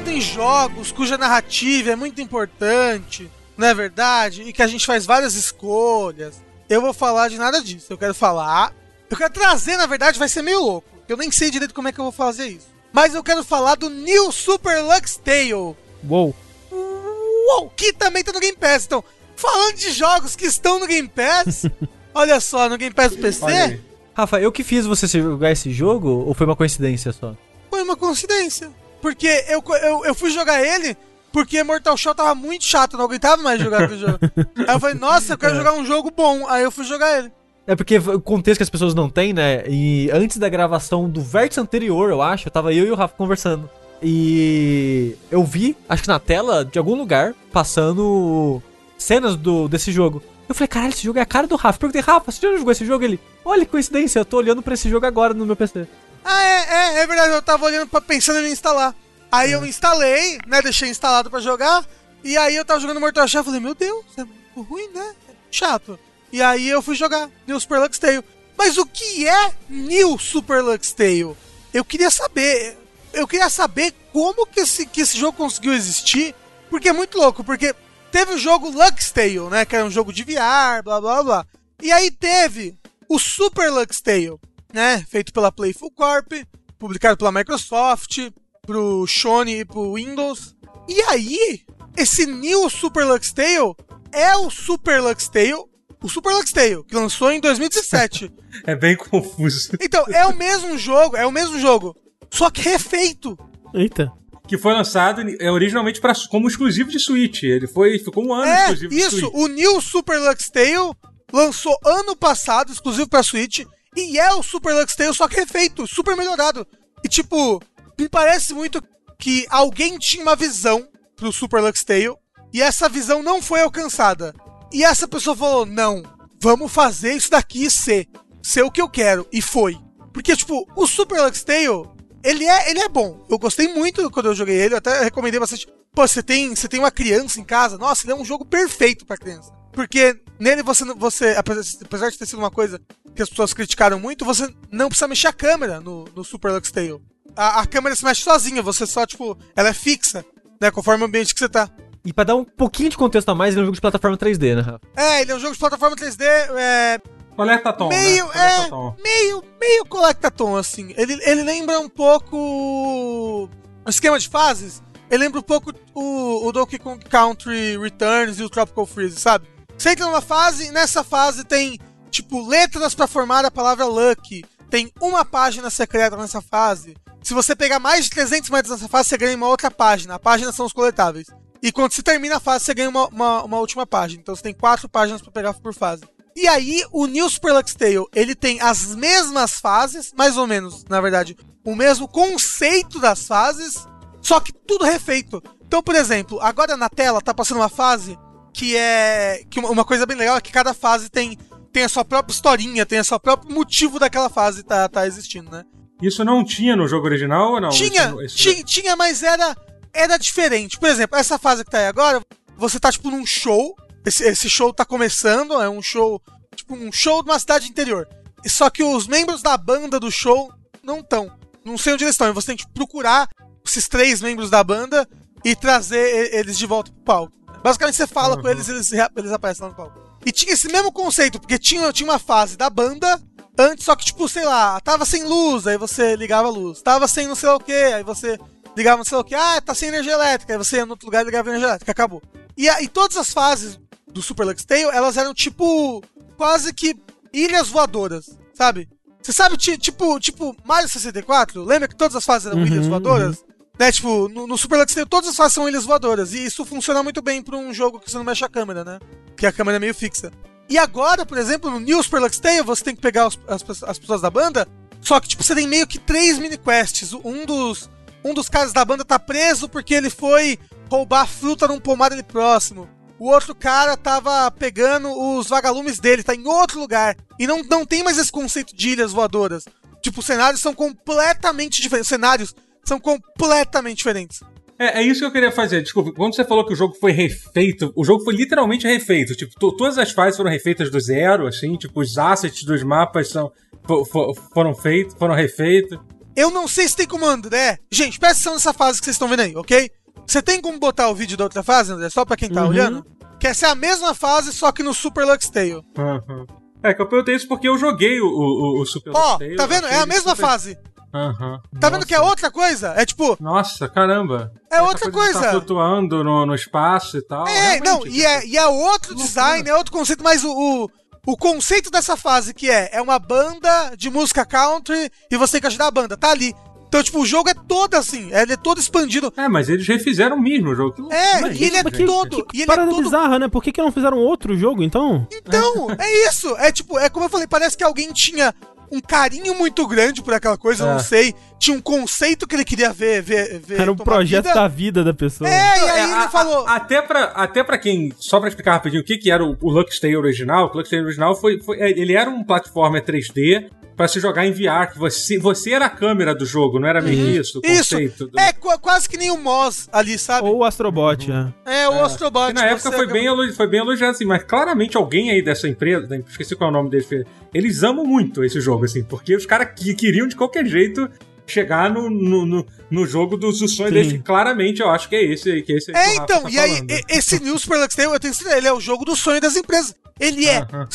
Falando em jogos cuja narrativa é muito importante, não é verdade? E que a gente faz várias escolhas, eu vou falar de nada disso. Eu quero falar. Eu quero trazer, na verdade, vai ser meio louco. Eu nem sei direito como é que eu vou fazer isso. Mas eu quero falar do New Super Lux Tale. Uou. Uou, que também tá no Game Pass. Então, falando de jogos que estão no Game Pass, olha só, no Game Pass do PC. Rafa, eu que fiz você jogar esse jogo ou foi uma coincidência só? foi uma coincidência. Porque eu, eu, eu fui jogar ele porque Mortal Shell tava muito chato, não aguentava mais jogar aquele jogo. Aí eu falei, nossa, eu quero jogar um jogo bom. Aí eu fui jogar ele. É porque o contexto que as pessoas não têm, né? E antes da gravação do vértice anterior, eu acho, tava eu e o Rafa conversando. E eu vi, acho que na tela de algum lugar, passando cenas do, desse jogo. Eu falei, caralho, esse jogo é a cara do Rafa. Eu perguntei, Rafa, você já jogou esse jogo? Ele, olha que coincidência, eu tô olhando pra esse jogo agora no meu PC. Ah, é, é, é verdade, eu tava olhando pra, pensando em instalar. Aí eu instalei, né? Deixei instalado pra jogar. E aí eu tava jogando Mortal Kombat e falei, meu Deus, é muito ruim, né? É chato. E aí eu fui jogar New Super Lux Tale. Mas o que é New Super Lux Tale? Eu queria saber. Eu queria saber como que esse, que esse jogo conseguiu existir. Porque é muito louco, porque teve o jogo Lux Tale, né? Que era um jogo de VR, blá blá blá. E aí teve o Super Lux Tale, né? Feito pela Playful Corp, publicado pela Microsoft, pro Sony e pro Windows. E aí, esse New Super Lux Tale é o Super Lux Tale, o Super Lux Tale, que lançou em 2017. É bem confuso. então, é o mesmo jogo, é o mesmo jogo, só que refeito. Eita. Que foi lançado é, originalmente pra, como exclusivo de Switch. Ele foi, ficou um ano É, exclusivo de isso, Switch. o New Super Lux Tale lançou ano passado, exclusivo pra Switch, e é o Super Lux Tale, só que refeito, super melhorado. E tipo, me parece muito que alguém tinha uma visão pro Super Lux Tale, e essa visão não foi alcançada. E essa pessoa falou: não, vamos fazer isso daqui ser. Ser o que eu quero. E foi. Porque, tipo, o Super Lux Tale, ele é, ele é bom. Eu gostei muito quando eu joguei ele, eu até recomendei bastante. Pô, você tem, você tem uma criança em casa, nossa, ele é um jogo perfeito pra criança. Porque nele você, não- você apesar de ter sido uma coisa que as pessoas criticaram muito, você não precisa mexer a câmera no, no Super Lux Tale. A, a câmera se mexe sozinha, você só, tipo, ela é fixa, né, conforme o ambiente que você tá. E pra dar um pouquinho de contexto a mais, ele é um jogo de plataforma 3D, né, Rafa? É, ele é um jogo de plataforma 3D, é, Collectathon, meio, né? é, meio, meio Collectathon, assim. Ele, ele lembra um pouco o esquema de fases. Ele lembra um pouco o, o Donkey Kong Country Returns e o Tropical Freeze, sabe? Você entra numa fase nessa fase tem, tipo, letras pra formar a palavra Lucky. Tem uma página secreta nessa fase. Se você pegar mais de 300 metros nessa fase, você ganha uma outra página. A página são os coletáveis. E quando se termina a fase, você ganha uma, uma, uma última página. Então você tem quatro páginas pra pegar por fase. E aí, o New Super Lux Tale, ele tem as mesmas fases, mais ou menos, na verdade, o mesmo conceito das fases, só que tudo refeito. Então, por exemplo, agora na tela tá passando uma fase que é. que uma- coisa bem legal é que cada fase tem, tem a sua própria historinha, tem o seu próprio motivo daquela fase tá, tá existindo, né? Isso não tinha no jogo original ou não? tinha, Isso- isso- tinha, tinha, mas era, era diferente. Por exemplo, essa fase que tá aí agora, você tá tipo num show. Esse, esse show tá começando, é um show. Tipo, um show de uma cidade interior. E Só que os membros da banda do show não estão. Não sei onde eles estão. E você tem que procurar esses três membros da banda e trazer eles de volta pro palco. Basicamente você fala com Uhum. eles e eles, eles aparecem lá no palco. E tinha esse mesmo conceito, porque tinha, tinha uma fase da banda antes, só que, tipo, sei lá, tava sem luz, aí você ligava a luz. Tava sem não sei o que, aí você ligava não sei o que. Ah, tá sem energia elétrica, aí você ia no outro lugar e ligava energia elétrica, acabou. E, e todas as fases do Super Lux Tale, elas eram tipo quase que ilhas voadoras, sabe? Você sabe, ti- tipo, tipo Mario 64? Lembra que todas as fases eram Uhum, ilhas voadoras? Né, tipo, no, no Super Tale todas as fases são ilhas voadoras. E isso funciona muito bem pra um jogo que você não mexe a câmera, né? Que a câmera é meio fixa. E agora, por exemplo, no New Super Lux Tale, você tem que pegar os- as, as pessoas da banda. Só que, tipo, você tem meio que três mini quests. Um dos, um dos caras da banda tá preso porque ele foi roubar fruta num pomar ali próximo. O outro cara tava pegando os vagalumes dele, tá em outro lugar. E não, não tem mais esse conceito de ilhas voadoras. Tipo, os cenários são completamente diferentes. Os cenários são completamente diferentes. É, é isso que eu queria fazer. Desculpa, quando você falou que o jogo foi refeito, o jogo foi literalmente refeito. Tipo, to- todas as fases foram refeitas do zero, assim, tipo, os assets dos mapas são, fo- fo- foram feitos, foram refeitos. Eu não sei se tem como André. Gente, presta atenção nessa fase que vocês estão vendo aí, ok? Você tem como botar o vídeo da outra fase, André? Só pra quem tá Uhum. olhando? Que essa é a mesma fase, só que no Super Lux Tale. Aham. É, que eu perguntei isso porque eu joguei o, o, o Super Ó, Tale, tá vendo? É a mesma super- fase. Aham. Tá vendo que é outra coisa? É tipo, Nossa, caramba. É Essa outra coisa. Tá flutuando no, no espaço e tal. É, realmente, não, e é, e é outro design, é outro conceito, mas o, o, o conceito dessa fase que é, é uma banda de música country e você tem que ajudar a banda, tá ali. Então, tipo, o jogo é todo assim, ele é todo expandido. É, mas eles refizeram mesmo o jogo. Que É, e ele é gente. todo, e ele é Parada todo... bizarra, né? Por que, que não fizeram outro jogo, então? Então, é isso, é tipo, é como eu falei, parece que alguém tinha um carinho muito grande por aquela coisa, eu É. não sei, tinha um conceito que ele queria ver, ver, ver Era um projeto vida. da vida da pessoa. É, e aí É, ele a- falou... a- até, pra, até pra quem. Só pra explicar rapidinho o que, que era o, o Lux Tale original. O Lux Tale original foi, foi- é, ele era um platformer 3D pra se jogar em VR. Que você, você era a câmera do jogo, não era meio isso? O Uhum. Isso, conceito do- é qu- quase que nem o Moz ali, sabe? Ou o Astrobot, é. É, o Astrobot. Que na época foi acaba- bem, foi bem elogiado, assim, mas claramente alguém aí dessa empresa, né, esqueci qual é o nome deles, fez- eles amam muito esse jogo, assim, porque os caras que queriam de qualquer jeito chegar no, no, no, no jogo dos do sonhos que claramente eu acho que é esse aí, que é esse aí que É, então, tá e aí, falando. e- esse New Super Lux Tale, eu tenho certeza, ele é o jogo do sonho das empresas. Ele é Aham.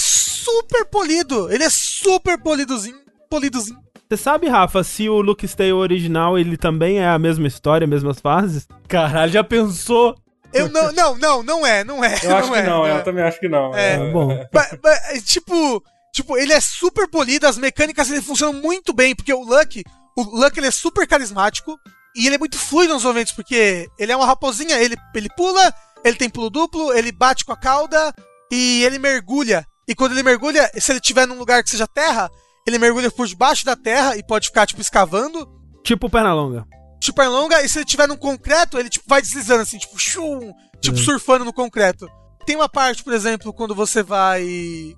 Super polido, ele é super polidozinho, polidozinho. Você sabe, Rafa, se o Luke Stay original ele também é a mesma história, mesmas fases? Caralho, já pensou? Eu não, não, não, não é, não é. Eu acho que não, é. eu também acho que não. É. Ah, bom. Ba- ba- é, tipo, tipo, ele é super polido, as mecânicas ele funcionam muito bem, porque o Luck, o Luck ele é super carismático e ele é muito fluido nos movimentos, porque ele é uma raposinha, ele, ele pula, ele tem pulo duplo, ele bate com a cauda e ele mergulha. E quando ele mergulha, se ele estiver num lugar que seja terra, ele mergulha por debaixo da terra e pode ficar, tipo, escavando. Tipo Pernalonga. Super longa, e se ele tiver num concreto, ele tipo, vai deslizando assim, tipo, chum, tipo, surfando no concreto. Tem uma parte, por exemplo, quando você vai.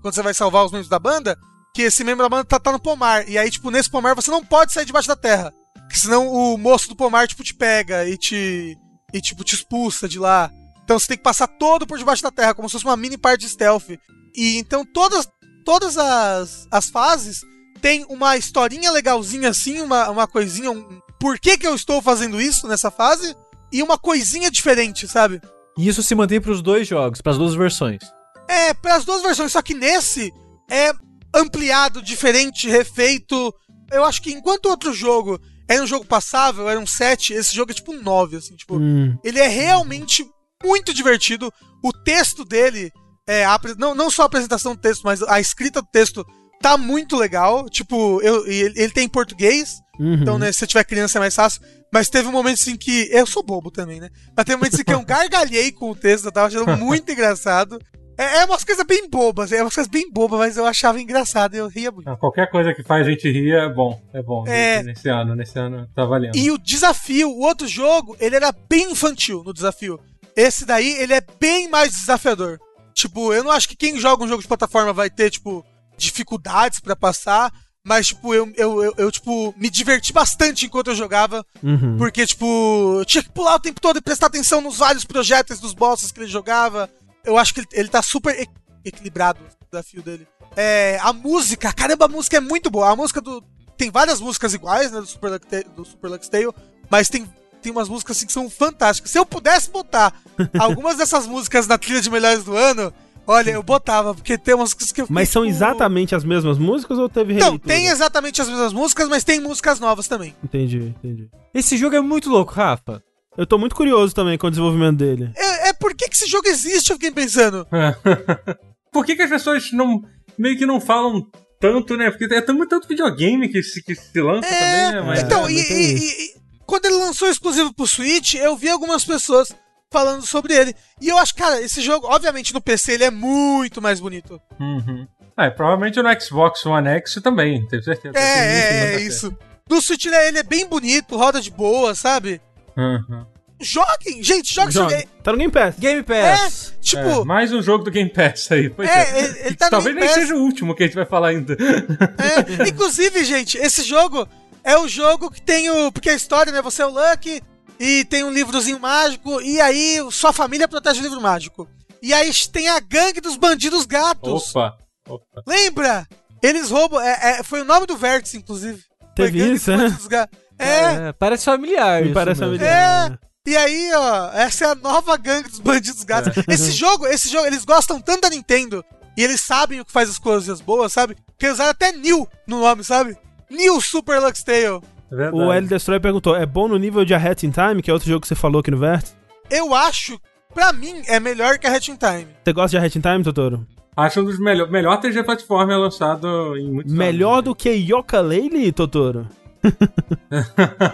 Quando você vai salvar os membros da banda, que esse membro da banda tá, tá no pomar. E aí, tipo, nesse pomar você não pode sair debaixo da terra. Porque senão o moço do pomar, tipo, te pega e te. E, tipo, te expulsa de lá. Então você tem que passar todo por debaixo da terra, como se fosse uma mini parte de stealth. E então todas, todas as, as fases tem uma historinha legalzinha assim, uma, uma coisinha, um por que, que eu estou fazendo isso nessa fase, e uma coisinha diferente, sabe? E isso se mantém pros dois jogos, pras duas versões. É, para as duas versões, só que nesse é ampliado, diferente, refeito. Eu acho que enquanto o outro jogo era um jogo passável, era um 7, esse jogo é tipo um 9, assim, tipo. Hum. Ele é realmente muito divertido. O texto dele, é, a não, não só a apresentação do texto, mas a escrita do texto tá muito legal. Tipo, eu, ele, ele tem em português, Uhum. então, né, se você tiver criança é mais fácil. Mas teve um momento assim que. Eu sou bobo também, né? Mas teve um momento assim que eu gargalhei com o texto, eu tava achando muito engraçado. É, é umas coisas bem bobas, é umas coisas bem bobas, mas eu achava engraçado, eu ria muito. Não, Qualquer coisa que faz a gente rir é bom. É bom. É. Nesse ano, nesse ano tá valendo. E o desafio, o outro jogo, ele era bem infantil no desafio. Esse daí, ele é bem mais desafiador. Tipo, eu não acho que quem joga um jogo de plataforma vai ter, tipo, dificuldades pra passar. Mas, tipo, eu, eu, eu, eu, tipo, me diverti bastante enquanto eu jogava. Uhum. Porque, tipo, eu tinha que pular o tempo todo e prestar atenção nos vários projéteis dos bosses que ele jogava. Eu acho que ele, ele tá super equilibrado o desafio dele. É, a música, caramba, a música é muito boa. A música do. Tem várias músicas iguais, né, do Super Lux, do Super Lux Tale, mas tem, tem umas músicas assim que são fantásticas. Se eu pudesse botar algumas dessas músicas na trilha de melhores do ano, olha, eu botava, porque tem umas músicas que eu fiquei, Mas são exatamente as mesmas músicas ou teve releitura? tem exatamente as mesmas músicas, mas tem músicas novas também. Entendi, entendi. Esse jogo é muito louco, Rafa. Eu tô muito curioso também com o desenvolvimento dele. É, é por que, que esse jogo existe, eu fiquei pensando. Por que, que as pessoas não. meio que não falam tanto, né? Porque é tanto, tanto videogame que se, que se lança É, também, né? Mas, então, é, e, não e- e quando ele lançou exclusivo pro Switch, eu vi algumas pessoas falando sobre ele. E eu acho, cara, esse jogo, obviamente no PC ele é muito mais bonito. Uhum. É, provavelmente no Xbox One X também, tenho certeza. É, é, é isso. No Switch ele é, ele é bem bonito, roda de boa, sabe? Uhum. Joguem, gente, joga esse jogo. Joga. É, Tá no Game Pass. Game é, Pass. tipo, É, mais um jogo do Game Pass aí. Pois É, ele- ele tá no Talvez Game nem Pass. seja o último que a gente vai falar ainda. É, inclusive, gente, esse jogo é o jogo que tem o. Porque a história, né? Você é o Lucky e tem um livrozinho mágico, e aí sua família protege o livro mágico. E aí tem a gangue dos bandidos gatos. Opa, opa. Lembra? Eles roubam. é- é- foi o nome do vértice, inclusive. Teve isso, dos é? bandidos ga- É, parece familiar. Me parece mesmo. familiar. né? E aí, ó, essa é a nova gangue dos bandidos gatos. É. Esse jogo, esse jogo, eles gostam tanto da Nintendo e eles sabem o que faz as coisas boas, sabe? Que eles usaram até New no nome, sabe? New Super Lux Tale. É verdade. O L Destroy perguntou: é bom no nível de A Hat in Time, que é outro jogo que você falou aqui no Vértice? Eu acho, pra mim, é melhor que a Hatching Time. Você gosta de A Hat in Time, Totoro? Acho um dos melhores. Melhor TG Platformer lançado em muitos Melhor anos. do que Yooka-Laylee, Totoro?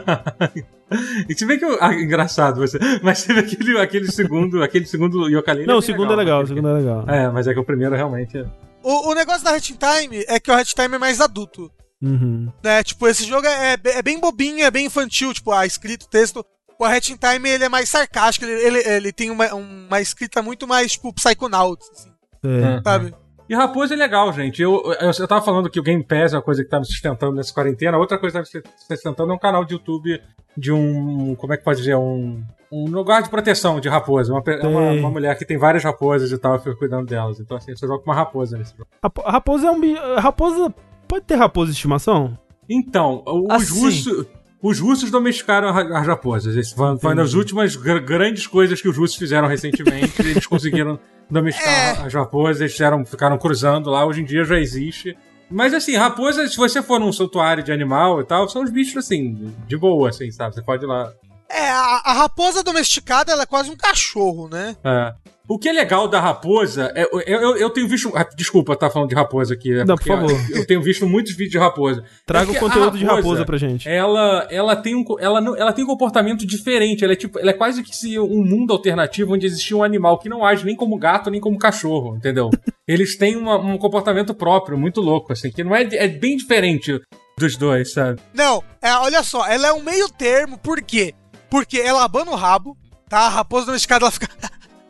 E se bem que. eu- Ah, engraçado você. Mas teve aquele, aquele segundo. Aquele segundo Yooka-Laylee Não, o bem segundo é legal, o aquele- segundo é legal. É, mas é que o primeiro realmente. é- O, o negócio da Hatching Time é que o Hatching Time é mais adulto. Uhum. Né? Tipo, esse jogo é, é é bem bobinho, é bem infantil, tipo, a escrita, o texto. O Hatching Time, ele é mais sarcástico, ele, ele, ele tem uma, uma escrita muito mais, tipo, Psychonauts, assim, É. sabe? E Raposa é legal, gente. Eu, eu, eu tava falando que o Game Pass é uma coisa que tá me sustentando nessa quarentena. Outra coisa que tá me sustentando é um canal de YouTube de um. Como é que pode dizer? Um. Um lugar de proteção de raposa. Uma, é uma, uma mulher que tem várias raposas e tal, eu fico cuidando delas. Então, assim, eu só jogo com uma raposa nesse jogo. Rapo- Raposa é um bicho. Raposa. Pode ter raposa de estimação? Então, os Assim. russos. Os russos domesticaram as raposas. Esse foi, foi uma das últimas gr- grandes coisas que os russos fizeram recentemente. eles conseguiram domesticar as raposas, eles fizeram, ficaram cruzando lá. Hoje em dia já existe. Mas assim, raposa, se você for num santuário de animal e tal, são os bichos assim, de boa, assim, sabe? Você pode ir lá. É, a, a raposa domesticada, ela é quase um cachorro, né? É. O que é legal da raposa é. Eu, eu, eu tenho visto. ah, Desculpa estar falando de raposa aqui. é Não, por favor. Eu tenho visto muitos vídeos de raposa. Traga É o conteúdo de raposa pra gente. Ela, ela, tem um, ela, não- ela tem um comportamento diferente. Ela é, tipo, ela é quase que se um mundo alternativo onde existia um animal que não age nem como gato nem como cachorro, entendeu? Eles têm uma- um comportamento próprio, muito louco, assim, que não é, é bem diferente dos dois, sabe? Não, é, olha só, ela é um meio termo, por quê? Porque ela abana o rabo, tá? A raposa domesticada, ela fica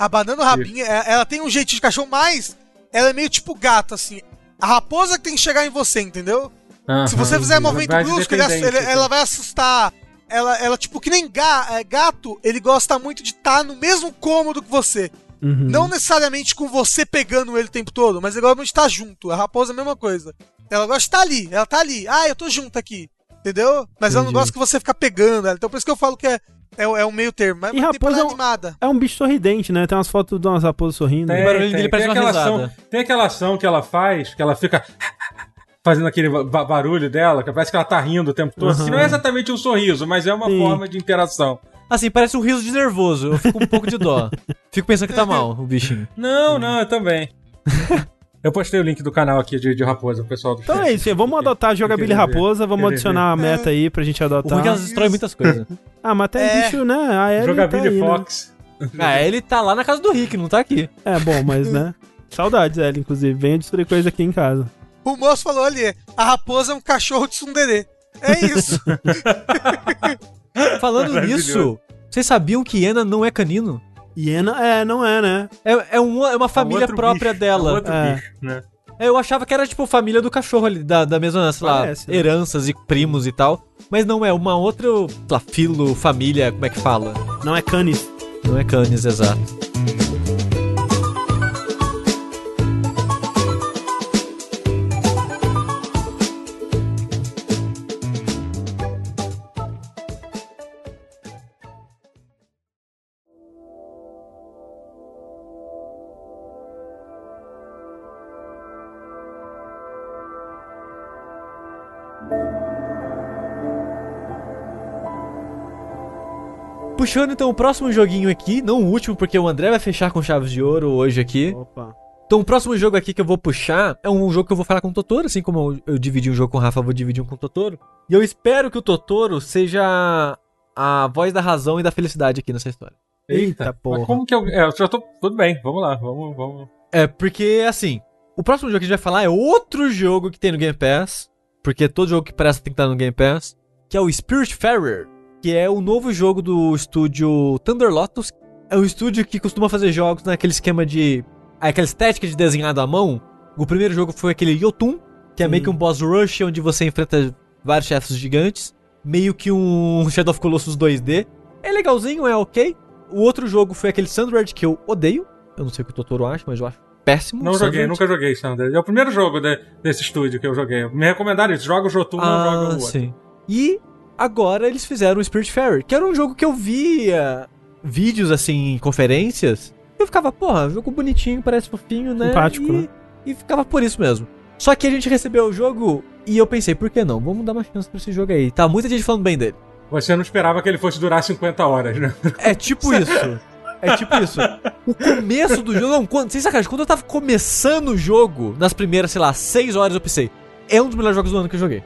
abanando o rabinho, é- ela tem um jeitinho de cachorro, mas ela é meio tipo gato, assim. A raposa que tem que chegar em você, entendeu? Se você fizer movimento brusco, ele ele- ela vai assustar. Ela, ela, tipo, que nem ga- é, gato, ele gosta muito de estar no mesmo cômodo que você. Uhum. Não necessariamente com você pegando ele o tempo todo, mas ele gosta muito de estar junto. A raposa é a mesma coisa. Ela gosta de estar ali, ela tá ali. Ah, eu tô junto aqui. Entendeu? Mas ela não Entendi. gosta que você ficar pegando ela. Então por isso que eu falo que é, é, é um meio termo. Mas E uma raposa é um- animada. É um bicho sorridente, né? Tem umas fotos de umas raposas sorrindo. Tem, O barulho tem, dele parece tem uma aquela risada. ação, Tem aquela ação que ela faz, que ela fica fazendo aquele ba- barulho dela, que parece que ela tá rindo o tempo todo. Uhum. Que não é exatamente um sorriso, mas é uma Sim. forma de interação. Assim, parece um riso de nervoso. Eu fico um pouco de dó. Fico pensando que tá mal, o bichinho. Não, não, eu também. eu postei o link do canal aqui de, de Raposa, o pessoal do Então é isso, vamos adotar a Jogabilidade? Raposa, vamos adicionar a meta aí pra gente é adotar. elas destroem muitas coisas. Ah, mas tem É. bicho, né? A Ellie Jogability tá aí, né? Fox. Ah, ele tá lá na casa do Rick, não tá aqui. É, bom, mas né? Saudades, Ellie, inclusive. Venha destruir coisa aqui em casa. O moço falou ali: a raposa é um cachorro de sunderê. É isso. Falando nisso, vocês sabiam que Iena não é canino? Hiena, é, não é, né? É, é, uma, é uma família Outro própria bicho, dela. é Outro É. bicho, né? É, Eu achava que era tipo família do cachorro ali, da, da mesma, sei lá, Parece, né? heranças e primos e tal. Mas não é, uma outra, sei lá, filo, família, como é que fala? Não é canis. Não é canis, exato. Puxando então o próximo joguinho aqui, não o último, porque o André vai fechar com chaves de ouro hoje aqui. Opa. Então o próximo jogo aqui que eu vou puxar é um jogo que eu vou falar com o Totoro, assim como eu, eu dividi um jogo com o Rafa, eu vou dividir um com o Totoro. E eu espero que o Totoro seja a voz da razão e da felicidade aqui nessa história. Eita, Mas porra. como que eu. É, eu já tô. Tudo bem, vamos lá, vamos. vamos. É, porque assim, o próximo jogo que a gente vai falar é outro jogo que tem no Game Pass, porque todo jogo que presta tem que estar no Game Pass, que é o Spiritfarer, que é o novo jogo do estúdio Thunder Lotus. É um estúdio que costuma fazer jogos naquele esquema de. aquela estética de desenhado à mão. O primeiro jogo foi aquele Yotun, que é Sim. meio que um boss rush, onde você enfrenta vários chefes gigantes. Meio que um Shadow of Colossus 2D. É legalzinho, é ok. O outro jogo foi aquele Sundered, que eu odeio. Eu não sei o que o Totoro acha, mas eu acho péssimo. Não joguei, Sundered. nunca joguei Thunder. É o primeiro jogo de- desse estúdio que eu joguei. Me recomendaram isso. Joga o Jotun, não joga o Ah, outro. sim. E agora eles fizeram o Spiritfarer, que era um jogo que eu via vídeos assim em conferências. Eu ficava, porra, jogo bonitinho, parece fofinho, né? Simpático, e, né? E ficava por isso mesmo. Só que a gente recebeu o jogo e eu pensei, por que não? Vamos dar uma chance pra esse jogo aí. Tá muita gente falando bem dele. Você não esperava que ele fosse durar 50 horas, né? É tipo isso. É tipo isso. O começo do jogo. Não, quando, sem sacanagem, quando eu tava começando o jogo, nas primeiras, sei lá, 6 horas, eu pensei. É um dos melhores jogos do ano que eu joguei.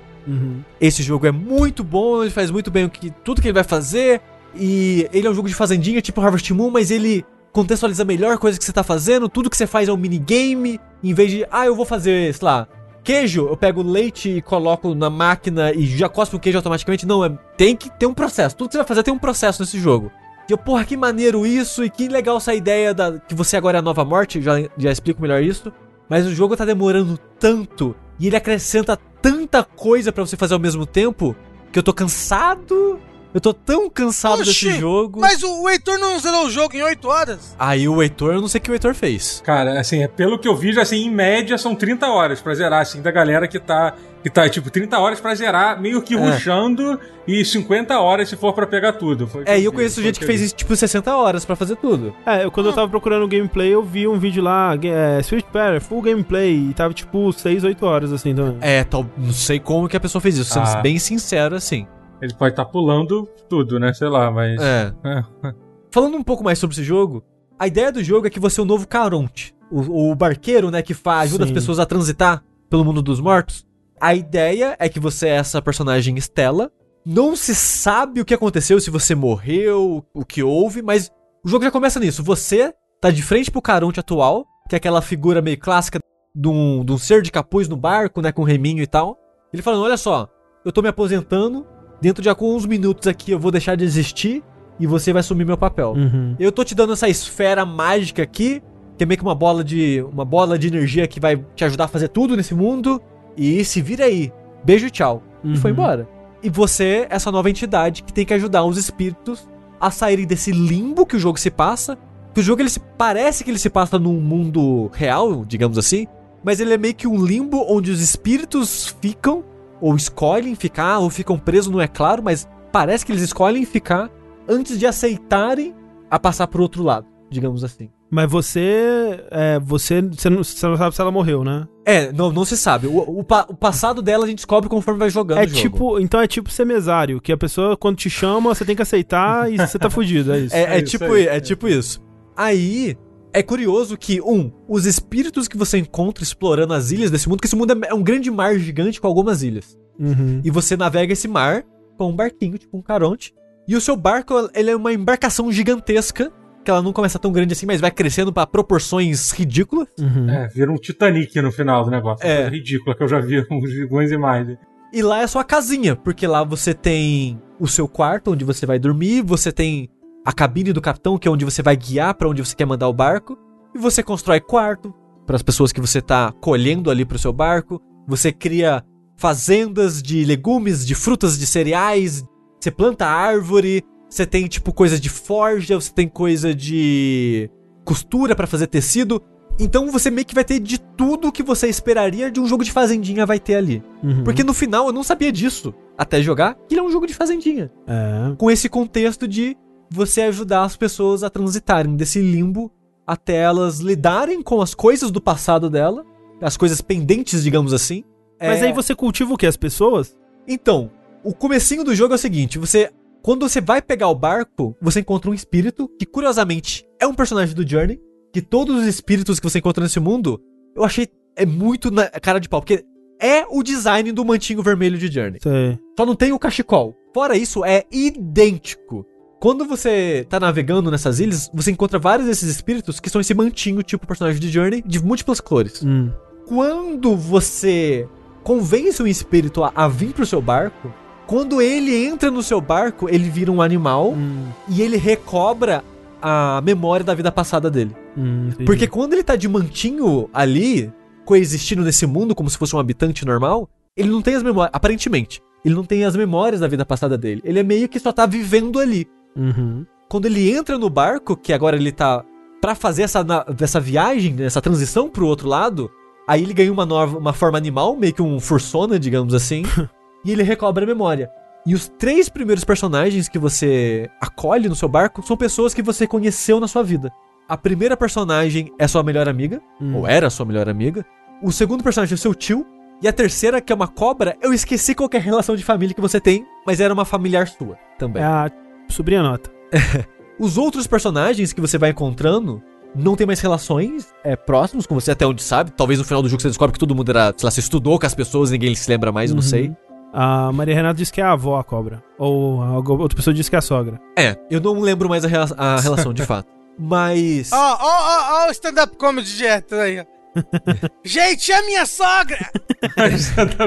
Esse jogo é muito bom, ele faz muito bem o que, tudo que ele vai fazer. E ele é um jogo de fazendinha, tipo Harvest Moon, mas ele contextualiza melhor coisa que você tá fazendo. Tudo que você faz é um minigame. Em vez de, ah, eu vou fazer, sei lá, queijo, eu pego leite e coloco na máquina e já cospe o queijo automaticamente. Não, é, tem que ter um processo. Tudo que você vai fazer tem um processo nesse jogo. E eu, porra, que maneiro isso e que legal essa ideia da, que você agora é a nova morte. Já, já explico melhor isso. Mas o jogo tá demorando tanto e ele acrescenta tanta coisa pra você fazer ao mesmo tempo que eu tô cansado. Eu tô tão cansado Oxi, desse jogo. Mas o, o Heitor não zerou o jogo em 8 horas? Aí o Heitor, eu não sei o que o Heitor fez. Cara, assim, é pelo que eu vi, assim, em média são 30 horas pra zerar, assim, da galera que tá. Que tá, tipo, 30 horas pra zerar, meio que É. rushando, e 50 horas se for pra pegar tudo. Foi o É, e eu conheço foi gente o que fez isso, tipo, 60 horas pra fazer tudo. É, eu- quando eu tava procurando gameplay, eu vi um vídeo lá, é, Spirit Pair, full gameplay, e tava tipo 6, 8 horas assim também. É, tal, não sei como que a pessoa fez isso, sendo Ah. bem sincero assim. Ele pode estar pulando tudo, né? Sei lá, mas. É. É. Falando um pouco mais sobre esse jogo, a ideia do jogo é que você é o novo Caronte, o, o barqueiro, né, que fa, ajuda Sim. as pessoas a transitar pelo mundo dos mortos. A ideia é que você é essa personagem Estela. Não se sabe o que aconteceu, se você morreu, o que houve, mas o jogo já começa nisso. Você tá de frente pro Caronte atual, que é aquela figura meio clássica de um, de um ser de capuz no barco, né, com reminho e tal. Ele falando, olha só, eu tô me aposentando, dentro de alguns minutos aqui eu vou deixar de existir e você vai assumir meu papel. Uhum. Eu tô te dando essa esfera mágica aqui, que é meio que uma bola de uma bola de energia que vai te ajudar a fazer tudo nesse mundo. E se vira aí. Beijo, tchau. E foi Uhum. embora. E você, é essa nova entidade que tem que ajudar os espíritos a saírem desse limbo que o jogo se passa. Que o jogo ele se parece que ele se passa num mundo real, digamos assim, mas ele é meio que um limbo onde os espíritos ficam ou escolhem ficar ou ficam presos, não é claro, mas parece que eles escolhem ficar antes de aceitarem a passar pro outro lado, digamos assim. Mas você, é, você, você não, você não sabe se ela morreu, né? É, não, não se sabe. O, o, o passado dela a gente descobre conforme vai jogando É o jogo. tipo, então é tipo ser mesário, que a pessoa quando te chama, você tem que aceitar e você tá fudido, é isso. É, é isso tipo, aí, é, é. tipo isso. Aí, é curioso que, um, os espíritos que você encontra explorando as ilhas desse mundo, que esse mundo é, é um grande mar gigante com algumas ilhas. Uhum. E você navega esse mar com um barquinho, tipo um caronte. E o seu barco, ele é uma embarcação gigantesca, que ela não começa tão grande assim, mas vai crescendo pra proporções ridículas. Uhum. É, vira um Titanic no final do negócio. É. Coisa ridícula que eu já vi uns algumas imagens. E lá é a sua casinha, porque lá você tem o seu quarto onde você vai dormir, você tem a cabine do capitão, que é onde você vai guiar pra onde você quer mandar o barco, e você constrói quarto para as pessoas que você tá colhendo ali pro seu barco. Você cria fazendas de legumes, de frutas, de cereais, você planta árvore, você tem tipo coisa de forja, você tem coisa de costura pra fazer tecido. Então você meio que vai ter de tudo que você esperaria de um jogo de fazendinha vai ter ali. Uhum. Porque no final eu não sabia disso até jogar, que ele é um jogo de fazendinha. É. Com esse contexto de você ajudar as pessoas a transitarem desse limbo até elas lidarem com as coisas do passado dela, as coisas pendentes, digamos assim. Mas É, aí você cultiva o quê? As pessoas? Então, o comecinho do jogo é o seguinte, você quando você vai pegar o barco, você encontra um espírito que curiosamente é um personagem do Journey, que todos os espíritos que você encontra nesse mundo, eu achei é muito na cara de pau, porque é o design do mantinho vermelho de Journey. Sei. Só não tem o cachecol. Fora isso, é idêntico. Quando você tá navegando nessas ilhas, você encontra vários desses espíritos que são esse mantinho, tipo personagem de Journey, de múltiplas cores. Hum. Quando você convence um espírito a, a vir pro seu barco, quando ele entra no seu barco, ele vira um animal Hum. e ele recobra a memória da vida passada dele. Hum. Porque quando ele tá de mantinho ali, coexistindo nesse mundo como se fosse um habitante normal, ele não tem as memórias. Aparentemente, ele não tem as memórias da vida passada dele. Ele é meio que só tá vivendo ali. Uhum. Quando ele entra no barco, que agora ele tá pra fazer essa, essa viagem, né, essa transição pro outro lado, aí ele ganha uma nova uma forma animal, meio que um fursona, digamos assim, e ele recobra a memória. E os três primeiros personagens que você acolhe no seu barco são pessoas que você conheceu na sua vida. A primeira personagem é sua melhor amiga, Hum. ou era sua melhor amiga. O segundo personagem é seu tio. E a terceira, que é uma cobra, eu esqueci qual que é a relação de família que você tem, mas era uma familiar sua também. É a sobrinha nota. Os outros personagens que você vai encontrando não tem mais relações é, próximos com você, até onde sabe. Talvez no final do jogo você descobre que todo mundo era, sei lá, você estudou com as pessoas, ninguém se lembra mais, eu não Uhum. sei. A Maria Renata disse que é a avó a cobra. Ou a outra pessoa disse que é a sogra. É, eu não lembro mais a, rela- a relação, de fato. Mas. Ó, ó, ó, ó o stand-up comedy de aí, ó. Gente, é minha sogra!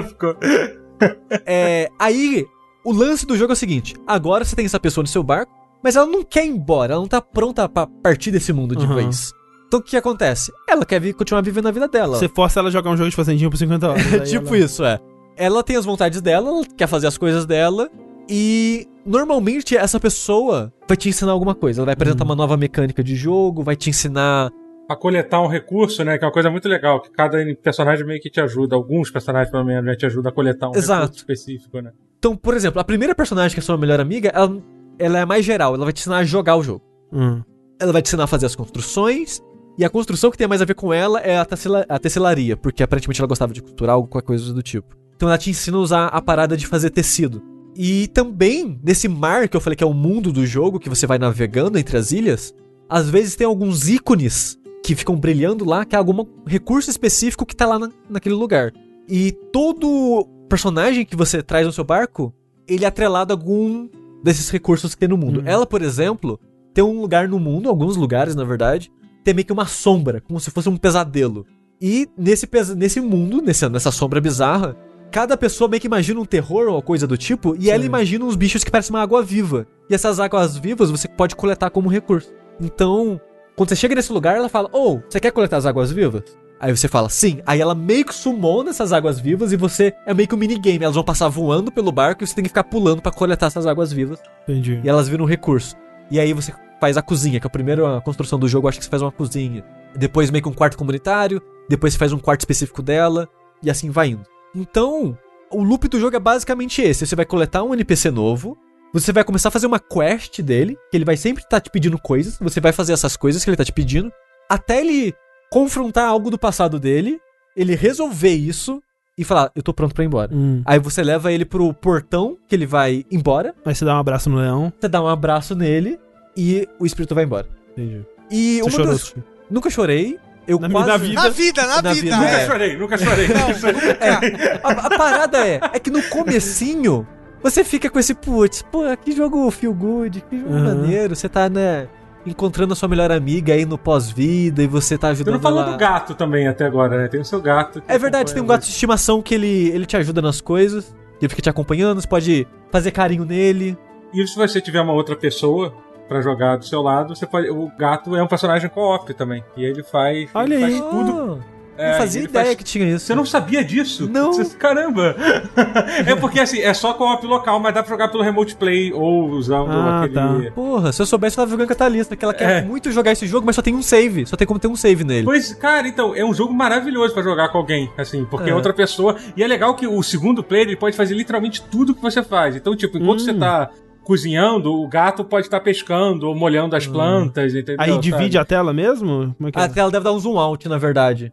Ficou- É, aí, o lance do jogo é o seguinte: agora você tem essa pessoa no seu barco, mas ela não quer ir embora, ela não tá pronta pra partir desse mundo de Uhum. vez. Então o que acontece? Ela quer vi- continuar vivendo a vida dela. Você força ela a jogar um jogo de fazendinha por 50 horas. aí tipo ela- isso, é. Ela tem as vontades dela, ela quer fazer as coisas dela. E normalmente essa pessoa vai te ensinar alguma coisa. Ela vai apresentar Uhum. uma nova mecânica de jogo, vai te ensinar. Pra coletar um recurso, né? Que é uma coisa muito legal, que cada personagem meio que te ajuda. Alguns personagens, pelo menos, né, te ajudam a coletar um Exato. recurso específico, né? Então, por exemplo, a primeira personagem que é sua melhor amiga, ela, ela é mais geral, ela vai te ensinar a jogar o jogo. Hum. Ela vai te ensinar a fazer as construções. E a construção que tem mais a ver com ela é a, tecela- a tecelaria, porque aparentemente ela gostava de costurar algo, qualquer coisa do tipo. Então ela te ensina a usar a parada de fazer tecido. E também, nesse mar que eu falei que é o mundo do jogo, que você vai navegando entre as ilhas, às vezes tem alguns ícones que ficam brilhando lá, que é algum recurso específico que tá lá na- naquele lugar. E todo personagem que você traz no seu barco, ele é atrelado a algum desses recursos que tem no mundo. Hum. Ela, por exemplo, tem um lugar no mundo, alguns lugares na verdade, tem meio que uma sombra, como se fosse um pesadelo. E nesse, nesse mundo, nesse, nessa sombra bizarra, cada pessoa meio que imagina um terror ou coisa do tipo, e ela Sim. imagina uns bichos que parecem uma água viva. E essas águas vivas você pode coletar como recurso. Então, quando você chega nesse lugar, ela fala: Ô, você quer coletar as águas vivas? Aí você fala, sim. Aí ela meio que sumou nessas águas vivas e você é meio que um minigame. Elas vão passar voando pelo barco e você tem que ficar pulando pra coletar essas águas vivas. Entendi. E elas viram um recurso. E aí você faz a cozinha, que é a primeira construção do jogo, acho que você faz uma cozinha. Depois meio que um quarto comunitário, depois você faz um quarto específico dela, e assim vai indo. Então, o loop do jogo é basicamente esse. Você vai coletar um NPC novo, você vai começar a fazer uma quest dele, que ele vai sempre estar te pedindo coisas, você vai fazer essas coisas que ele tá te pedindo, até ele confrontar algo do passado dele, ele resolver isso e falar, eu tô pronto pra ir embora. Hum. Aí você leva ele pro portão que ele vai embora, Aí você dá um abraço no leão. você dá um abraço nele e o espírito vai embora. Entendi. E Você uma chorou, das... Sushi? Nunca chorei. Eu Na quase... minha vida. Na vida, na, Na vida. vida, Nunca é. chorei, nunca chorei. Não, nunca chorei. nunca. A, a parada é, é que no comecinho você fica com esse putz, pô, que jogo feel good, que jogo Aham. maneiro. Você tá, né, encontrando a sua melhor amiga aí no pós-vida e você tá Você ajudando não falou ela... do gato também até agora, né? Tem o seu gato. É verdade, tem um gato de estimação que ele, ele te ajuda nas coisas, ele fica te acompanhando, você pode fazer carinho nele. E se você tiver uma outra pessoa pra jogar do seu lado, você pode. O gato é um personagem co-op também. E ele faz, Olha ele faz tudo. É, não fazia ideia faz- que tinha isso. Você não sabia disso? Não. Você- Caramba! é porque assim, é só co-op local, mas dá pra jogar pelo Remote Play ou usando Ah, aquele. tá. Porra, se eu soubesse, eu tava jogando Catalista, que ela quer É. muito jogar esse jogo, mas só tem um save. Só tem como ter um save nele. Pois, cara, então, é um jogo maravilhoso pra jogar com alguém, assim, porque é É. outra pessoa. E é legal que o segundo player ele pode fazer literalmente tudo que você faz. Então, tipo, enquanto Hum. você tá cozinhando, o gato pode estar pescando ou molhando as plantas, entendeu? Aí divide sabe? a tela mesmo? É que é? A tela deve dar um zoom out, na verdade.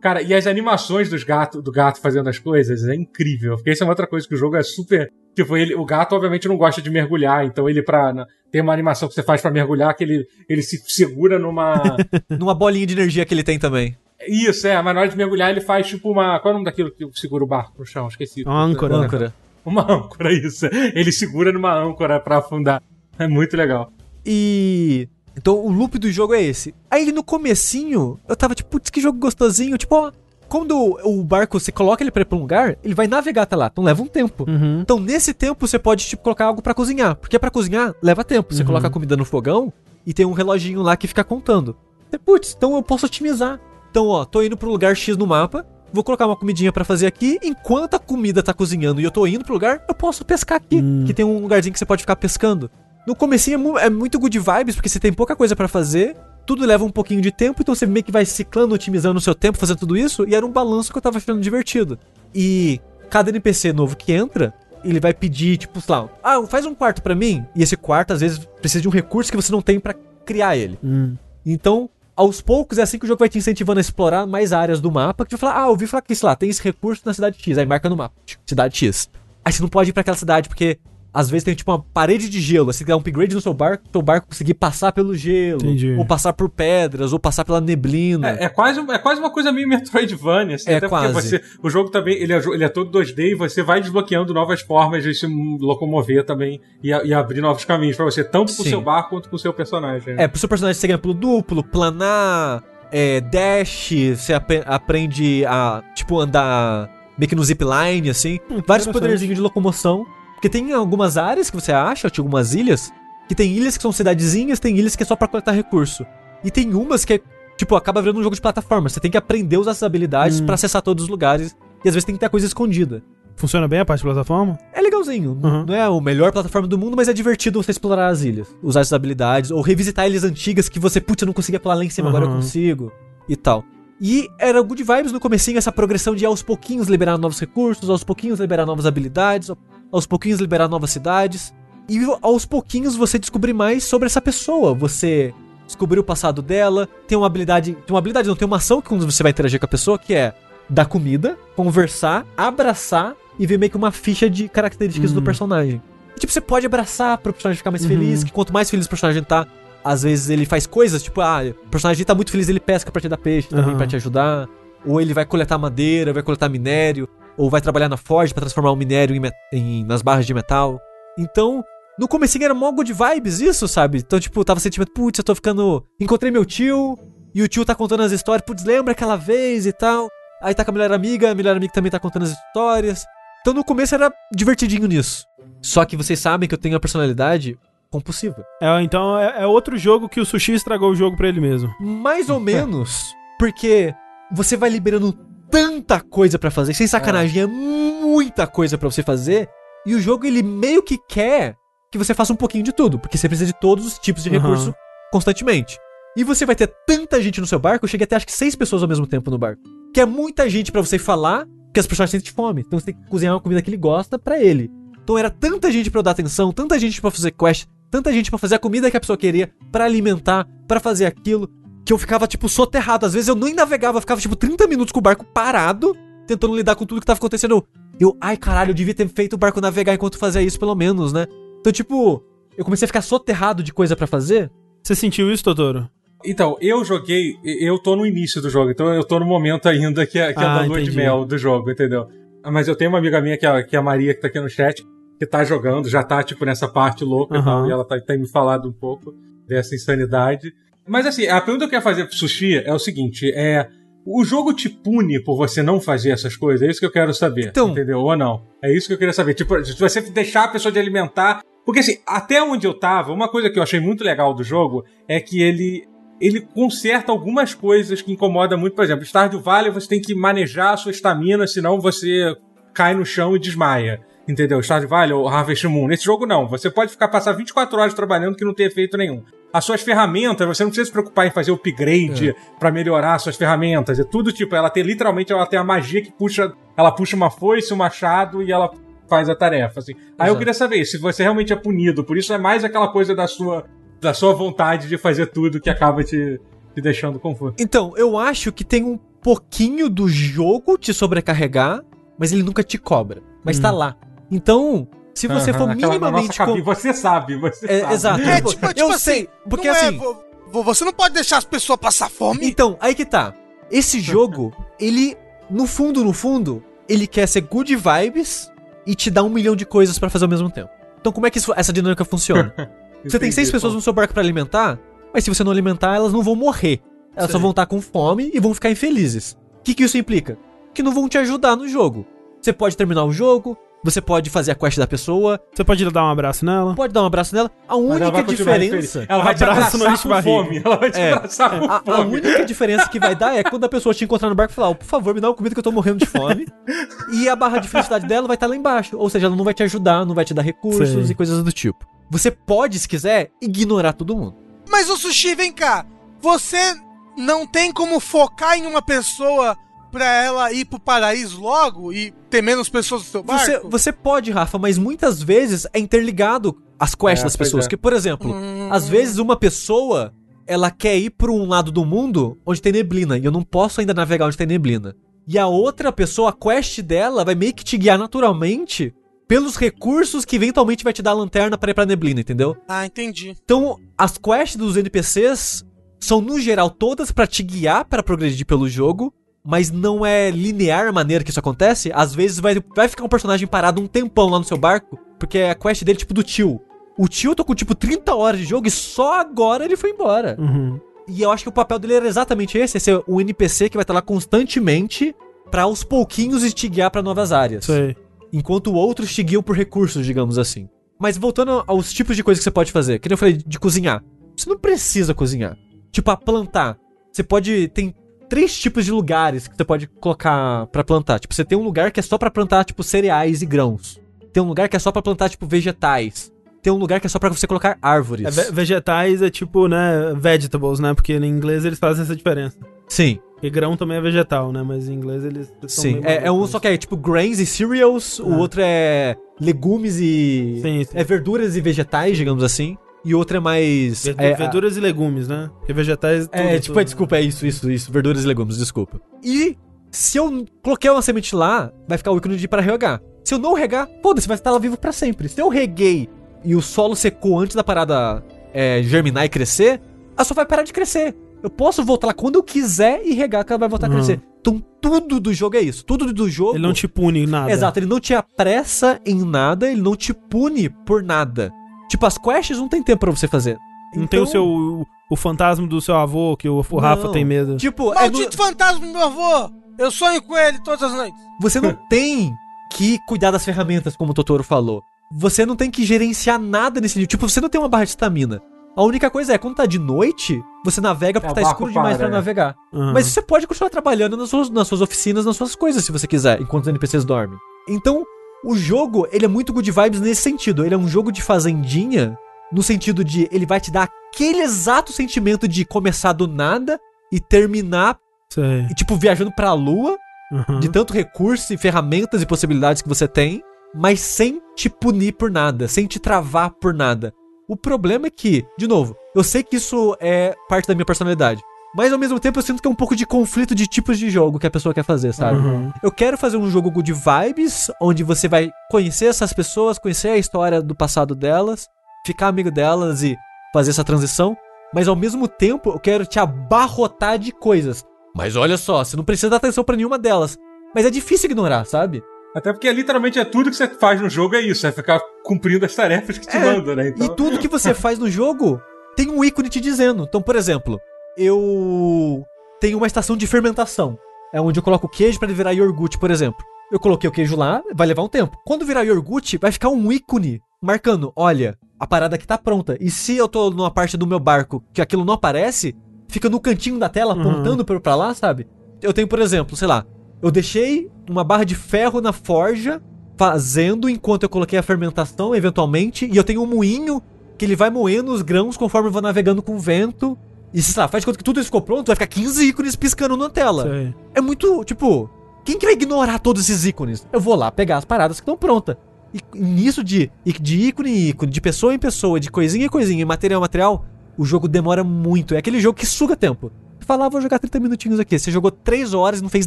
Cara, e as animações dos gato, do gato fazendo as coisas é incrível. Porque isso é uma outra coisa que o jogo é super. Tipo, ele, o gato obviamente não gosta de mergulhar, então ele pra. na- tem uma animação que você faz pra mergulhar que ele, ele se segura numa. Numa bolinha de energia que ele tem também. Isso, é, mas na hora de mergulhar ele faz tipo uma. Qual é o nome daquilo que segura o barco no chão? Esqueci. Uma âncora. Âncora. Uma âncora, isso. Ele segura numa âncora pra afundar. É muito legal. E. Então o loop do jogo é esse. Aí no comecinho, eu tava tipo, putz, que jogo gostosinho. Tipo, ó, quando o barco você coloca ele pra ir pra um lugar, ele vai navegar até lá. Então leva um tempo. Uhum. Então nesse tempo você pode, tipo, colocar algo pra cozinhar. Porque pra cozinhar leva tempo. Você Uhum. coloca a comida no fogão e tem um reloginho lá que fica contando. Você, Putz, então eu posso otimizar. Então, ó, tô indo pro lugar X no mapa. Vou colocar uma comidinha pra fazer aqui. Enquanto a comida tá cozinhando e eu tô indo pro lugar, eu posso pescar aqui. Hum. Que tem um lugarzinho que você pode ficar pescando. No comecinho é, mu- é muito good vibes, porque você tem pouca coisa pra fazer. Tudo leva um pouquinho de tempo, então você meio que vai ciclando, otimizando o seu tempo, fazendo tudo isso. E era um balanço que eu tava achando divertido. E cada NPC novo que entra, ele vai pedir, tipo, sei lá, ah, faz um quarto pra mim. E esse quarto, às vezes, precisa de um recurso que você não tem pra criar ele. Hum. Então, aos poucos, é assim que o jogo vai te incentivando a explorar mais áreas do mapa. Que tu vai falar, ah, eu ouvi falar que, sei lá, tem esse recurso na cidade X. Aí marca no mapa, tipo, cidade X. Aí você não pode ir pra aquela cidade, porque às vezes tem tipo uma parede de gelo. Você quer dar um upgrade no seu barco, seu barco conseguir passar pelo gelo. Entendi. Ou passar por pedras, ou passar pela neblina. É, é quase, é quase uma coisa meio Metroidvania, assim, É, até quase. porque você, o jogo também, ele é, ele é todo 2D e você vai desbloqueando novas formas de se locomover também e, e abrir novos caminhos pra você, tanto pro Sim. seu barco quanto pro seu personagem. É, pro seu personagem você ganha pulo duplo, planar, é, dash, você apre- aprende a, tipo, andar meio que no zipline, assim. Vários interessante. poderzinhos de locomoção. Porque tem algumas áreas que você acha, tipo, algumas ilhas, que tem ilhas que são cidadezinhas, tem ilhas que é só pra coletar recurso. E tem umas que é, tipo, acaba virando um jogo de plataforma. Você tem que aprender a usar essas habilidades Hum. pra acessar todos os lugares. E às vezes tem que ter coisa escondida. Funciona bem a parte de plataforma? É legalzinho. Uhum. Não é o melhor plataforma do mundo, mas é divertido você explorar as ilhas. Usar essas habilidades. Ou revisitar ilhas antigas que você, putz, eu não conseguia pular lá em cima, agora eu Uhum. consigo. E tal. E era good vibes no comecinho, essa progressão de aos pouquinhos liberar novos recursos, aos pouquinhos liberar novas habilidades, aos pouquinhos liberar novas cidades. E aos pouquinhos você descobrir mais sobre essa pessoa. Você descobrir o passado dela, tem uma habilidade. Tem uma habilidade, não, tem uma ação que quando você vai interagir com a pessoa, que é dar comida, conversar, abraçar e ver meio que uma ficha de características do Hum. personagem. E, tipo, você pode abraçar pro personagem ficar mais Uhum. feliz, que quanto mais feliz o personagem tá, às vezes ele faz coisas, tipo, ah, o personagem tá muito feliz, ele pesca pra te dar peixe também, Aham. pra te ajudar. Ou ele vai coletar madeira, vai coletar minério, ou vai trabalhar na forja pra transformar o minério em, em- nas barras de metal. Então, no comecinho era mó good vibes isso, sabe? Então, tipo, tava sentimento, putz, eu tô ficando... Encontrei meu tio, e o tio tá contando as histórias, putz, lembra aquela vez e tal. Aí tá com a melhor amiga, a melhor amiga também tá contando as histórias. Então no começo era divertidinho nisso. Só que vocês sabem que eu tenho a personalidade compulsiva. É, então é, é outro jogo que o Sushi estragou o jogo pra ele mesmo. Mais ou menos, porque você vai liberando tanta coisa pra fazer, sem sacanagem, é muita coisa pra você fazer, e o jogo ele meio que quer que você faça um pouquinho de tudo, porque você precisa de todos os tipos de Aham. recurso constantemente. E você vai ter tanta gente no seu barco, eu cheguei até acho que seis pessoas ao mesmo tempo no barco. Que é muita gente pra você falar, que as pessoas sentem fome. Então você tem que cozinhar uma comida que ele gosta pra ele. Então era tanta gente pra eu dar atenção, tanta gente pra fazer quest, tanta gente pra fazer a comida que a pessoa queria, pra alimentar, pra fazer aquilo, que eu ficava tipo soterrado. Às vezes eu nem navegava, eu ficava tipo 30 minutos com o barco parado, tentando lidar com tudo que tava acontecendo. Eu, ai caralho, eu devia ter feito o barco navegar enquanto fazia isso pelo menos, né? Então tipo, eu comecei a ficar soterrado de coisa pra fazer. Você sentiu isso, Totoro? Então, eu joguei, eu tô no início do jogo, então eu tô no momento ainda que é, que é Ah, da lua de entendi. mel do jogo, entendeu? Mas eu tenho uma amiga minha, que é, a- que é a Maria, que tá aqui no chat, que tá jogando, já tá, tipo, nessa parte louca e Aham. tal, e ela tá, tem me falado um pouco dessa insanidade. Mas assim, a pergunta que eu ia fazer pro Sushi é o seguinte, é... O jogo te pune por você não fazer essas coisas? É isso que eu quero saber, Então- entendeu? Ou não? É isso que eu queria saber. Tipo, se você deixar a pessoa de alimentar... Porque assim, até onde eu tava, uma coisa que eu achei muito legal do jogo é que ele ele conserta algumas coisas que incomodam muito. Por exemplo, Stardew Valley você tem que manejar a sua estamina, senão você cai no chão e desmaia. Entendeu? Stardew Valley ou Harvest Moon. Nesse jogo não. Você pode ficar passar 24 horas trabalhando que não tem efeito nenhum. As suas ferramentas, você não precisa se preocupar em fazer upgrade pra melhorar as suas ferramentas. É tudo tipo, ela tem literalmente ela tem a magia que puxa, ela puxa uma foice, um machado e ela faz a tarefa, assim. Aí eu Exato. queria saber se você realmente é punido, por isso é mais aquela coisa da sua da sua vontade de fazer tudo que acaba te, te deixando confuso. Então, eu acho que tem um pouquinho do jogo te sobrecarregar, mas ele nunca te cobra. Mas Hum. tá lá. Então, se você Aham, for minimamente. com- Você sabe, você É, sabe. exato. É, Tipo, tipo, tipo eu assim, sei, porque não é, assim- vo- vo- você não pode deixar as pessoas passar fome. Então, aí que tá. Esse jogo, ele, no fundo, no fundo, ele quer ser good vibes e te dar um milhão de coisas pra fazer ao mesmo tempo. Então, como é que isso- essa dinâmica funciona? Você tem seis pessoas pô. no seu barco pra alimentar, mas se você não alimentar, elas não vão morrer. Elas só Sei. vão estar com fome e vão ficar infelizes. O que, que isso implica? Que não vão te ajudar no jogo. Você pode terminar o jogo, você pode fazer a quest da pessoa, Você pode dar um abraço nela? pode dar um abraço nela. A ela única continuar diferença. Ela vai te Abraço no abraçar com barriga. fome. Ela vai te É, abraçar com A, a fome. única diferença que vai dar é quando a pessoa te encontrar no barco e falar, "Ó, por favor, me dá uma comida que eu tô morrendo de fome. e a barra de felicidade dela vai estar lá embaixo. Ou seja, ela não vai te ajudar, não vai te dar recursos Sei. e coisas do tipo. Você pode, se quiser, ignorar todo mundo. Mas o sushi, vem cá. Você não tem como focar em uma pessoa pra ela ir pro paraíso logo e ter menos pessoas no seu barco? Você, você pode, Rafa, mas muitas vezes é interligado as quests É, das pessoas. é. Que, por exemplo, Hum. às vezes uma pessoa ela quer ir pra um lado do mundo onde tem neblina e eu não posso ainda navegar onde tem neblina. E a outra pessoa, a quest dela vai meio que te guiar naturalmente pelos recursos que eventualmente vai te dar a lanterna pra ir pra neblina, entendeu? Ah, entendi. Então, as quests dos NPCs são, no geral, todas pra te guiar para progredir pelo jogo, mas não é linear a maneira que isso acontece. Às vezes vai, vai ficar um personagem parado um tempão lá no seu barco, porque é a quest dele tipo do tio. O tio tô com tipo 30 horas de jogo e só agora ele foi embora. Uhum. E eu acho que o papel dele era exatamente esse, é ser um NPC que vai estar lá constantemente pra aos pouquinhos te guiar pra novas áreas Sei. enquanto outros te guiam por recursos, digamos assim. Mas voltando aos tipos de coisas que você pode fazer, que nem eu falei de cozinhar. Você não precisa cozinhar. Tipo, a plantar. Você pode. Tem três tipos de lugares que você pode colocar pra plantar. Tipo, você tem um lugar que é só pra plantar, tipo, cereais e grãos. Tem um lugar que é só pra plantar, tipo, vegetais. Tem um lugar que é só pra você colocar árvores. É, ve- vegetais é tipo, né, vegetables, né? Porque em inglês eles fazem essa diferença. Sim, Porque grão também é vegetal, né? Mas em inglês eles sim. É, é um só que é tipo grains e cereals, o Ah. outro é legumes e. Sim, sim. É verduras e vegetais, digamos assim. E o outro é mais. É, verduras e legumes, né? Porque vegetais. É, tudo, tipo, tudo, é, desculpa, é isso, isso, isso. Verduras e legumes, desculpa. E se eu coloquei uma semente lá, vai ficar o ícone de para regar. Se eu não regar, foda-se, vai estar lá vivo pra sempre. Se eu reguei e o solo secou antes da parada é, germinar e crescer, ela só vai parar de crescer. Eu posso voltar lá quando eu quiser e regar que ela vai voltar Uhum. a crescer. Então tudo do jogo é isso. Tudo do jogo. Ele não te pune em nada. Exato, ele não te apressa em nada, ele não te pune por nada. Tipo, as quests não tem tempo pra você fazer. Não tem o Então, seu. O, o fantasma do seu avô, que o, o Rafa tem medo. Tipo, é Maldito fantasma do meu avô! Eu sonho com ele todas as noites. Você não tem que cuidar das ferramentas, como o Totoro falou. Você não tem que gerenciar nada nesse nível. Tipo, você não tem uma barra de estamina. A única coisa é, quando tá de noite, você navega porque É, tá escuro demais para, pra é. navegar. Aham. Mas você pode continuar trabalhando nas suas, nas suas oficinas, nas suas coisas, se você quiser, enquanto os NPCs dormem. Então, o jogo, ele é muito good vibes nesse sentido. Ele é um jogo de fazendinha, no sentido de ele vai te dar aquele exato sentimento de começar do nada e terminar, Sei. e, tipo, viajando pra lua, Aham. de tanto recurso e ferramentas e possibilidades que você tem, mas sem te punir por nada, sem te travar por nada. O problema é que, de novo, eu sei que isso é parte da minha personalidade, mas ao mesmo tempo eu sinto que é um pouco de conflito de tipos de jogo que a pessoa quer fazer, sabe? Uhum. Eu quero fazer um jogo good vibes, onde você vai conhecer essas pessoas, conhecer a história do passado delas, ficar amigo delas e fazer essa transição, mas ao mesmo tempo eu quero te abarrotar de coisas. Mas olha só, você não precisa dar atenção pra nenhuma delas. Mas é difícil ignorar, sabe? Até porque literalmente é tudo que você faz no jogo é isso, é ficar cumprindo as tarefas que te É, mandam, né? Então, E tudo que você faz no jogo tem um ícone te dizendo. Então, por exemplo, eu tenho uma estação de fermentação. É onde eu coloco o queijo pra ele virar iogurte, por exemplo. Eu coloquei o queijo lá, vai levar um tempo. Quando virar iogurte, vai ficar um ícone marcando, olha, a parada aqui tá pronta. E se eu tô numa parte do meu barco que aquilo não aparece, fica no cantinho da tela Uhum. apontando pra, pra lá, sabe? Eu tenho, por exemplo, sei lá, eu deixei uma barra de ferro na forja fazendo enquanto eu coloquei a fermentação, eventualmente, e eu tenho um moinho que ele vai moendo os grãos conforme eu vou navegando com o vento. E sei lá, faz de conta que tudo isso ficou pronto, vai ficar 15 ícones piscando na tela. Sei. É muito, tipo, quem que vai ignorar todos esses ícones? Eu vou lá pegar as paradas que estão prontas. E nisso de, de ícone em ícone, de pessoa em pessoa, de coisinha em coisinha, material em material, o jogo demora muito. É aquele jogo que suga tempo. Você fala, ah, vou jogar 30 minutinhos aqui. Você jogou 3 horas e não fez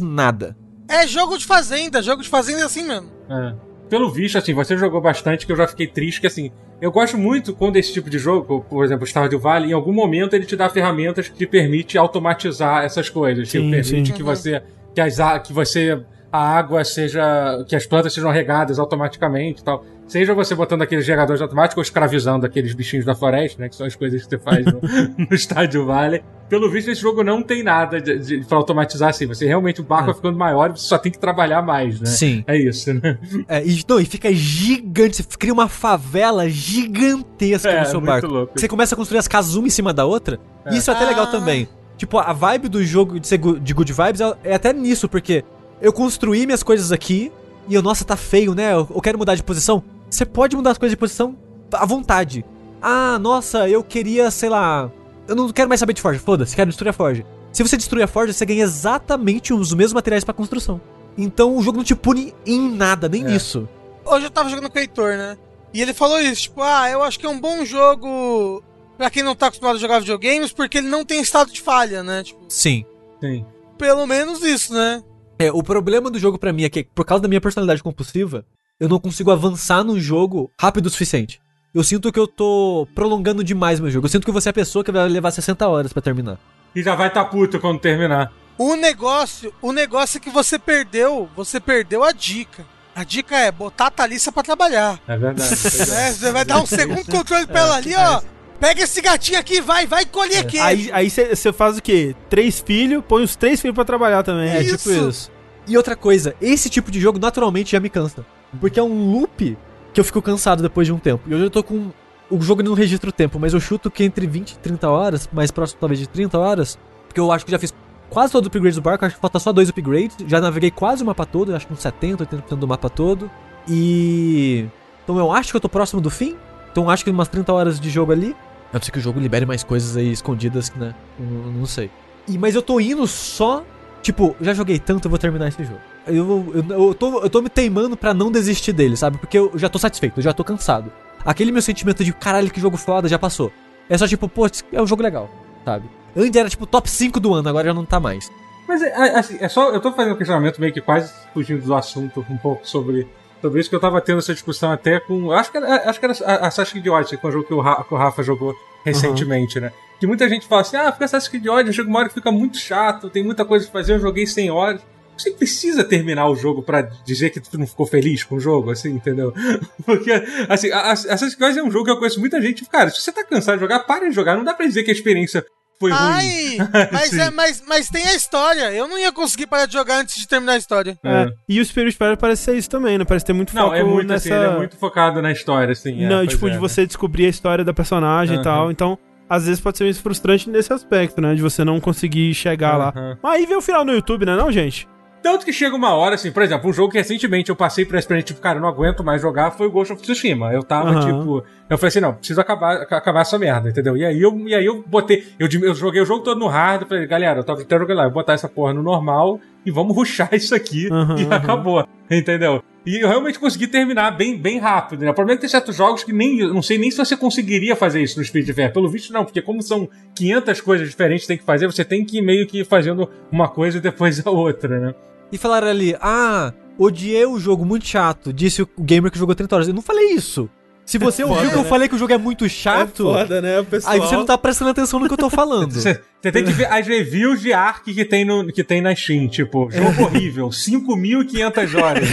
nada. É jogo de fazenda, jogo de fazenda é assim mesmo. É. Pelo visto, assim, você jogou bastante, que eu já fiquei triste, que assim, eu gosto muito quando esse tipo de jogo, por exemplo, Stardew Valley, em algum momento ele te dá ferramentas que te permite automatizar essas coisas. Sim, permite sim. que você. Que, as, que você. A água seja. que as plantas sejam regadas automaticamente e tal. Seja você botando aqueles geradores automáticos ou escravizando aqueles bichinhos da floresta, né? Que são as coisas que você faz no, no Stardew Valley. Pelo visto, esse jogo não tem nada de, de, pra automatizar assim. Você realmente, o barco vai ficando maior e você só tem que trabalhar mais, né? Sim. É isso, né? É, e, não, e fica gigante. Você cria uma favela gigantesca É, no seu muito barco. louco. Você começa a construir as casas uma em cima da outra. É. E isso é até legal Ah. também. Tipo, a vibe do jogo de, ser de good vibes é, é até nisso, porque eu construí minhas coisas aqui e eu, nossa, tá feio, né? Eu, eu quero mudar de posição. Você pode mudar as coisas de posição à vontade. Ah, nossa, eu queria, sei lá. Eu não quero mais saber de Forge, foda-se, quero destruir a Forge. Se você destruir a forja, você ganha exatamente os mesmos materiais pra construção. Então o jogo não te pune em nada, nem É. nisso. Hoje eu tava jogando com o Heitor, né? E ele falou isso, tipo, ah, eu acho que é um bom jogo pra quem não tá acostumado a jogar videogames, porque ele não tem estado de falha, né? Tipo, Sim. Sim. pelo menos isso, né? É, o problema do jogo pra mim é que, por causa da minha personalidade compulsiva, eu não consigo avançar no jogo rápido o suficiente. Eu sinto que eu tô prolongando demais meu jogo. Eu sinto que você é a pessoa que vai levar 60 horas pra terminar. E já vai tá puto quando terminar. O negócio, o negócio é que você perdeu, você perdeu a dica. A dica é botar a Thalissa pra trabalhar. É verdade. né? Você vai dar um segundo controle pra ela ali, ó. Pega esse gatinho aqui, vai, vai colher queijo. Aí aí você faz o quê? Três filhos, põe os três filhos pra trabalhar também. É, Isso. tipo isso. E outra coisa, esse tipo de jogo naturalmente já me cansa. Porque é um loop que eu fico cansado depois de um tempo. E hoje eu tô com. O jogo não registra o tempo, mas eu chuto que entre 20 e 30 horas, mais próximo talvez de 30 horas, porque eu acho que já fiz quase todos os upgrades do barco, acho que falta só dois upgrades. Já naveguei quase o mapa todo, acho que uns 70, 80% do mapa todo. E. Então eu acho que eu tô próximo do fim. Então eu acho que umas 30 horas de jogo ali. A não ser que o jogo libere mais coisas aí escondidas, né? Não, não sei. E, mas eu tô indo só. Tipo, já joguei tanto, eu vou terminar esse jogo. Eu, eu, eu, tô, eu tô me teimando pra não desistir dele, sabe? Porque eu já tô satisfeito, eu já tô cansado. Aquele meu sentimento de caralho, que jogo foda, já passou. É só tipo, pô, é um jogo legal, sabe? Antes era tipo top 5 do ano, agora já não tá mais. Mas é, assim, é só. Eu tô fazendo um questionamento meio que quase fugindo do assunto um pouco sobre. Sobre isso que eu tava tendo essa discussão até com. eu Acho que era, acho que era a Assassin's Creed Odyssey, que é um jogo que o, Ra- que o Rafa jogou recentemente, né? Que muita gente fala assim: ah, fica Assassin's Creed Odyssey, chega uma hora que fica muito chato, tem muita coisa pra fazer, eu joguei 100 horas. Você precisa terminar o jogo pra dizer que tu não ficou feliz com o jogo, assim, entendeu? Porque, assim, Assassin's Creed é um jogo que eu conheço muita gente. Cara, se você tá cansado de jogar, para de jogar. Não dá pra dizer que a experiência foi ruim. Ai, mas, é, mas, mas tem a história. Eu não ia conseguir parar de jogar antes de terminar a história. É. E o Spirit Fair parece ser isso também, né? Parece ter muito Não, foco é muito nessa. assim, ele é muito focado na história, assim. é, não, tipo, é, de né? você descobrir a história da personagem Aham. e tal. Então, às vezes pode ser meio frustrante nesse aspecto, né? De você não conseguir chegar lá. Aham. Mas aí vê o final no YouTube, né, não, gente? Tanto que chega uma hora, assim, por exemplo, um jogo que recentemente eu passei por essa experiência, tipo, cara, eu não aguento mais jogar, foi o Ghost of Tsushima. Eu tava, Aham. tipo, eu falei assim, não, preciso acabar, ac- acabar essa merda, entendeu? E aí eu, e aí eu botei, eu, eu joguei o jogo todo no hard, falei, galera, eu tava até jogando lá, eu vou botar essa porra no normal e vamos ruxar isso aqui Aham, e aham. acabou, entendeu? E eu realmente consegui terminar bem, bem rápido, né? O problema é que tem certos jogos que nem, eu não sei nem se você conseguiria fazer isso no Speed Fair. Pelo visto, não, porque como são 500 coisas diferentes que tem que fazer, você tem que ir meio que ir fazendo uma coisa e depois a outra, né? E falaram ali, ah, odiei o jogo, muito chato, disse o gamer que jogou 30 horas. Eu não falei isso. Se você ouviu foda, que eu né? falei que o jogo é muito chato, né, pessoal? aí você não tá prestando atenção no que eu tô falando. Você você tem que ver as reviews de Ark que tem, no, que tem na Steam, tipo, jogo horrível, 5.500 horas.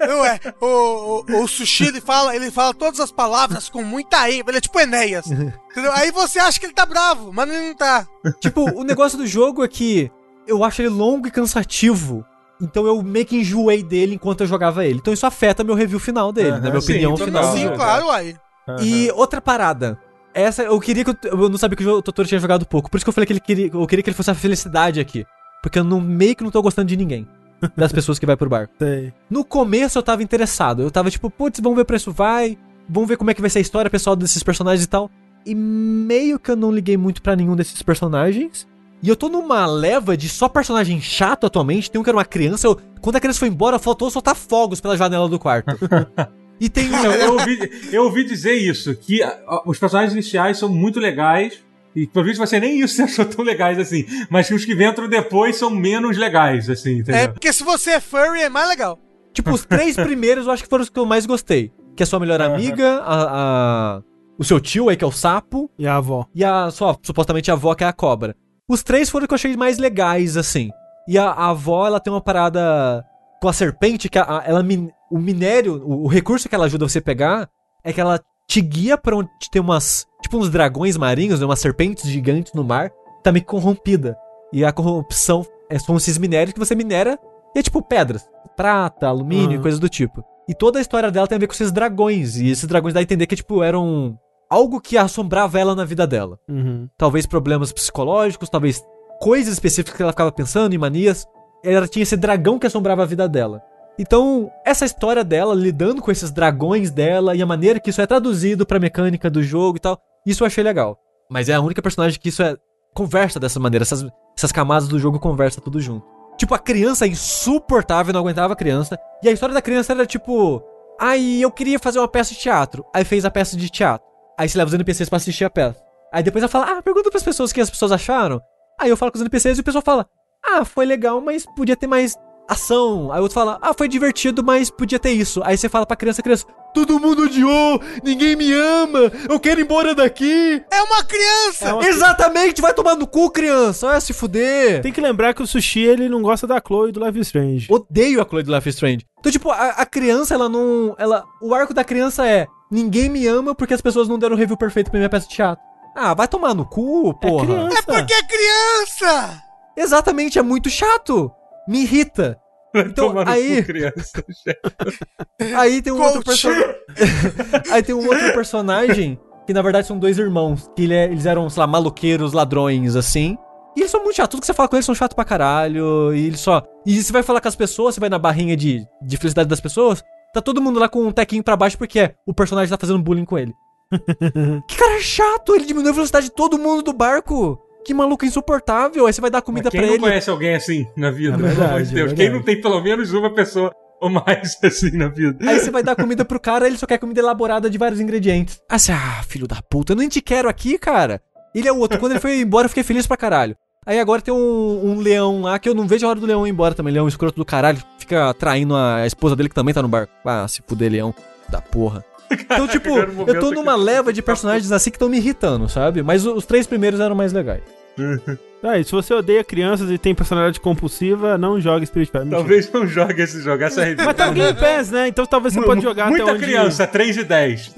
Não é. O, o, o sushi, ele fala, ele fala todas as palavras com muita ênfase. Ele é tipo Enéas. Entendeu? Aí você acha que ele tá bravo, mas ele não tá. tipo, o negócio do jogo é que eu acho ele longo e cansativo. Então eu meio que enjoei dele enquanto eu jogava ele. Então isso afeta meu review final dele, na minha sim, opinião final. Sim, Não, claro, uai. E outra parada. Essa, eu queria que. Eu, eu não sabia que o Totoro tinha jogado pouco. Por isso que eu falei que ele queria, eu queria que ele fosse a felicidade aqui. Porque eu não, meio que não tô gostando de ninguém. Das pessoas que vai pro barco. Sei. No começo eu tava interessado. Eu tava tipo, putz, vamos ver pra isso vai. Vamos ver como é que vai ser a história pessoal desses personagens e tal. E meio que eu não liguei muito pra nenhum desses personagens. E eu tô numa leva de só personagem chato atualmente. Tem um que era uma criança. eu- quando a criança foi embora, faltou soltar fogos pela janela do quarto. e tem um. Eu, eu ouvi, eu ouvi dizer isso, que os personagens iniciais são muito legais, e pelo visto você nem isso você achou tão legais assim, mas que os que entram depois são menos legais, assim, entendeu? É porque se você é furry, é mais legal. Tipo, os três primeiros eu acho que foram os que eu mais gostei. Que é a sua melhor amiga, a, a- o seu tio aí, que é o sapo, E a avó? e a sua, supostamente a avó, que é a cobra. Os três foram os que eu achei mais legais, assim. E a, a avó, ela tem uma parada com a serpente, que a- ela, o minério, o, o recurso que ela ajuda você a pegar, é que ela te guia pra onde tem umas, tipo uns dragões marinhos, né, umas serpentes gigantes no mar, tá meio corrompida. E a corrupção é, são esses minérios que você minera, e é tipo pedras, prata, alumínio, Uhum. coisas do tipo. E toda a história dela tem a ver com esses dragões, e esses dragões dá a entender que, tipo, eram algo que assombrava ela na vida dela Uhum. talvez problemas psicológicos, talvez coisas específicas que ela ficava pensando e manias. Ela tinha esse dragão que assombrava a vida dela. Então, essa história dela lidando com esses dragões dela e a maneira que isso é traduzido pra mecânica do jogo e tal, isso eu achei legal. Mas é a única personagem que isso é. Conversa dessa maneira. Essas, essas camadas do jogo conversa tudo junto. Tipo, a criança é insuportável, não aguentava a criança. E a história da criança era tipo. Aí eu queria fazer uma peça de teatro. Aí fez a peça de teatro. Aí se leva os NPCs pra assistir a peça. Aí depois ela fala, ah, pergunta pras pessoas o que as pessoas acharam. Aí eu falo com os NPCs e o pessoal fala, ah, foi legal, mas podia ter mais ação. Aí o outro fala, ah, foi divertido, mas podia ter isso. Aí você fala pra criança, criança, todo mundo odiou, ninguém me ama, eu quero ir embora daqui. É uma criança! É uma- Exatamente, vai tomar no cu, criança, vai se fuder. Tem que lembrar que o Sushi, ele não gosta da Chloe do Life is Strange. Odeio a Chloe do Life is Strange. Então, tipo, a, a criança, ela não. Ela, o arco da criança é: ninguém me ama porque as pessoas não deram o review perfeito pra minha peça de teatro. Ah, vai tomar no cu, porra. É criança. É porque é criança! Exatamente, é muito chato. Me irrita. Então, Tomar no aí- cu, criança. Aí tem um outro Coach. personagem. Aí tem um outro personagem que na verdade são dois irmãos. Que ele é- eles eram, sei lá, maloqueiros, ladrões, assim. E eles são muito chatos. Tudo que você fala com eles são chatos pra caralho. E eles só. E você vai falar com as pessoas, você vai na barrinha de, de felicidade das pessoas. Tá todo mundo lá com um tequinho pra baixo porque é, o personagem tá fazendo bullying com ele. que cara chato! Ele diminuiu a velocidade de todo mundo do barco. Que maluco insuportável. Aí você vai dar comida Quem pra não ele. conhece alguém assim na vida? É pelo verdade, amor de Deus. é Quem não tem pelo menos uma pessoa ou mais assim na vida? Aí você vai dar comida pro cara, ele só quer comida elaborada de vários ingredientes. Ah, ah, filho da puta, eu nem te quero aqui, cara. Ele é o outro. Quando ele foi embora, eu fiquei feliz pra caralho. Aí agora tem um, um leão lá que eu não vejo a hora do leão ir embora também. Leão escroto do caralho. Fica traindo a esposa dele que também tá no barco. Ah, se fuder, leão. Da porra. Então, tipo, eu tô numa leva de personagens assim que estão me irritando, sabe? Mas os três primeiros eram mais legais. Ah, e se você odeia crianças e tem personalidade compulsiva, não jogue Spirit. Mentira. Talvez não jogue esse jogo, essa é a Mas tá no Game Pass, né? Então talvez você pode jogar Muita até onde... criança, 3 e 10.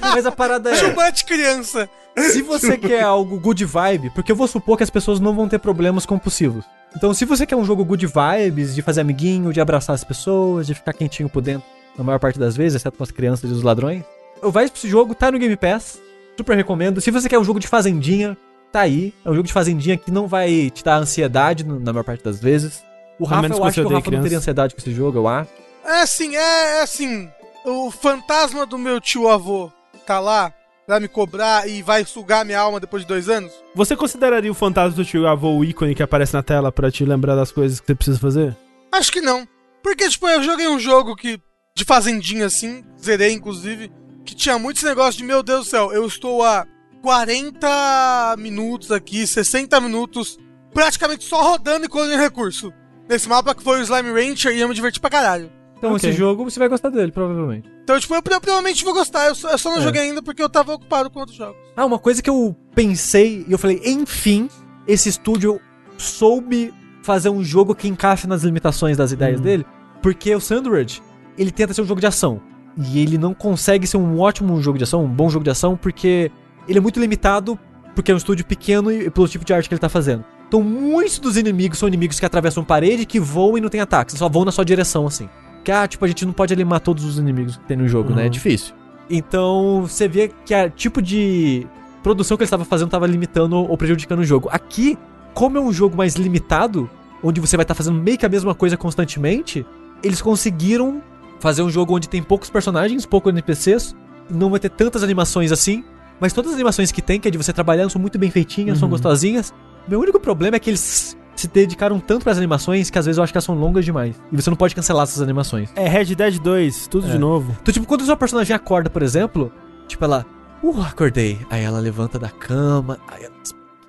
Mas a parada é. Chumante criança. Se você quer algo good vibe, porque eu vou supor que as pessoas não vão ter problemas compulsivos. Então, se você quer um jogo good vibes, de fazer amiguinho, de abraçar as pessoas, de ficar quentinho por dentro, na maior parte das vezes, exceto com as crianças e os ladrões, eu vai pra esse jogo, tá no Game Pass, super recomendo. Se você quer um jogo de fazendinha, tá aí. É um jogo de fazendinha que não vai te dar ansiedade na maior parte das vezes. O A Rafa, eu acho que o Rafa não teria criança. ansiedade com esse jogo, eu acho. É assim, é, é assim. O fantasma do meu tio avô tá lá pra me cobrar e vai sugar minha alma depois de dois anos? Você consideraria o fantasma do tio avô o ícone que aparece na tela pra te lembrar das coisas que você precisa fazer? Acho que não. Porque, tipo, eu joguei um jogo que. de fazendinha assim, zerei inclusive, que tinha muitos negócios de, meu Deus do céu, eu estou há 40 minutos aqui, 60 minutos, praticamente só rodando e colhendo recurso. Nesse mapa que foi o Slime Rancher e eu me diverti pra caralho. Então, Ok. esse jogo você vai gostar dele, provavelmente. Então, tipo, eu, eu provavelmente vou gostar. Eu só, eu só não É. joguei ainda porque eu tava ocupado com outros jogos. Ah, uma coisa que eu pensei e eu falei, enfim, esse estúdio soube fazer um jogo que encaixa nas limitações das ideias Uhum. dele, porque o Sandwich, ele tenta ser um jogo de ação. E ele não consegue ser um ótimo jogo de ação, um bom jogo de ação, porque ele é muito limitado, porque é um estúdio pequeno e pelo tipo de arte que ele tá fazendo. Então, muitos dos inimigos são inimigos que atravessam parede, que voam e não tem ataques, só vão na sua direção, assim. Que, ah, tipo, a gente não pode animar todos os inimigos que tem no jogo, né? É Uhum. difícil. Então, você vê que a tipo de produção que ele estava fazendo estava limitando ou prejudicando o jogo. Aqui, como é um jogo mais limitado, onde você vai estar fazendo meio que a mesma coisa constantemente, eles conseguiram fazer um jogo onde tem poucos personagens, poucos NPCs, não vai ter tantas animações assim, mas todas as animações que tem, que é de você trabalhando, são muito bem feitinhas, são Uhum. gostosinhas. Meu único problema é que eles se dedicaram tanto para as animações que às vezes eu acho que elas são longas demais. E você não pode cancelar essas animações. É Red Dead 2, tudo É. de novo. Então, tipo, quando a sua personagem acorda, por exemplo, tipo, ela. Uh, acordei. Aí ela levanta da cama. Aí ela.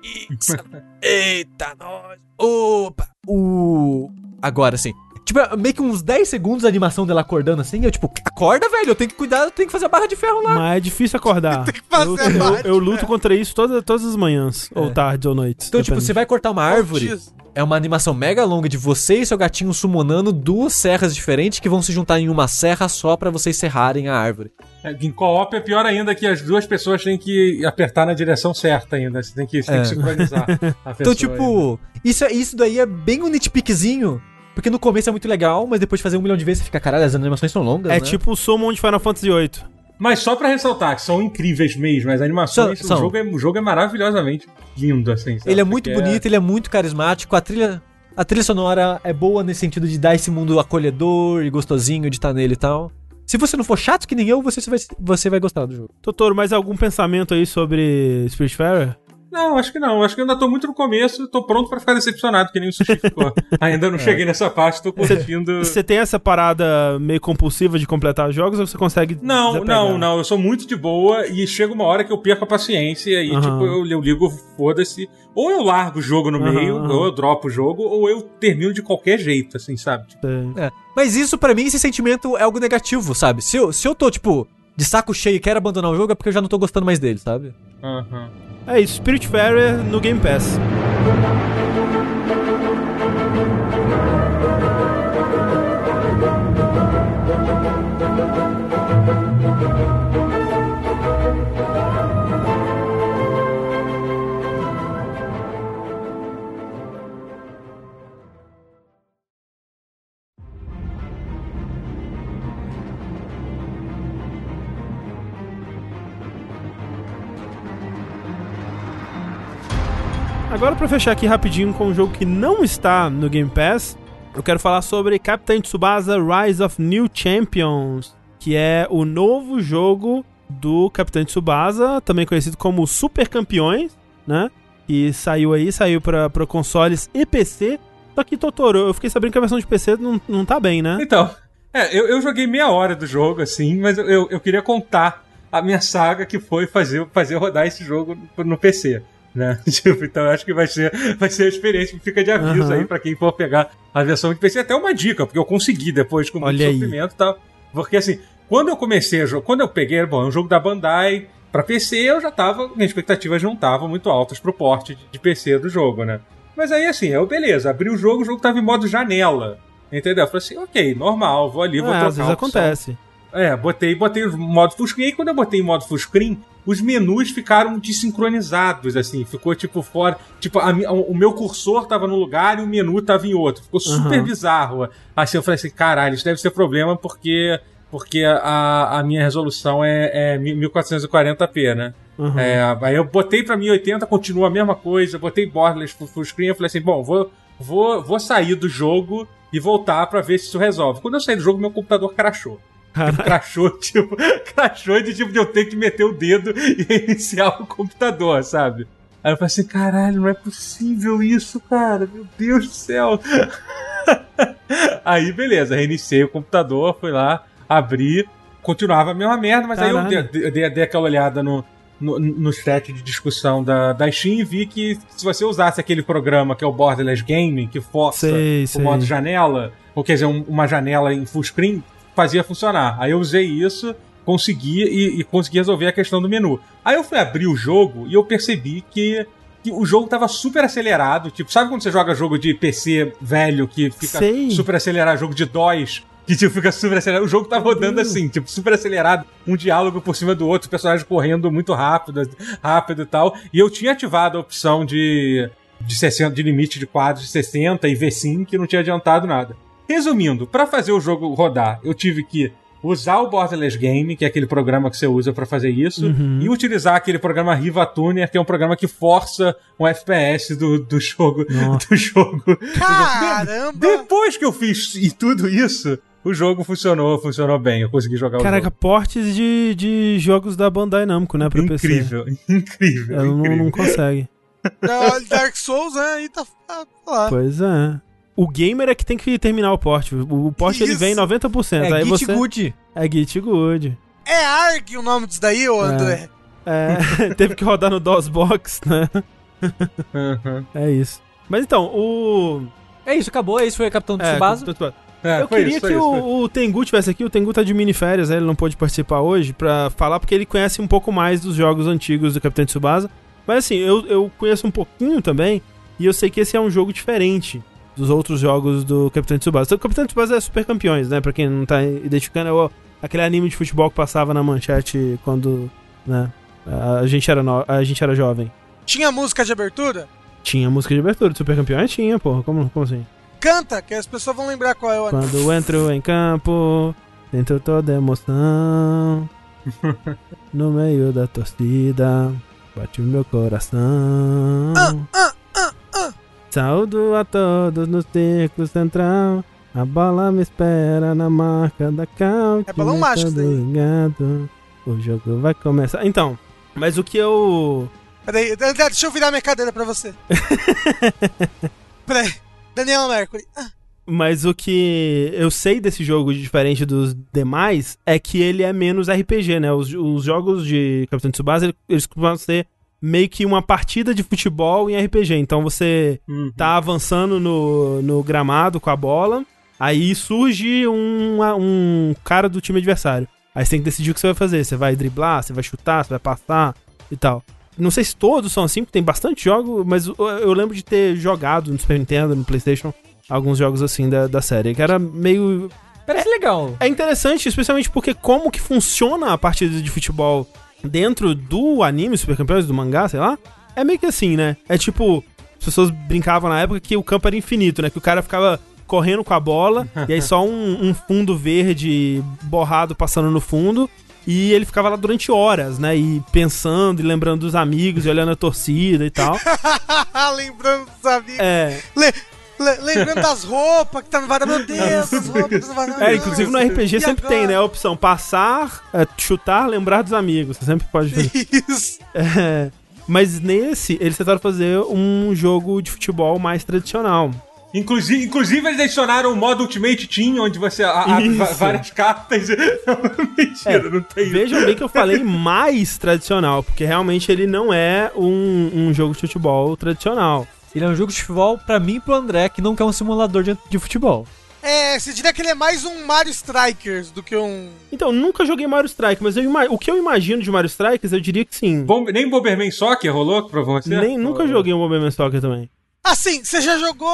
Eita, nós. Opa. Uh. Agora, assim. Tipo, é meio que uns 10 segundos a animação dela acordando assim. Eu, tipo, acorda, velho. Eu tenho que cuidar, eu tenho que fazer a barra de ferro lá. Mas é difícil acordar. Tem que fazer eu, a eu- parte, eu luto contra isso todas, todas as manhãs, ou tardes ou noites. Então, tipo, você vai cortar uma árvore. Putz. É uma animação mega longa de você e seu gatinho summonando duas serras diferentes que vão se juntar em uma serra só pra vocês serrarem a árvore. É, Em co-op é pior ainda que as duas pessoas têm que apertar na direção certa ainda. Você tem que, você tem É. que sincronizar a pessoa. Então, tipo, isso, é- isso daí é bem um nitpickzinho. Porque no começo é muito legal, mas depois de fazer um milhão de vezes você fica, caralho, as animações são longas, É né? tipo o Summon de Final Fantasy VIII. Mas só pra ressaltar que são incríveis mesmo, as animações, São- são. O, jogo é, o jogo é maravilhosamente lindo, assim. sabe? Ele é muito Porque bonito, ele é muito carismático, a trilha... A trilha sonora é boa nesse sentido de dar esse mundo acolhedor e gostosinho de estar nele e tal. Se você não for chato que nem eu, você vai, você vai gostar do jogo. Totoro, mais algum pensamento aí sobre Spiritfarer? Não, acho que não. Acho que eu ainda tô muito no começo, tô pronto pra ficar decepcionado, que nem o Sushi ficou. ainda não cheguei nessa parte, tô curtindo. Você tem essa parada meio compulsiva de completar jogos ou você consegue. Não, desapegar? não, não. Eu sou muito de boa e chega uma hora que eu perco a paciência e aí, Aham. tipo, eu, eu ligo, foda-se. Ou eu largo o jogo no Aham, meio, ou eu dropo o jogo, ou eu termino de qualquer jeito, assim, sabe? Tipo, Sei. É. Mas isso, pra mim, esse sentimento é algo negativo, sabe? Se eu, se eu tô, tipo, de saco cheio e quero abandonar o jogo, é porque eu já não tô gostando mais dele, sabe? aham. É isso, Spiritfarer no Game Pass. Agora pra fechar aqui rapidinho com um jogo que não está no Game Pass, eu quero falar sobre Captain Tsubasa Rise of New Champions, que é o novo jogo do Capitão Tsubasa, também conhecido como Super Campeões, né? Que saiu aí, saiu pra consoles e PC. Só que, Totoro, eu fiquei sabendo que a versão de PC não, não tá bem, né? Então, é, eu, eu joguei meia hora do jogo, assim, mas eu, eu, queria contar a minha saga que foi fazer, fazer rodar esse jogo no PC. Né? Tipo, então eu acho que vai ser, vai ser a experiência que fica de aviso Aham. aí pra quem for pegar a versão de PC. Até uma dica, porque eu consegui depois com muito Olha sofrimento e tal. Porque assim, quando eu comecei a jogar, quando eu peguei, bom, é um jogo da Bandai pra PC, eu já tava, minhas expectativas não estavam muito altas pro porte de, PC do jogo, né? Mas aí assim, eu beleza, abri o jogo, o jogo tava em modo janela. Entendeu? Eu falei assim, ok, normal, vou ali, vou É, trocar às vezes acontece. É, botei, botei o modo full screen. E quando eu botei em modo full screen, os menus ficaram desincronizados, assim. Ficou tipo fora. Tipo, a o meu cursor tava num lugar e o menu tava em outro. Ficou super Aham. bizarro. Assim, eu falei assim, caralho, isso deve ser problema porque. Porque a, a minha resolução é, é 1440p, né? Uhum. É, aí eu botei pra 1080, continua a mesma coisa, botei borderless full, full screen, eu falei assim, bom, vou, vou, vou sair do jogo e voltar pra ver se isso resolve. Quando eu saí do jogo, meu computador crashou. Crashou, tipo, crashou de tipo de eu ter que meter o dedo e reiniciar o computador, sabe? Aí eu falei assim, caralho, não é possível isso, cara, meu Deus do céu. aí, beleza, reiniciei o computador, fui lá, abri, continuava a mesma merda, mas aí eu Caralho. dei, dei- dei aquela olhada no, no, no chat de discussão da, da Steam e vi que se você usasse aquele programa que é o Borderless Gaming, que força Sei, o sei. modo janela, ou quer dizer, um- uma janela em full screen, fazia funcionar. Aí eu usei isso, consegui e, e consegui resolver a questão do menu. Aí eu fui abrir o jogo e eu percebi que, o jogo tava super acelerado. Tipo, sabe quando você joga jogo de PC velho que fica Sei. super acelerado, jogo de DOS? Que tipo, fica super acelerado. O jogo tava rodando assim, tipo, super acelerado, um diálogo por cima do outro, o personagem correndo muito rápido, rápido e tal. E eu tinha ativado a opção de, de 60, de limite de quadros de 60 e V5, que não tinha adiantado nada. Resumindo, pra fazer o jogo rodar, eu tive que usar o Borderless Game, que é aquele programa que você usa pra fazer isso, Uhum. e utilizar aquele programa Riva Tuner, que é um programa que força um FPS do, do jogo. Nossa. Do jogo. Caramba! Depois que eu fiz e tudo isso, o jogo funcionou, funcionou bem. Eu consegui jogar Caraca, o jogo. portes de, de jogos da Bandai Namco, né? Pra PC. Incrível, incrível, Ela não, incrível. não consegue. Não, Dark Souls, né? Aí tá, tá lá. Pois é. O gamer é que tem que terminar o porte. O porte ele vem em 90%. É aí Git você Good. é Git Good. É ARG o nome disso daí, ô André? É, teve que rodar no DOSBox, né? Uhum. É isso. Mas então, o É isso, acabou. Esse foi o Capitão é, Tsubasa. É, eu queria isso, que isso, o, o Tengu tivesse aqui. O Tengu tá de miniférias, aí ele não pôde participar hoje pra falar, porque ele conhece um pouco mais dos jogos antigos do Capitão Tsubasa. Mas assim, eu, eu conheço um pouquinho também, e eu sei que esse é um jogo diferente dos outros jogos do Capitão Tsubasa. Então, o Capitão Tsubasa é Super Campeões, né? Pra quem não tá identificando, é o- aquele anime de futebol que passava na manchete quando, né, a gente era, no- a gente era jovem. Tinha música de abertura? Tinha música de abertura de Super Campeões? Tinha, porra. Como, como assim? Canta, que as pessoas vão lembrar qual é o anime. Quando entro em campo, sinto toda emoção. No meio da torcida, bate o meu coração. Ah, ah. Saúdo a todos no círculo central. A bola me espera na marca da cal. É balão mágico daí. Ligado. O jogo vai começar. Então, mas o que eu. Peraí, André, deixa eu virar minha cadeira pra você. Peraí. Daniel Mercury. Ah, Mas o que eu sei desse jogo, diferente dos demais, é que ele é menos RPG, né? Os, os jogos de Capitão Tsubasa, eles costumam ser meio que uma partida de futebol em RPG. Então você Uhum. tá avançando no, no gramado com a bola, aí surge um, um cara do time adversário. Aí você tem que decidir o que você vai fazer. Você vai driblar, você vai chutar, você vai passar e tal. Não sei se todos são assim, porque tem bastante jogo, mas eu, lembro de ter jogado no Super Nintendo, no PlayStation, alguns jogos assim da, da série, que era meio Parece legal. é interessante, especialmente porque como que funciona a partida de futebol dentro do anime Super Campeões, do mangá, sei lá, é meio que assim, né? É tipo, as pessoas brincavam na época que o campo era infinito, né? Que o cara ficava correndo com a bola e aí só um, um fundo verde borrado passando no fundo e ele ficava lá durante horas, né? E pensando e lembrando dos amigos e olhando a torcida e tal. lembrando dos amigos. É, Le- lembrando das roupas que tá no varal. Meu Deus, as roupas varal. é, inclusive no RPG sempre tem, né? A opção passar, é, chutar, lembrar dos amigos. Você sempre pode fazer. Isso. É, mas nesse, eles tentaram fazer um jogo de futebol mais tradicional. Inclusive, inclusive, eles adicionaram o modo Ultimate Team, onde você abre várias cartas. Mentira, não tem. Vejam bem que eu falei mais tradicional, porque realmente ele não é um, um jogo de futebol tradicional. Ele é um jogo de futebol pra mim e pro André, que não quer um simulador de, de futebol. É, você diria que ele é mais um Mario Strikers do que um. Então, nunca joguei Mario Strike, mas eu o que eu imagino de Mario Strikers, eu diria que sim. Bom, nem Bomberman Soccer rolou pra você? Nem, nunca joguei um Bomberman Soccer também. Assim, você já jogou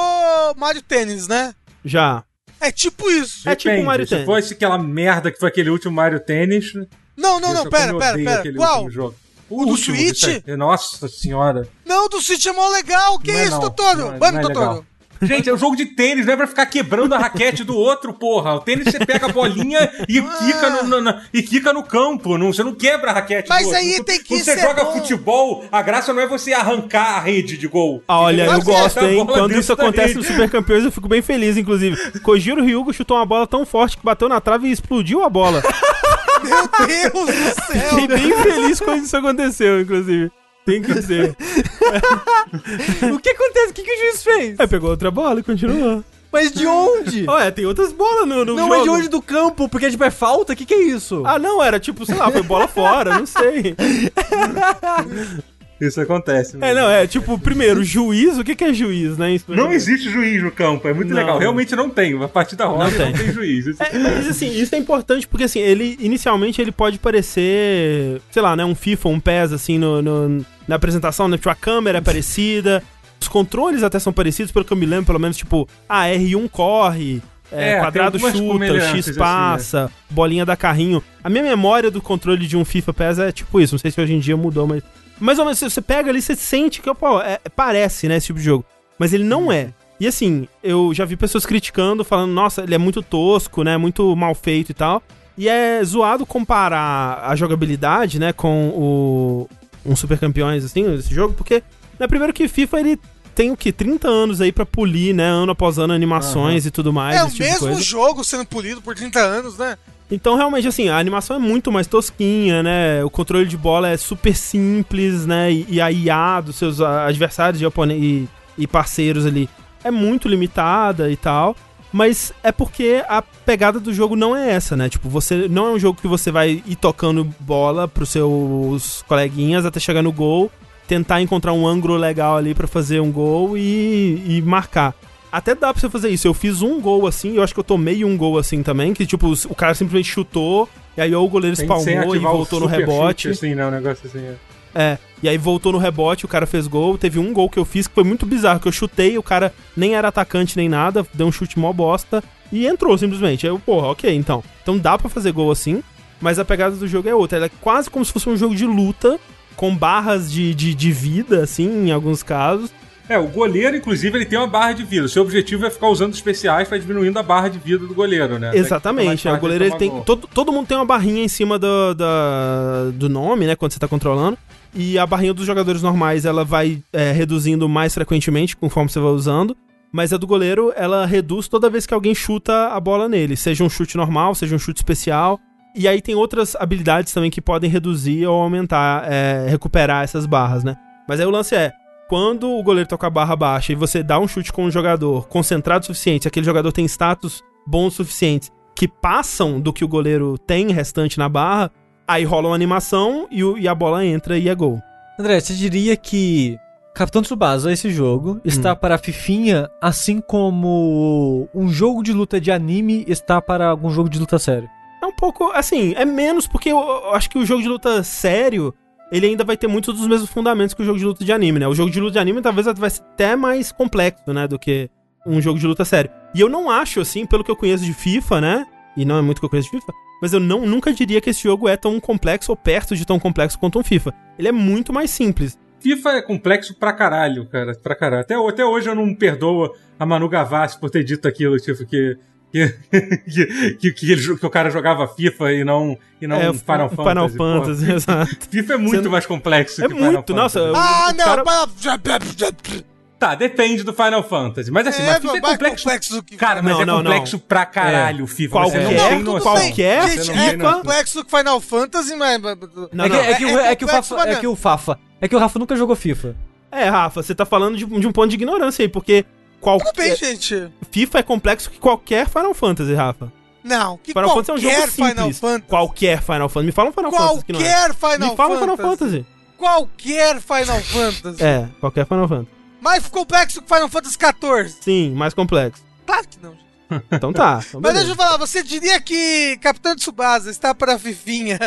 Mario Tênis, né? Já. É tipo isso. É tipo Mario Se Tennis. fosse aquela merda que foi aquele último Mario Tênis. Não, não, não, pera, pera, pera. Qual? jogo. O do último Switch? Nossa senhora. Não, do Switch é mó legal. Que Não é isso, não. Totoro? Não é- não é Totoro. legal. Gente, é um jogo de tênis, não é pra ficar quebrando a raquete do outro, porra. O tênis você pega a bolinha e quica no, no- no- e quica no campo. Não, você não quebra a raquete Mas do outro. aí tem que Quando você ser joga bom. futebol, a graça não é você arrancar a rede de gol. Ah, Olha, eu gosto, hein? Quando isso acontece no Super Campeões, eu fico bem feliz, inclusive. Kojiro Ryugo chutou uma bola tão forte que bateu na trave e explodiu a bola. Meu Deus do céu. Fiquei bem feliz quando isso aconteceu, inclusive. Tem que ser. o que acontece? O que, que o juiz fez? Aí pegou outra bola e continuou. Mas de onde? Olha, tem outras bolas no, no não, jogo. mas de onde do campo? Porque tipo, é falta? O que, que é isso? Ah, não, era tipo, sei lá, foi bola fora, não sei. Isso acontece. É, não, é tipo, primeiro, juiz, o que que é juiz, né? Isso- Não existe juiz no campo, é muito Não. legal. Realmente não tem. A partida rola Não e não tem. tem juiz. É, mas assim, isso é importante porque assim, ele inicialmente ele pode parecer, sei lá, né, um FIFA, um PES assim no, no- na apresentação, né, tipo a câmera é parecida, os controles até são parecidos, pelo que eu me lembro, pelo menos tipo, ah, R1 corre, é, É, quadrado tem chuta, X assim, passa, bolinha dá carrinho. A minha memória do controle de um FIFA PES é tipo isso, não sei se hoje em dia mudou, mas mais ou menos você pega ali, você sente que, pô, é- parece, né, esse tipo de jogo. Mas ele não é. E assim, eu já vi pessoas criticando, falando, nossa, ele é muito tosco, né? Muito mal feito e tal. E é zoado comparar a jogabilidade, né, com o um Super Campeões, assim, esse jogo, porque, né, primeiro que FIFA, ele tem o que? 30 anos aí pra polir, né? Ano após ano, animações e tudo mais. É o tipo mesmo jogo sendo polido por 30 anos, né? Então, realmente, assim, a animação é muito mais tosquinha, né? O controle de bola é super simples, né? E, e a IA dos seus adversários e, e, parceiros ali é muito limitada e tal. Mas é porque a pegada do jogo não é essa, né? Tipo, você não é um jogo que você vai ir tocando bola pros seus coleguinhas até chegar no gol, tentar encontrar um ângulo legal ali pra fazer um gol e, e marcar. Até dá pra você fazer isso. Eu fiz um gol assim, eu acho que eu tomei um gol assim também, que tipo, o cara simplesmente chutou, e aí ou o goleiro espalmou e voltou no rebote. chute, assim, né? Um negócio assim. é. É, e aí voltou no rebote, o cara fez gol. Teve um gol que eu fiz que foi muito bizarro, que eu chutei, o cara nem era atacante nem nada, deu um chute mó bosta e entrou simplesmente. Aí eu, porra, ok, então. Então dá pra fazer gol assim, mas a pegada do jogo é outra. Ela é quase como se fosse um jogo de luta, com barras de, de, de vida, assim, em alguns casos. É, o goleiro, inclusive, ele tem uma barra de vida. O seu objetivo é ficar usando especiais pra diminuindo a barra de vida do goleiro, né? Exatamente, é, o goleiro ele tem. gol. Todo, todo mundo tem uma barrinha em cima do, da- do nome, né? Quando você tá controlando. E a barrinha dos jogadores normais ela vai é, reduzindo mais frequentemente conforme você vai usando. Mas a do goleiro, ela reduz toda vez que alguém chuta a bola nele. Seja um chute normal, seja um chute especial. E aí tem outras habilidades também que podem reduzir ou aumentar, é, recuperar essas barras, né? Mas aí o lance é, quando o goleiro com a barra baixa e você dá um chute com um jogador concentrado o suficiente, aquele jogador tem status bons o suficiente, que passam do que o goleiro tem restante na barra, aí rola uma animação e, o- e a bola entra e é gol. André, você diria que Capitão Tsubasa, esse jogo, está para a Fifinha, assim como um jogo de luta de anime está para algum jogo de luta sério. É um pouco, assim, é menos porque eu, eu acho que o jogo de luta sério, ele ainda vai ter muitos dos mesmos fundamentos que o jogo de luta de anime, né? O jogo de luta de anime talvez vai ser até mais complexo, né, do que um jogo de luta sério. E eu não acho, assim, pelo que eu conheço de FIFA, né? E não é muito que eu conheço de FIFA, mas eu não, nunca diria que esse jogo é tão complexo ou perto de tão complexo quanto um FIFA. Ele é muito mais simples. FIFA é complexo pra caralho, cara. Pra caralho. Até, até hoje eu não perdoo a Manu Gavassi por ter dito aquilo, tipo, que. Que, que, que, ele- que o cara jogava FIFA e não, e não é, o Final Fantasy. Final. Fantasy, exato. FIFA é muito Você- mais complexo É que Final muito, nossa, Fantasy. eu- Ah, não, cara- para... Tá, depende do Final Fantasy. Mas assim, É, mas FIFA é mais complexo. complexo do que... Cara, mas Não, é não, complexo não. pra caralho o FIFA. você não Qualquer- qualquer Gente, é complexo do que Final Fantasy, mas... Não, é, que, não. é, que, o- É- é é que o complexo, Fafa, é que o Fafa. É que o Rafa nunca jogou FIFA. É, Rafa, você tá falando de, de um ponto de ignorância aí, porque qualquer... Tudo bem, gente. FIFA é complexo que qualquer Final Fantasy, Rafa. Não, que Final Fantasy é um jogo qualquer simples. Final Fantasy... Qualquer Final Fantasy. Me fala um Final Fantasy que não é. Qualquer Final Me fala um Fantasy. Final Fantasy. Qualquer Final Fantasy. É, qualquer Final Fantasy. Mais complexo que Final Fantasy XIV. Sim, mais complexo. Claro que não, gente. Então tá. Então Mas beleza. deixa eu falar, você diria que Capitão Tsubasa está para a Fifinha,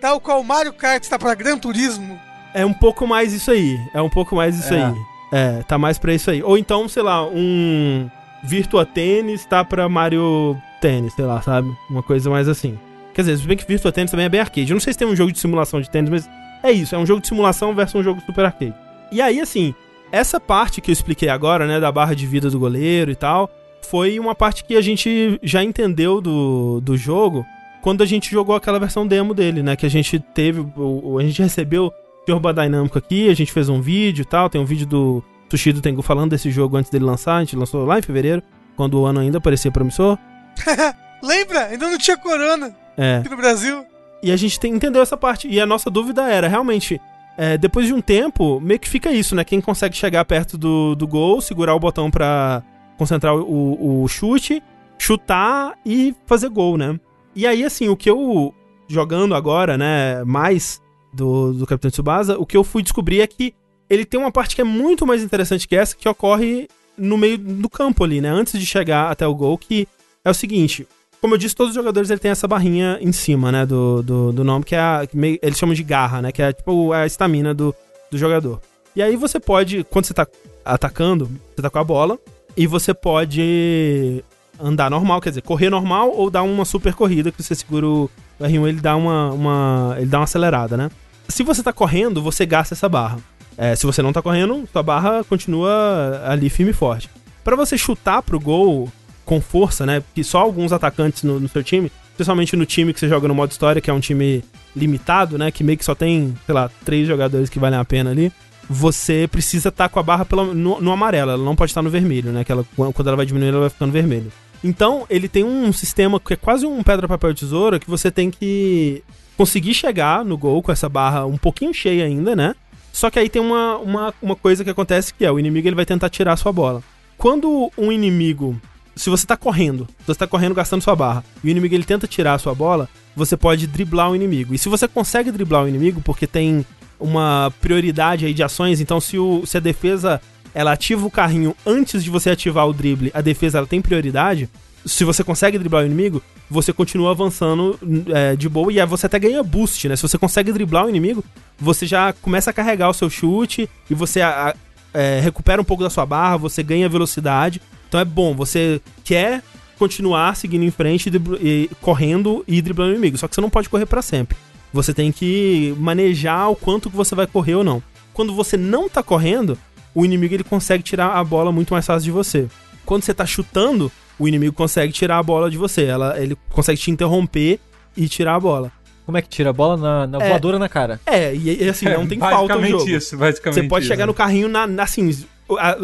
tal qual Mario Kart está para Gran Turismo? É um pouco mais isso aí. É um pouco mais isso É. aí. É, tá mais pra isso aí. Ou então, sei lá, um Virtua Tênis tá pra Mario Tênis, sei lá, sabe? Uma coisa mais assim. Quer dizer, se bem que Virtua Tênis também é bem arcade. Eu não sei se tem um jogo de simulação de tênis, mas é isso. É um jogo de simulação versus um jogo super arcade. E aí, assim, essa parte que eu expliquei agora, né, da barra de vida do goleiro e tal, foi uma parte que a gente já entendeu do, do jogo quando a gente jogou aquela versão demo dele, né? Que a gente teve, a gente recebeu o Senhor Badynâmico aqui, a gente fez um vídeo e tal, tem um vídeo do Sushi do Tengu falando desse jogo antes dele lançar, a gente lançou lá em fevereiro, quando o ano ainda parecia promissor. Lembra? Ainda não tinha corona É. aqui no Brasil. E a gente tem- entendeu essa parte. E a nossa dúvida era, realmente, é, depois de um tempo, meio que fica isso, né? Quem consegue chegar perto do, do gol, segurar o botão pra concentrar o, o chute, chutar e fazer gol, né? E aí, assim, o que eu, jogando agora, né, mais do, do Capitão Tsubasa, o que eu fui descobrir é que ele tem uma parte que é muito mais interessante que essa, que ocorre no meio do campo ali, né? Antes de chegar até o gol, que é o seguinte, como eu disse, todos os jogadores ele tem essa barrinha em cima, né, do, do, do nome, que é a, que eles chamam de garra, né, que é tipo a estamina do, do jogador. E aí você pode, quando você tá atacando, você tá com a bola, e você pode andar normal, quer dizer, correr normal ou dar uma super corrida, que você segura o R1, ele dá uma, uma, ele dá uma acelerada, né. Se você tá correndo, você gasta essa barra. É, se você não tá correndo, sua barra continua ali firme e forte. Pra você chutar pro gol com força, né? Porque só alguns atacantes no, no seu time, especialmente no time que você joga no modo história, que é um time limitado, né? Que meio que só tem, sei lá, três jogadores que valem a pena ali. Você precisa estar com a barra pela, no, no amarelo, ela não pode estar no vermelho, né? Que ela, quando ela vai diminuindo, ela vai ficando vermelho. Então, ele tem um sistema que é quase um pedra, papel, tesoura, que você tem que conseguir chegar no gol com essa barra um pouquinho cheia ainda, né? Só que aí tem uma, uma, uma coisa que acontece que é, o inimigo ele vai tentar tirar a sua bola. Quando um inimigo se você tá correndo, você tá correndo gastando sua barra, e o inimigo ele tenta tirar a sua bola, você pode driblar o inimigo. E se você consegue driblar o inimigo, porque tem uma prioridade aí de ações, então se, o, se a defesa ela ativa o carrinho antes de você ativar o drible, a defesa ela tem prioridade. Se você consegue driblar o inimigo, você continua avançando é, de boa e você até ganha boost, né? Se você consegue driblar o inimigo, você já começa a carregar o seu chute e você a- a- é, recupera um pouco da sua barra, você ganha velocidade. Então é bom, você quer continuar seguindo em frente, e correndo e driblando o inimigo. Só que você não pode correr pra sempre. Você tem que manejar o quanto que você vai correr ou não. Quando você não tá correndo, o inimigo ele consegue tirar a bola muito mais fácil de você. Quando você tá chutando, o inimigo consegue tirar a bola de você. Ela, ele consegue te interromper e tirar a bola. Como é que tira a bola na, na É. voadora na cara? É, e, e assim, não tem falta no jogo. isso, basicamente Você pode isso. chegar no carrinho na, na- assim,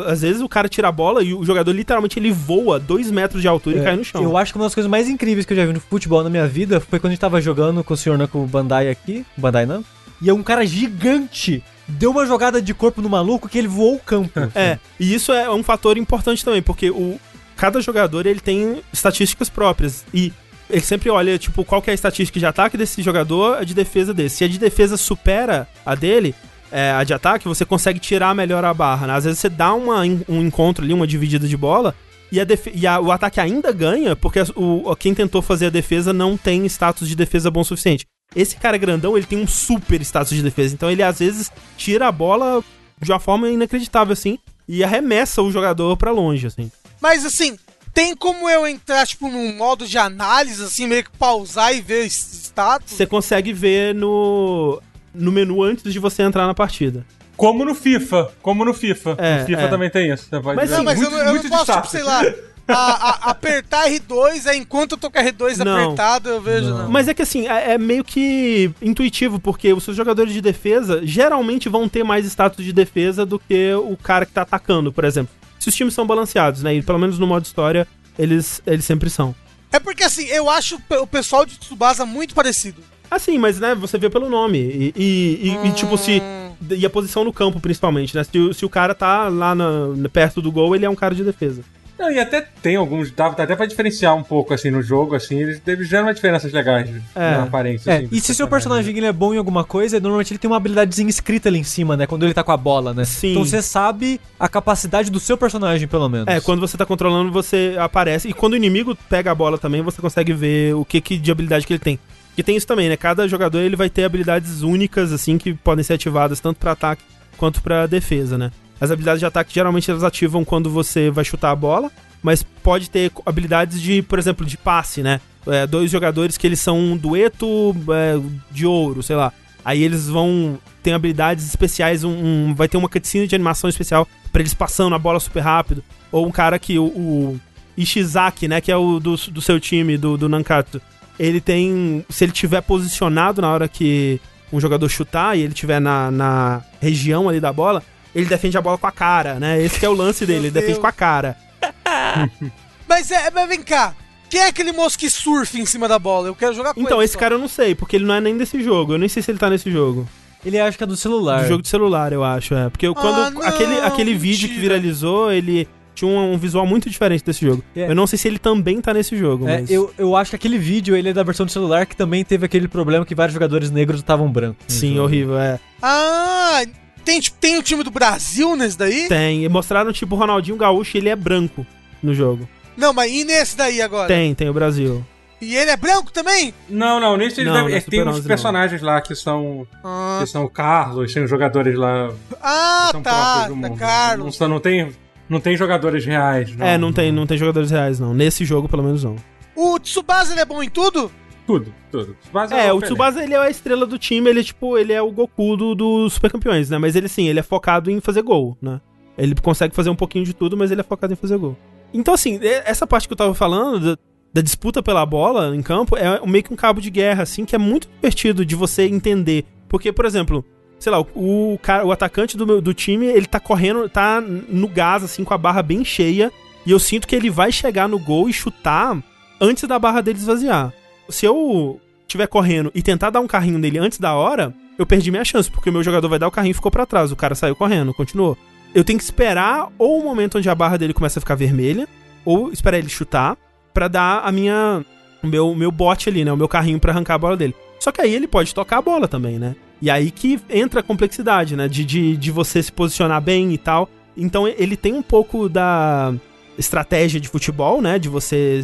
às vezes o cara tira a bola e o jogador literalmente ele voa dois metros de altura e cai no chão. Eu acho que uma das coisas mais incríveis que eu já vi no futebol na minha vida foi quando a gente tava jogando com o senhor Namco Bandai aqui, Bandai não, e um cara gigante deu uma jogada de corpo no maluco que ele voou o campo. É, e isso é um fator importante também, porque o, cada jogador ele tem estatísticas próprias. E ele sempre olha, tipo, qual que é a estatística de ataque desse jogador, a de defesa desse. Se a de defesa supera a dele, é, a de ataque, você consegue tirar melhor a barra. Né? Às vezes você dá uma, um encontro ali, uma dividida de bola, e, a e a- o ataque ainda ganha, porque o, quem tentou fazer a defesa não tem status de defesa bom o suficiente. Esse cara grandão, ele tem um super status de defesa, então ele às vezes tira a bola de uma forma inacreditável, assim, e arremessa o jogador pra longe, assim. Mas assim, tem como eu entrar, tipo, num modo de análise, assim, meio que pausar e ver status? Você consegue ver no, no menu antes de você entrar na partida. Como no FIFA. Como no FIFA. É, no FIFA é. também tem isso. Você Mas ver Não, mas muito- eu, não- eu não posso, tipo, sei lá, a- a- apertar R2, aí enquanto eu tô com R2 Não. apertado, eu vejo, não. Mas é que assim, é, é meio que intuitivo, porque os seus jogadores de defesa geralmente vão ter mais status de defesa do que o cara que tá atacando, por exemplo. Se os times são balanceados, né? E pelo menos no modo história, eles, eles sempre são. É porque assim, eu acho o pe- o pessoal de Tsubasa muito parecido. Assim, mas né, você vê pelo nome. E, e- e- e, tipo, se. E a posição no campo, principalmente, né? Se, o- se o cara tá lá na- perto do gol, ele é um cara de defesa. Não, e até tem alguns, dá dá até pra diferenciar um pouco assim no jogo, assim, eles, eles geram uma diferenças legais É. na aparência. É, assim, e se seu personagem ele é bom em alguma coisa, normalmente ele tem uma habilidadezinha escrita ali em cima, né? Quando ele tá com a bola, né? Sim. Então você sabe a capacidade do seu personagem, pelo menos. É, quando você tá controlando, você aparece. E quando o inimigo pega a bola também, você consegue ver o que, que de habilidade que ele tem. E tem isso também, né? Cada jogador ele vai ter habilidades únicas, assim, que podem ser ativadas tanto pra ataque quanto pra defesa, né? As habilidades de ataque geralmente elas ativam quando você vai chutar a bola, mas pode ter habilidades de, por exemplo, de passe, né? É, dois jogadores que eles são um dueto é, de ouro, sei lá. Aí eles vão. Tem habilidades especiais, um, um- vai ter uma cutscene de animação especial pra eles passando a bola super rápido. Ou um cara que o, o Ishizaki, né? Que é o do, do seu time, do, do Nankatsu. Ele tem. Se ele tiver posicionado na hora que um jogador chutar e ele tiver na, na região ali da bola, ele defende a bola com a cara, né? Esse que é o lance dele, ele defende com a cara. Mas, é, mas vem cá, quem é aquele moço que surfa em cima da bola? Eu quero jogar com Então, ele esse só. cara eu não sei, porque ele não é nem desse jogo. Eu nem sei se ele tá nesse jogo. Ele acha que é do celular. Do jogo de celular, eu acho, é. Porque eu- quando Ah, não, aquele, aquele vídeo que viralizou, ele tinha um, um visual muito diferente desse jogo. É. Eu não sei se ele também tá nesse jogo, É, mas... eu, eu acho que aquele vídeo ele é da versão do celular que também teve aquele problema que vários jogadores negros estavam brancos. Sim, jogo. horrível, é. Ah, tem, tipo, tem o time do Brasil nesse daí? Tem. E mostraram, tipo, o Ronaldinho Gaúcho, ele é branco no jogo. Não, mas e nesse daí agora? Tem, tem o Brasil. E ele é branco também? Não, não, nesse Não, não é que tem uns 11 não. personagens lá que são. Ah, Que são Carlos, tem os jogadores lá. ah tá, tá mundo. Carlos. Não, não tem, não tem jogadores reais. é, não tem, não tem jogadores reais, não. Nesse jogo, pelo menos, não. O Tsubasa ele é bom em tudo? Tudo, tudo. Mas É, o Pelé. Tsubasa, ele é a estrela do time, ele é, tipo, ele é o Goku do, dos Super Campeões, né? Mas ele, sim, ele é focado em fazer gol, né? Ele consegue fazer um pouquinho de tudo, mas ele é focado em fazer gol. Então, assim, essa parte que eu tava falando, da, disputa pela bola em campo, é meio que um cabo de guerra, assim, que é muito divertido de você entender. Porque, por exemplo, sei lá, o, o, cara, o atacante do, meu, do time, ele tá correndo, tá no gás, assim, com a barra bem cheia, e eu sinto que ele vai chegar no gol e chutar antes da barra dele esvaziar. Se eu estiver correndo e tentar dar um carrinho nele antes da hora, eu perdi minha chance, porque o meu jogador vai dar o carrinho e ficou pra trás, o cara saiu correndo, continuou. Eu tenho que esperar ou o momento onde a barra dele começa a ficar vermelha, ou esperar ele chutar, pra dar a minha. o meu, meu bote ali, né? O meu carrinho pra arrancar a bola dele. Só que aí ele pode tocar a bola também, né? E aí que entra a complexidade, né? De, de, de você se posicionar bem e tal. Então ele tem um pouco da estratégia de futebol, né? De você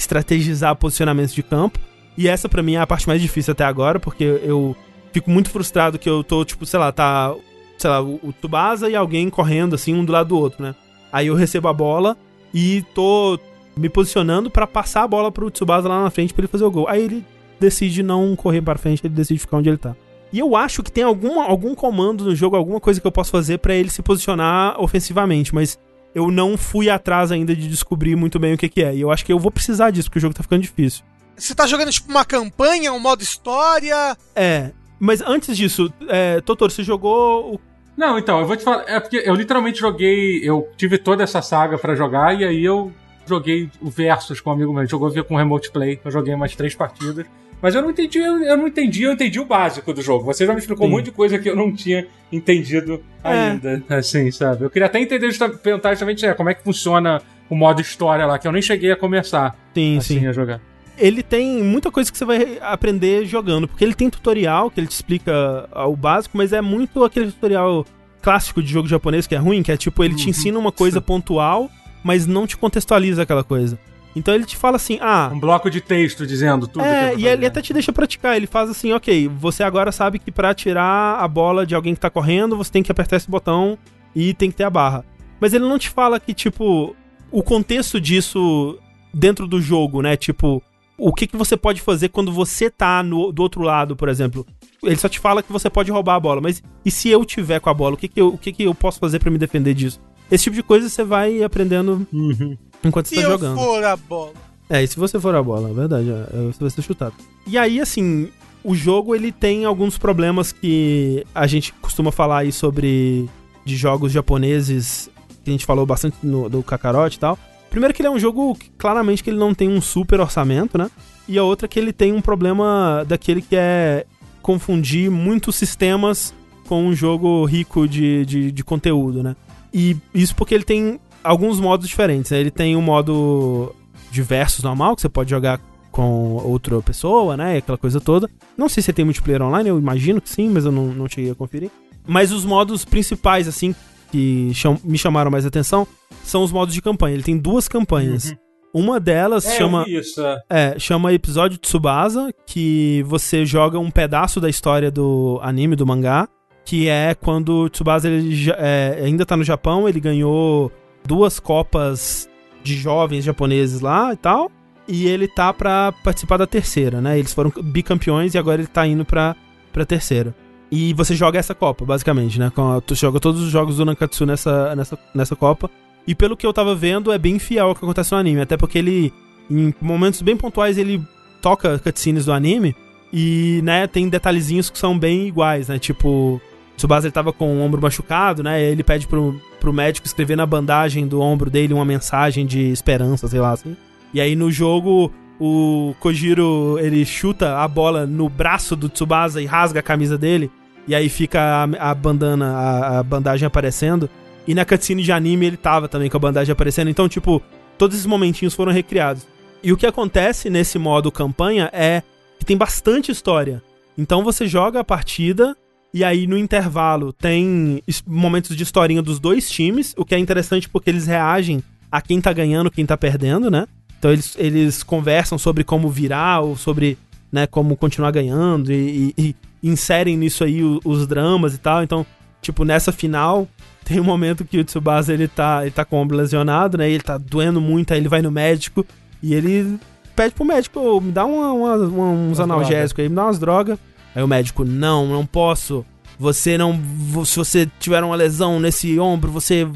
estrategizar posicionamentos de campo. E essa pra mim é a parte mais difícil até agora, porque eu fico muito frustrado que eu tô, tipo, sei lá, tá. Sei lá, o, Tubasa e alguém correndo assim, um do lado do outro, né? Aí eu recebo a bola e tô me posicionando pra passar a bola pro Tsubasa lá na frente pra ele fazer o gol. Aí ele decide não correr para frente, ele decide ficar onde ele tá. E eu acho que tem alguma, algum comando no jogo, alguma coisa que eu posso fazer pra ele se posicionar ofensivamente, mas eu não fui atrás ainda de descobrir muito bem o que, que é. E eu acho que eu vou precisar disso, porque o jogo tá ficando difícil. Você tá jogando tipo uma campanha, um modo história? É, mas antes disso, é, Totoro, você jogou o Não, então, eu vou te falar. É porque eu literalmente joguei. Eu tive toda essa saga pra jogar e aí eu joguei o Versus com um amigo meu. Jogou com Remote Play. Eu joguei umas três partidas. Mas eu não entendi, eu, eu não entendi, eu entendi o básico do jogo. Você já me explicou Sim. um monte de coisa que eu não tinha entendido É. ainda. Assim, sabe? Eu queria até entender, perguntar justamente é, como é que funciona o modo história lá, que eu nem cheguei a começar Sim, assim sim. a jogar. Ele tem muita coisa que você vai aprender jogando, porque ele tem tutorial que ele te explica ah, o básico, mas é muito aquele tutorial clássico de jogo japonês que é ruim, que é tipo, ele te Uhum, ensina uma coisa pontual, mas não te contextualiza aquela coisa. Então ele te fala assim, ah, Um bloco de texto dizendo tudo É, e ele até te deixa praticar. Ele faz assim, ok, você agora sabe que pra tirar a bola de alguém que tá correndo, você tem que apertar esse botão e tem que ter a barra. Mas ele não te fala que, tipo, o contexto disso dentro do jogo, né? Tipo, o que, que você pode fazer quando você tá no, do outro lado, por exemplo. Ele só te fala que você pode roubar a bola, mas e se eu tiver com a bola? O que, que, eu, o que, que eu posso fazer pra me defender disso? Esse tipo de coisa você vai aprendendo Uhum. Enquanto você Se tá eu jogando. for a bola. É, e se você for a bola, é verdade, é, é, você vai ser chutado. E aí, assim, o jogo ele tem alguns problemas que a gente costuma falar aí sobre de jogos japoneses, que a gente falou bastante no, do Kakarot e tal. Primeiro que ele é um jogo que, claramente que ele não tem um super orçamento, né? E a outra que ele tem um problema daquele que é confundir muitos sistemas com um jogo rico de, de, de conteúdo, né? E isso porque ele tem alguns modos diferentes, né? Ele tem um modo de versus normal, que você pode jogar com outra pessoa, né? Aquela coisa toda. Não sei se tem multiplayer online, eu imagino que sim, mas eu não, não cheguei a conferir. Mas os modos principais, assim, que cham- me chamaram mais atenção, são os modos de campanha. Ele tem duas campanhas. Uma delas É, chama. isso, é. É, chama episódio Tsubasa, que você joga um pedaço da história do anime, do mangá, que é quando o Tsubasa ele é, ainda tá no Japão, ele ganhou duas copas de jovens japoneses lá e tal, e ele tá pra participar da terceira, né? Eles foram bicampeões e agora ele tá indo pra, pra terceira. E você joga essa copa, basicamente, né? Tu joga todos os jogos do Nankatsu nessa, nessa, nessa copa. E pelo que eu tava vendo, é bem fiel ao que acontece no anime. Até porque ele, em momentos bem pontuais, ele toca cutscenes do anime. E, né, tem detalhezinhos que são bem iguais, né? Tipo, Tsubasa ele tava com o ombro machucado, né? Ele pede pro, pro médico escrever na bandagem do ombro dele uma mensagem de esperança, sei lá, assim. E aí no jogo, o Kojiro, ele chuta a bola no braço do Tsubasa e rasga a camisa dele. E aí fica a, a bandana, a, a bandagem aparecendo. E na cutscene de anime ele tava também com a bandagem aparecendo. Então, tipo, todos esses momentinhos foram recriados. E o que acontece nesse modo campanha é que tem bastante história. Então você joga a partida e aí no intervalo tem momentos de historinha dos dois times, o que é interessante porque eles reagem a quem tá ganhando, quem tá perdendo, né? Então eles, eles conversam sobre como virar ou sobre né, como continuar ganhando e, e- e inserem nisso aí o- os dramas e tal. Então, tipo, nessa final tem um momento que o Tsubasa ele tá, ele tá com o ombro lesionado, né? Ele tá doendo muito, aí ele vai no médico e ele pede pro médico, "Ô, me dá uma- uma- uma- uns analgésicos aí, me dá umas drogas. Aí o médico, não, não posso. Você não. Se você tiver uma lesão nesse ombro, você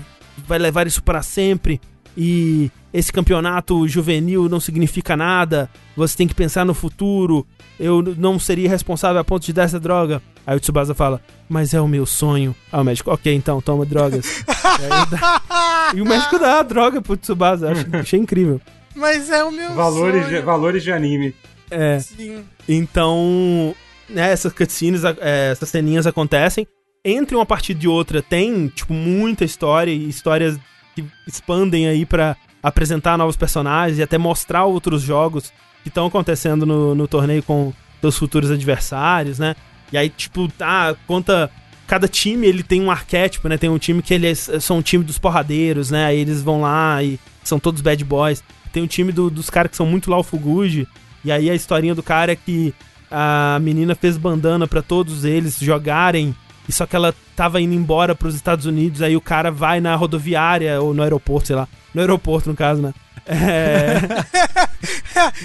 vai levar isso pra sempre. E esse campeonato juvenil não significa nada. Você tem que pensar no futuro. Eu não seria responsável a ponto de dar essa droga. Aí o Tsubasa fala, mas é o meu sonho. Aí o médico, ok, então, toma drogas. E, dá- e o médico dá a droga pro Tsubasa. Acho, achei incrível. Mas é o meu Valores, de, sonho. valores de anime. É. Sim. Então, né, essas cutscenes, é, essas ceninhas acontecem. Entre uma partida e outra tem, tipo, muita história e histórias que expandem aí pra apresentar novos personagens e até mostrar outros jogos que estão acontecendo no, no torneio com seus futuros adversários, né? E aí, tipo, tá, conta. Cada time ele tem um arquétipo, né? Tem um time que eles são um time dos porradeiros, né? Aí eles vão lá e são todos bad boys. Tem um time do- dos caras que são muito lá o Fuguji. E aí a historinha do cara é que a menina fez bandana pra todos eles jogarem. E só que ela tava indo embora pros Estados Unidos, aí o cara vai na rodoviária ou no aeroporto, sei lá. No aeroporto, no caso, né? É,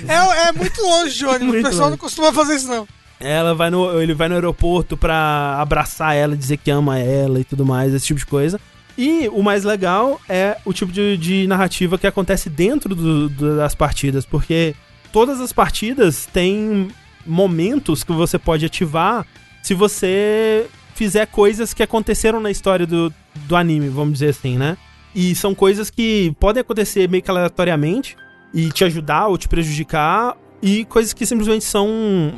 É, é muito longe de ônibus. Muito o pessoal longe. não costuma fazer isso, não. ela vai no, ele vai no aeroporto pra abraçar ela, dizer que ama ela e tudo mais, esse tipo de coisa. E o mais legal é o tipo de, de narrativa que acontece dentro do- do- das partidas, porque todas as partidas têm momentos que você pode ativar se você fizer coisas que aconteceram na história do, do anime, vamos dizer assim, né? E são coisas que podem acontecer meio que aleatoriamente e te ajudar ou te prejudicar, e coisas que simplesmente são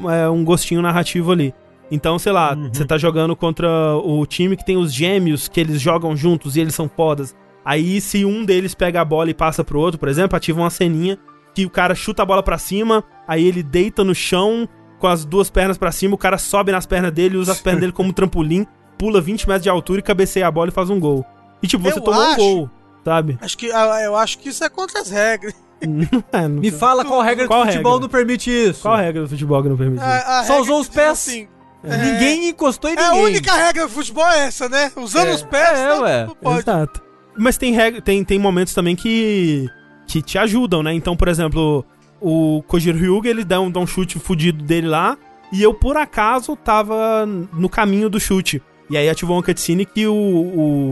é, um gostinho narrativo ali. Então, sei lá, Uhum. você tá jogando contra o time que tem os gêmeos, que eles jogam juntos e eles são fodas. Aí, se um deles pega a bola e passa pro outro, por exemplo, ativa uma ceninha que o cara chuta a bola pra cima, aí ele deita no chão com as duas pernas pra cima, o cara sobe nas pernas dele, usa as pernas dele como trampolim, pula 20 metros de altura e cabeceia a bola e faz um gol. E tipo, você Eu tomou acho- um gol, sabe? Acho que, ah, eu acho que isso é contra as regras. É, não Me sei. fala qual regra Qual do futebol regra? não permite isso. Qual a regra do futebol que não permite isso? A- a Só usou os pés. assim, é- Ninguém encostou em É a ninguém. única regra do futebol é essa, né? Usando É. os pés, É, não, ué. não pode. Exato. Mas tem, regra, tem, tem momentos também que, que te ajudam, né? Então, por exemplo, o Kojiro Hyuga, ele dá um, dá um chute fudido dele lá, e eu, por acaso, tava no caminho do chute. E aí ativou uma cutscene que o,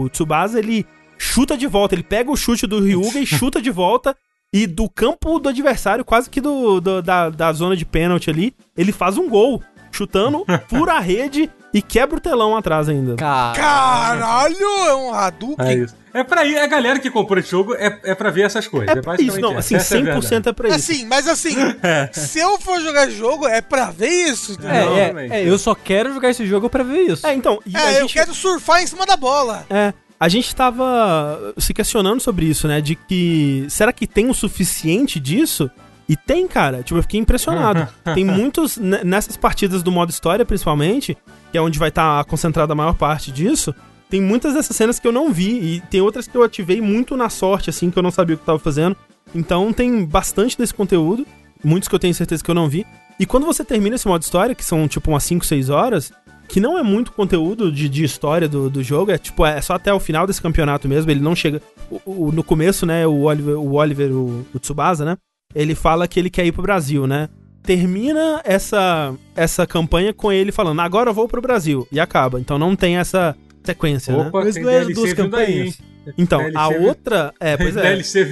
o Tsubasa, ele chuta de volta, ele pega o chute do Ryuga e chuta de volta, e do campo do adversário, quase que do, do- da, da zona de pênalti ali, ele faz um gol, chutando, fura a rede e quebra o telão atrás ainda. Cara. Caralho, é um Hadouken. É isso. É pra ir, a galera que comprou esse jogo é, é pra ver essas coisas. É É, pra isso, não, assim, Essa é a verdade. 100% é pra isso. Assim, mas assim, se eu for jogar jogo, é pra ver isso. entendeu? É, Não, é, é, eu só quero jogar esse jogo pra ver isso. É, então, É, eu gente, quero surfar em cima da bola. é, a gente tava se questionando sobre isso, né? De que será que tem o suficiente disso? E tem, cara. Tipo, eu fiquei impressionado. tem muitos, ne- nessas partidas do modo história, principalmente, que é onde vai estar concentrada a maior parte disso, tem muitas dessas cenas que eu não vi. E tem outras que eu ativei muito na sorte, assim, que eu não sabia o que eu tava fazendo. Então tem bastante desse conteúdo. Muitos que eu tenho certeza que eu não vi. E quando você termina esse modo história, que são tipo umas 5, 6 horas, que não é muito conteúdo de, de história do, do jogo, é tipo, é só até o final desse campeonato mesmo, ele não chega. o- o- no começo, né, o Oliver, o, Oliver o, o Tsubasa, né? Ele fala que ele quer ir pro Brasil, né? Termina essa, essa campanha com ele falando, agora eu vou pro Brasil. E acaba. Então não tem essa sequência, né? Opa, Mas tem não DLC duas campanhas? Então, DLC a outra. É, pois é. DLC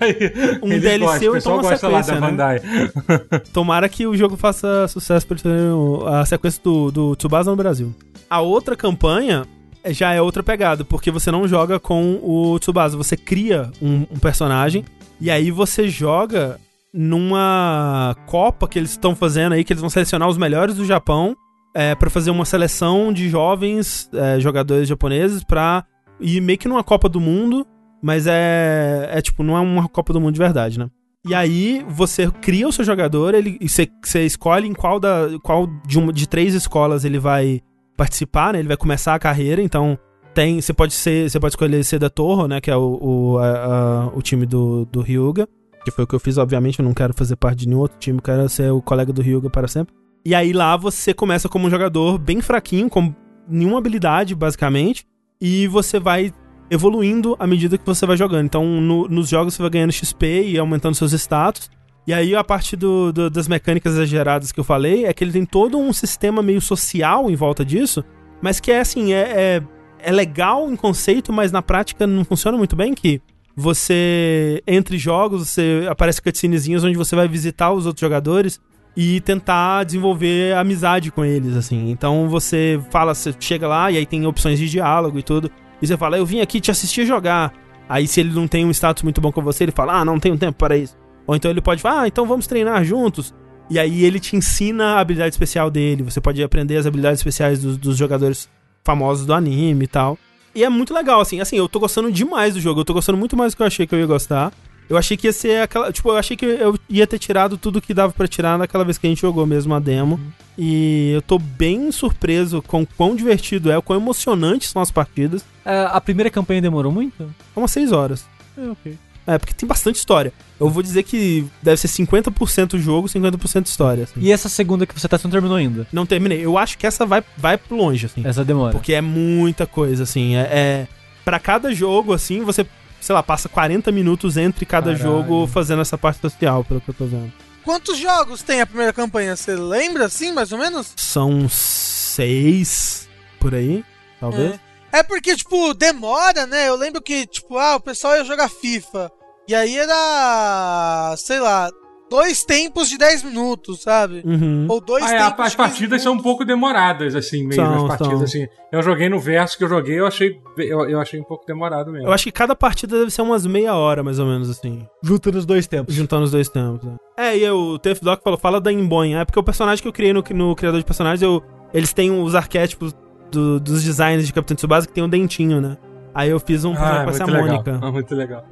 aí. um Eles DLC gostam, ou então uma gosta lá da sequência, né? Tomara que o jogo faça sucesso pra o- a sequência do, do Tsubasa no Brasil. A outra campanha já é outra pegada, porque você não joga com o Tsubasa, você cria um, um personagem e aí você joga numa Copa que eles estão fazendo aí, que eles vão selecionar os melhores do Japão é, para fazer uma seleção de jovens é, jogadores japoneses pra ir meio que numa Copa do Mundo, mas é, é tipo, não é uma Copa do Mundo de verdade, né? E aí você cria o seu jogador, ele, você, você escolhe em qual, da, qual de, uma, de três escolas ele vai participar, né? Ele vai começar a carreira, então tem. Você pode ser. Você pode escolher ser da Torre, né? Que é o, o, a- a- o time do, do Ryuga. Que foi o que eu fiz, obviamente, eu não quero fazer parte de nenhum outro time, quero ser o colega do Ryuga para sempre. E aí lá você começa como um jogador bem fraquinho, com nenhuma habilidade, basicamente, e você vai evoluindo à medida que você vai jogando. Então, no- nos jogos você vai ganhando XP e aumentando seus status. E aí, a parte do- do- das mecânicas exageradas que eu falei é que ele tem todo um sistema meio social em volta disso, mas que é assim, é, é, é legal em conceito, mas na prática não funciona muito bem, que você, entre jogos, você aparece cutscenezinhas onde você vai visitar os outros jogadores e tentar desenvolver amizade com eles, assim. Então você fala, você chega lá e aí tem opções de diálogo e tudo. E você fala, eu vim aqui te assistir jogar. Aí se ele não tem um status muito bom com você, ele fala, ah, não tenho tempo para isso. Ou então ele pode falar, ah, então vamos treinar juntos. E aí ele te ensina a habilidade especial dele. Você pode aprender as habilidades especiais dos, dos jogadores famosos do anime e tal. E é muito legal, assim. Assim, eu tô gostando demais do jogo. Eu tô gostando muito mais do que eu achei que eu ia gostar. Eu achei que ia ser aquela. Tipo, eu achei que eu ia ter tirado tudo que dava pra tirar naquela vez que a gente jogou mesmo a demo. E eu tô bem surpreso com quão divertido é, o quão emocionantes são as partidas. É, a primeira campanha demorou muito? Umas 6 horas. É, ok. É, porque tem bastante história. Eu vou dizer que deve ser 50% jogo, 50% história. assim. E essa segunda que você tá não terminou ainda? Não terminei. Eu acho que essa vai, vai pro longe, assim. Essa demora. Porque é muita coisa, assim. É, é para cada jogo, assim, você, sei lá, passa 40 minutos entre cada Caralho. jogo fazendo essa parte social, pelo que eu tô vendo. Quantos jogos tem a primeira campanha? Você lembra assim, mais ou menos? São seis por aí, talvez. É. É porque, tipo, demora, né? Eu lembro que, tipo, ah, o pessoal ia jogar FIFA. E aí era. sei lá. dois tempos de 10 minutos, sabe? Uhum. Ou dois Ah, é, tempos as de 15 partidas são um pouco demoradas, assim, mesmo. São, as partidas, são. assim. Eu joguei no verso que eu joguei, eu achei, eu, eu achei um pouco demorado mesmo. Eu acho que cada partida deve ser umas meia hora, mais ou menos, assim. Junta nos dois tempos. Juntando os dois tempos. né? É, e o TF Doc falou, fala da Inboin. É porque o personagem que eu criei no, no criador de personagens, eu, eles têm os arquétipos do- dos designs de Capitão Tsubasa que tem um dentinho, né? Aí eu fiz um ah, pra ser a. Mônica. Ah, muito legal.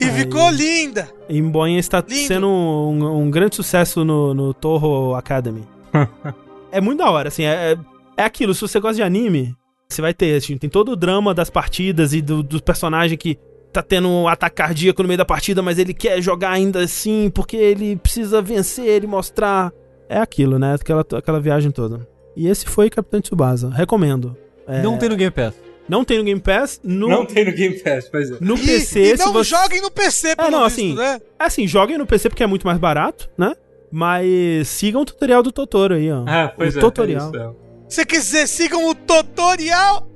E ficou linda! Inboin está Lindo. sendo um, um grande sucesso no, no Toho Academy. é muito da hora, assim, é, é- é aquilo, se você gosta de anime, você vai ter, assim, tem todo o drama das partidas e do, do personagem que tá tendo um ataque cardíaco no meio da partida, mas ele quer jogar ainda assim, porque ele precisa vencer e mostrar. É aquilo, né? Aquela, aquela viagem toda. E esse foi Capitão Tsubasa. Recomendo. É, Não tem no Game Pass. Não tem no Game Pass, no, Não tem no Game Pass, pois é. no E- PC, e, se não você... joguem no PC, pelo não, visto, assim, né? É assim, joguem no PC porque é muito mais barato, né? Mas sigam o tutorial do Totoro aí, ó. Ah, pois o é. tutorial. É isso, Se quiser, sigam o tutorial.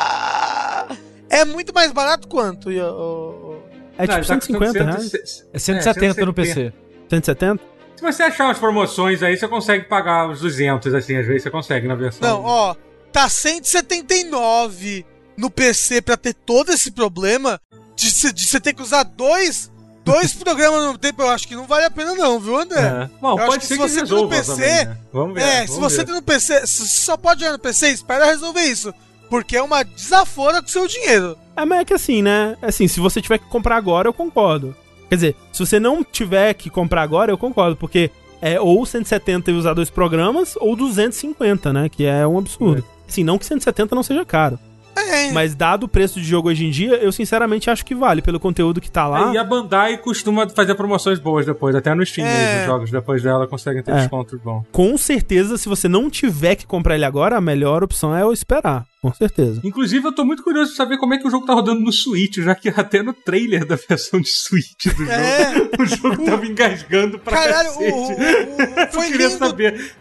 Ah, é muito mais barato quanto? ô, ô, É Não, tipo tá custando 150 reais. 160. É 170 no PC. 170? Se você achar umas promoções aí, você consegue pagar os 200, assim, às vezes você consegue na versão. Não, ó, tá 179 no PC pra ter todo esse problema de você ter que usar dois, dois programas no tempo. Eu acho que não vale a pena, não, viu, André? É. Bom, Eu acho pode que ser se que você tem resolva no PC, também, né? Vamos ver. É, vamos se você ver. tem no PC, se só pode jogar no PC, espera resolver isso. Porque é uma desafora com seu dinheiro. É, mas é que assim, né? Assim, se você tiver que comprar agora, eu concordo. Quer dizer, se você não tiver que comprar agora, eu concordo, porque é ou 170 e usar dois programas, ou 250, né? Que é um absurdo. Assim, não que 170 não seja caro. É, Mas dado o preço de jogo hoje em dia, eu sinceramente acho que vale pelo conteúdo que tá lá. É, e a Bandai costuma fazer promoções boas depois, até no Steam É. mesmo, os jogos depois dela conseguem ter É. descontos bons. Com certeza, se você não tiver que comprar ele agora, a melhor opção é eu esperar. Com certeza. Inclusive, eu tô muito curioso de saber como é que o jogo tá rodando no Switch, já que até no trailer da versão de Switch do jogo, É. o jogo tava engasgando pra Caralho, o, cacete. o- o- eu foi queria lindo. saber.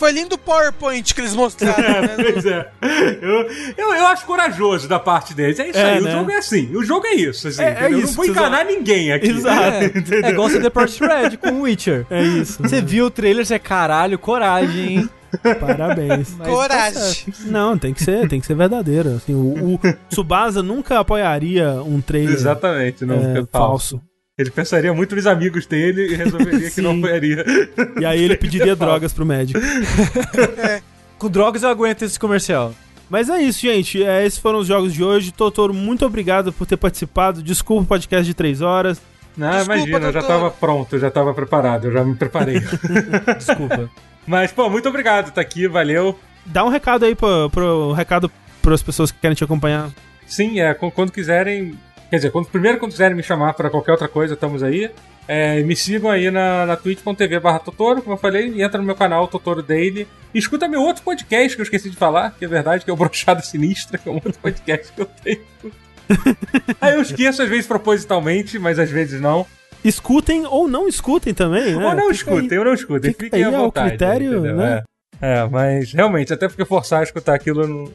Foi lindo o PowerPoint que eles mostraram, né? Pois é. Eu, eu, eu acho corajoso da parte deles. É isso É, aí, né? o jogo é assim. O jogo é isso, assim. É- é entendeu? Eu isso, não vou enganar ninguém aqui. Exato. É, é igual você The First Red com o Witcher. É isso. Você viu o trailer, você é caralho, coragem, hein? Parabéns. Mas Coragem. tá. Não, tem que ser, tem que ser verdadeiro. Assim, o, o Tsubasa nunca apoiaria um trailer Exatamente, não é, falso. falso. Ele pensaria muito nos amigos dele e resolveria que não Sim. faria. E aí ele pediria drogas pro médico. Com drogas eu aguento esse comercial. Mas é isso, gente. É, esses foram os jogos de hoje. Totoro, muito obrigado por ter participado. Desculpa o podcast de três horas. Não, Desculpa, imagina, eu já tava pronto, eu já tava preparado, eu já me preparei. Desculpa. Mas, pô, muito obrigado, tá aqui, valeu. Dá um recado aí pro, pro um recado pras pessoas que querem te acompanhar. Sim, é, qu- quando quiserem. Quer dizer, quando, primeiro quando quiserem me chamar pra qualquer outra coisa, estamos aí. É, me sigam aí na, na twitch.tv barra Totoro, como eu falei, e entra no meu canal Totoro Daily. E escuta meu outro podcast que eu esqueci de falar, que é verdade, que é o Brochada Sinistra, que é um outro podcast que eu tenho. aí eu esqueço às vezes propositalmente, mas às vezes não. Escutem ou não escutem também, né? ou não Fica escutem, aí. ou não escutem, Fica fiquem aí à vontade. critério, entendeu? né? É. É, mas realmente, até porque forçar a escutar aquilo eu não, não,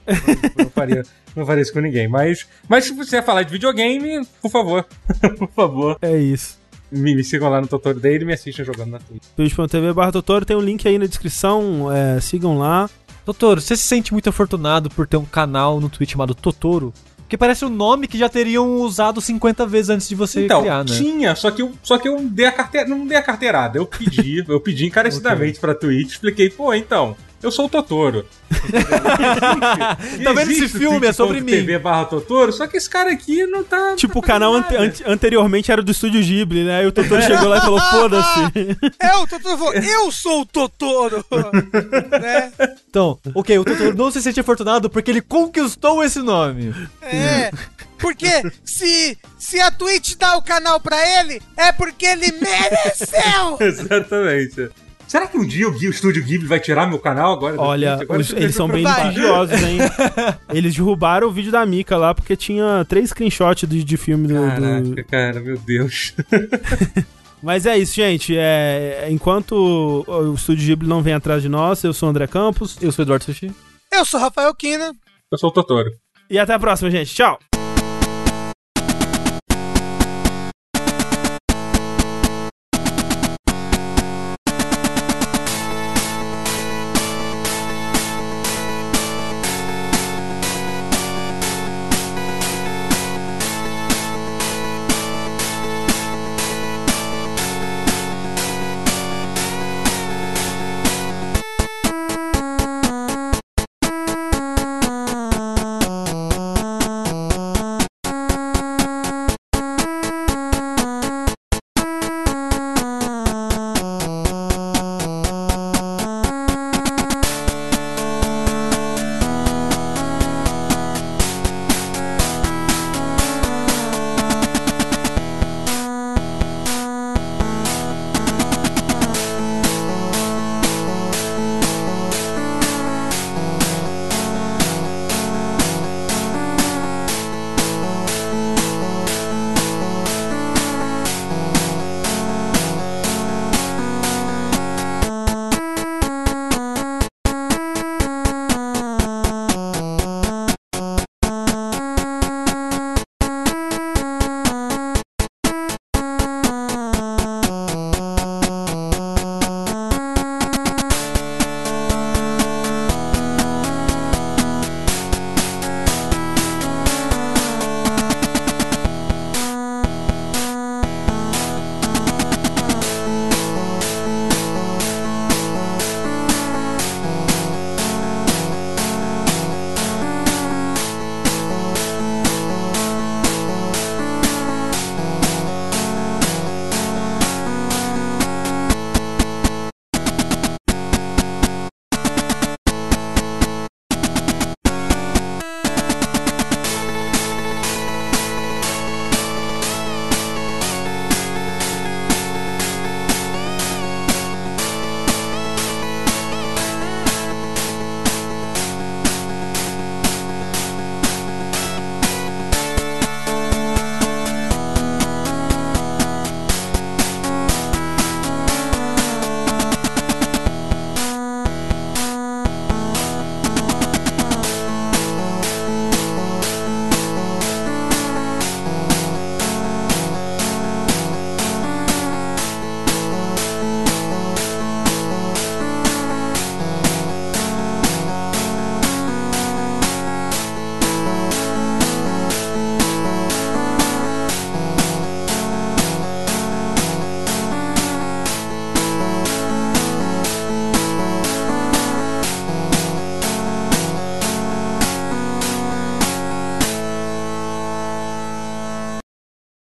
não faria, não faria isso com ninguém. Mas, mas se você falar de videogame, por favor, por favor, É isso. me, me sigam lá no Totoro Daily e me assistam jogando na Twitch. twitch.tv barra Totoro, tem um link aí na descrição, é, sigam lá. Doutor, você se sente muito afortunado por ter um canal no Twitch chamado Totoro? Que parece um nome que já teriam usado 50 vezes antes de você Então, criar, né? tinha, só que eu, só que eu dei a carteira, não dei a carteirada. Eu pedi, eu pedi encarecidamente pra Twitch, expliquei, pô, então, eu sou o Totoro. Tá vendo esse filme? É sobre mim. TV barra Totoro, só que esse cara aqui não tá. Tipo, o tá canal fazendo ante- ante- anteriormente era do Estúdio Ghibli, né? Aí o Totoro chegou lá e falou, foda-se. É, o Totoro falou, eu sou o Totoro! né? Então, ok, o Totoro não se sente afortunado porque ele conquistou esse nome. É. Porque se, se a Twitch dá o canal pra ele, é porque ele mereceu! Exatamente. Será que um dia o, o estúdio Ghibli vai tirar meu canal agora? Olha, Agora os- eles são bem litigiosos, hein? Eles derrubaram o vídeo da Mika lá porque tinha três screenshots de, de filme do, do- Caraca, cara, meu Deus. Mas é isso, gente. É, enquanto o, o Estúdio Ghibli não vem atrás de nós, eu sou o André Campos. Eu sou o Eduardo Sushi. Eu sou Rafael Kina. Eu sou o Totoro. E até a próxima, gente. Tchau!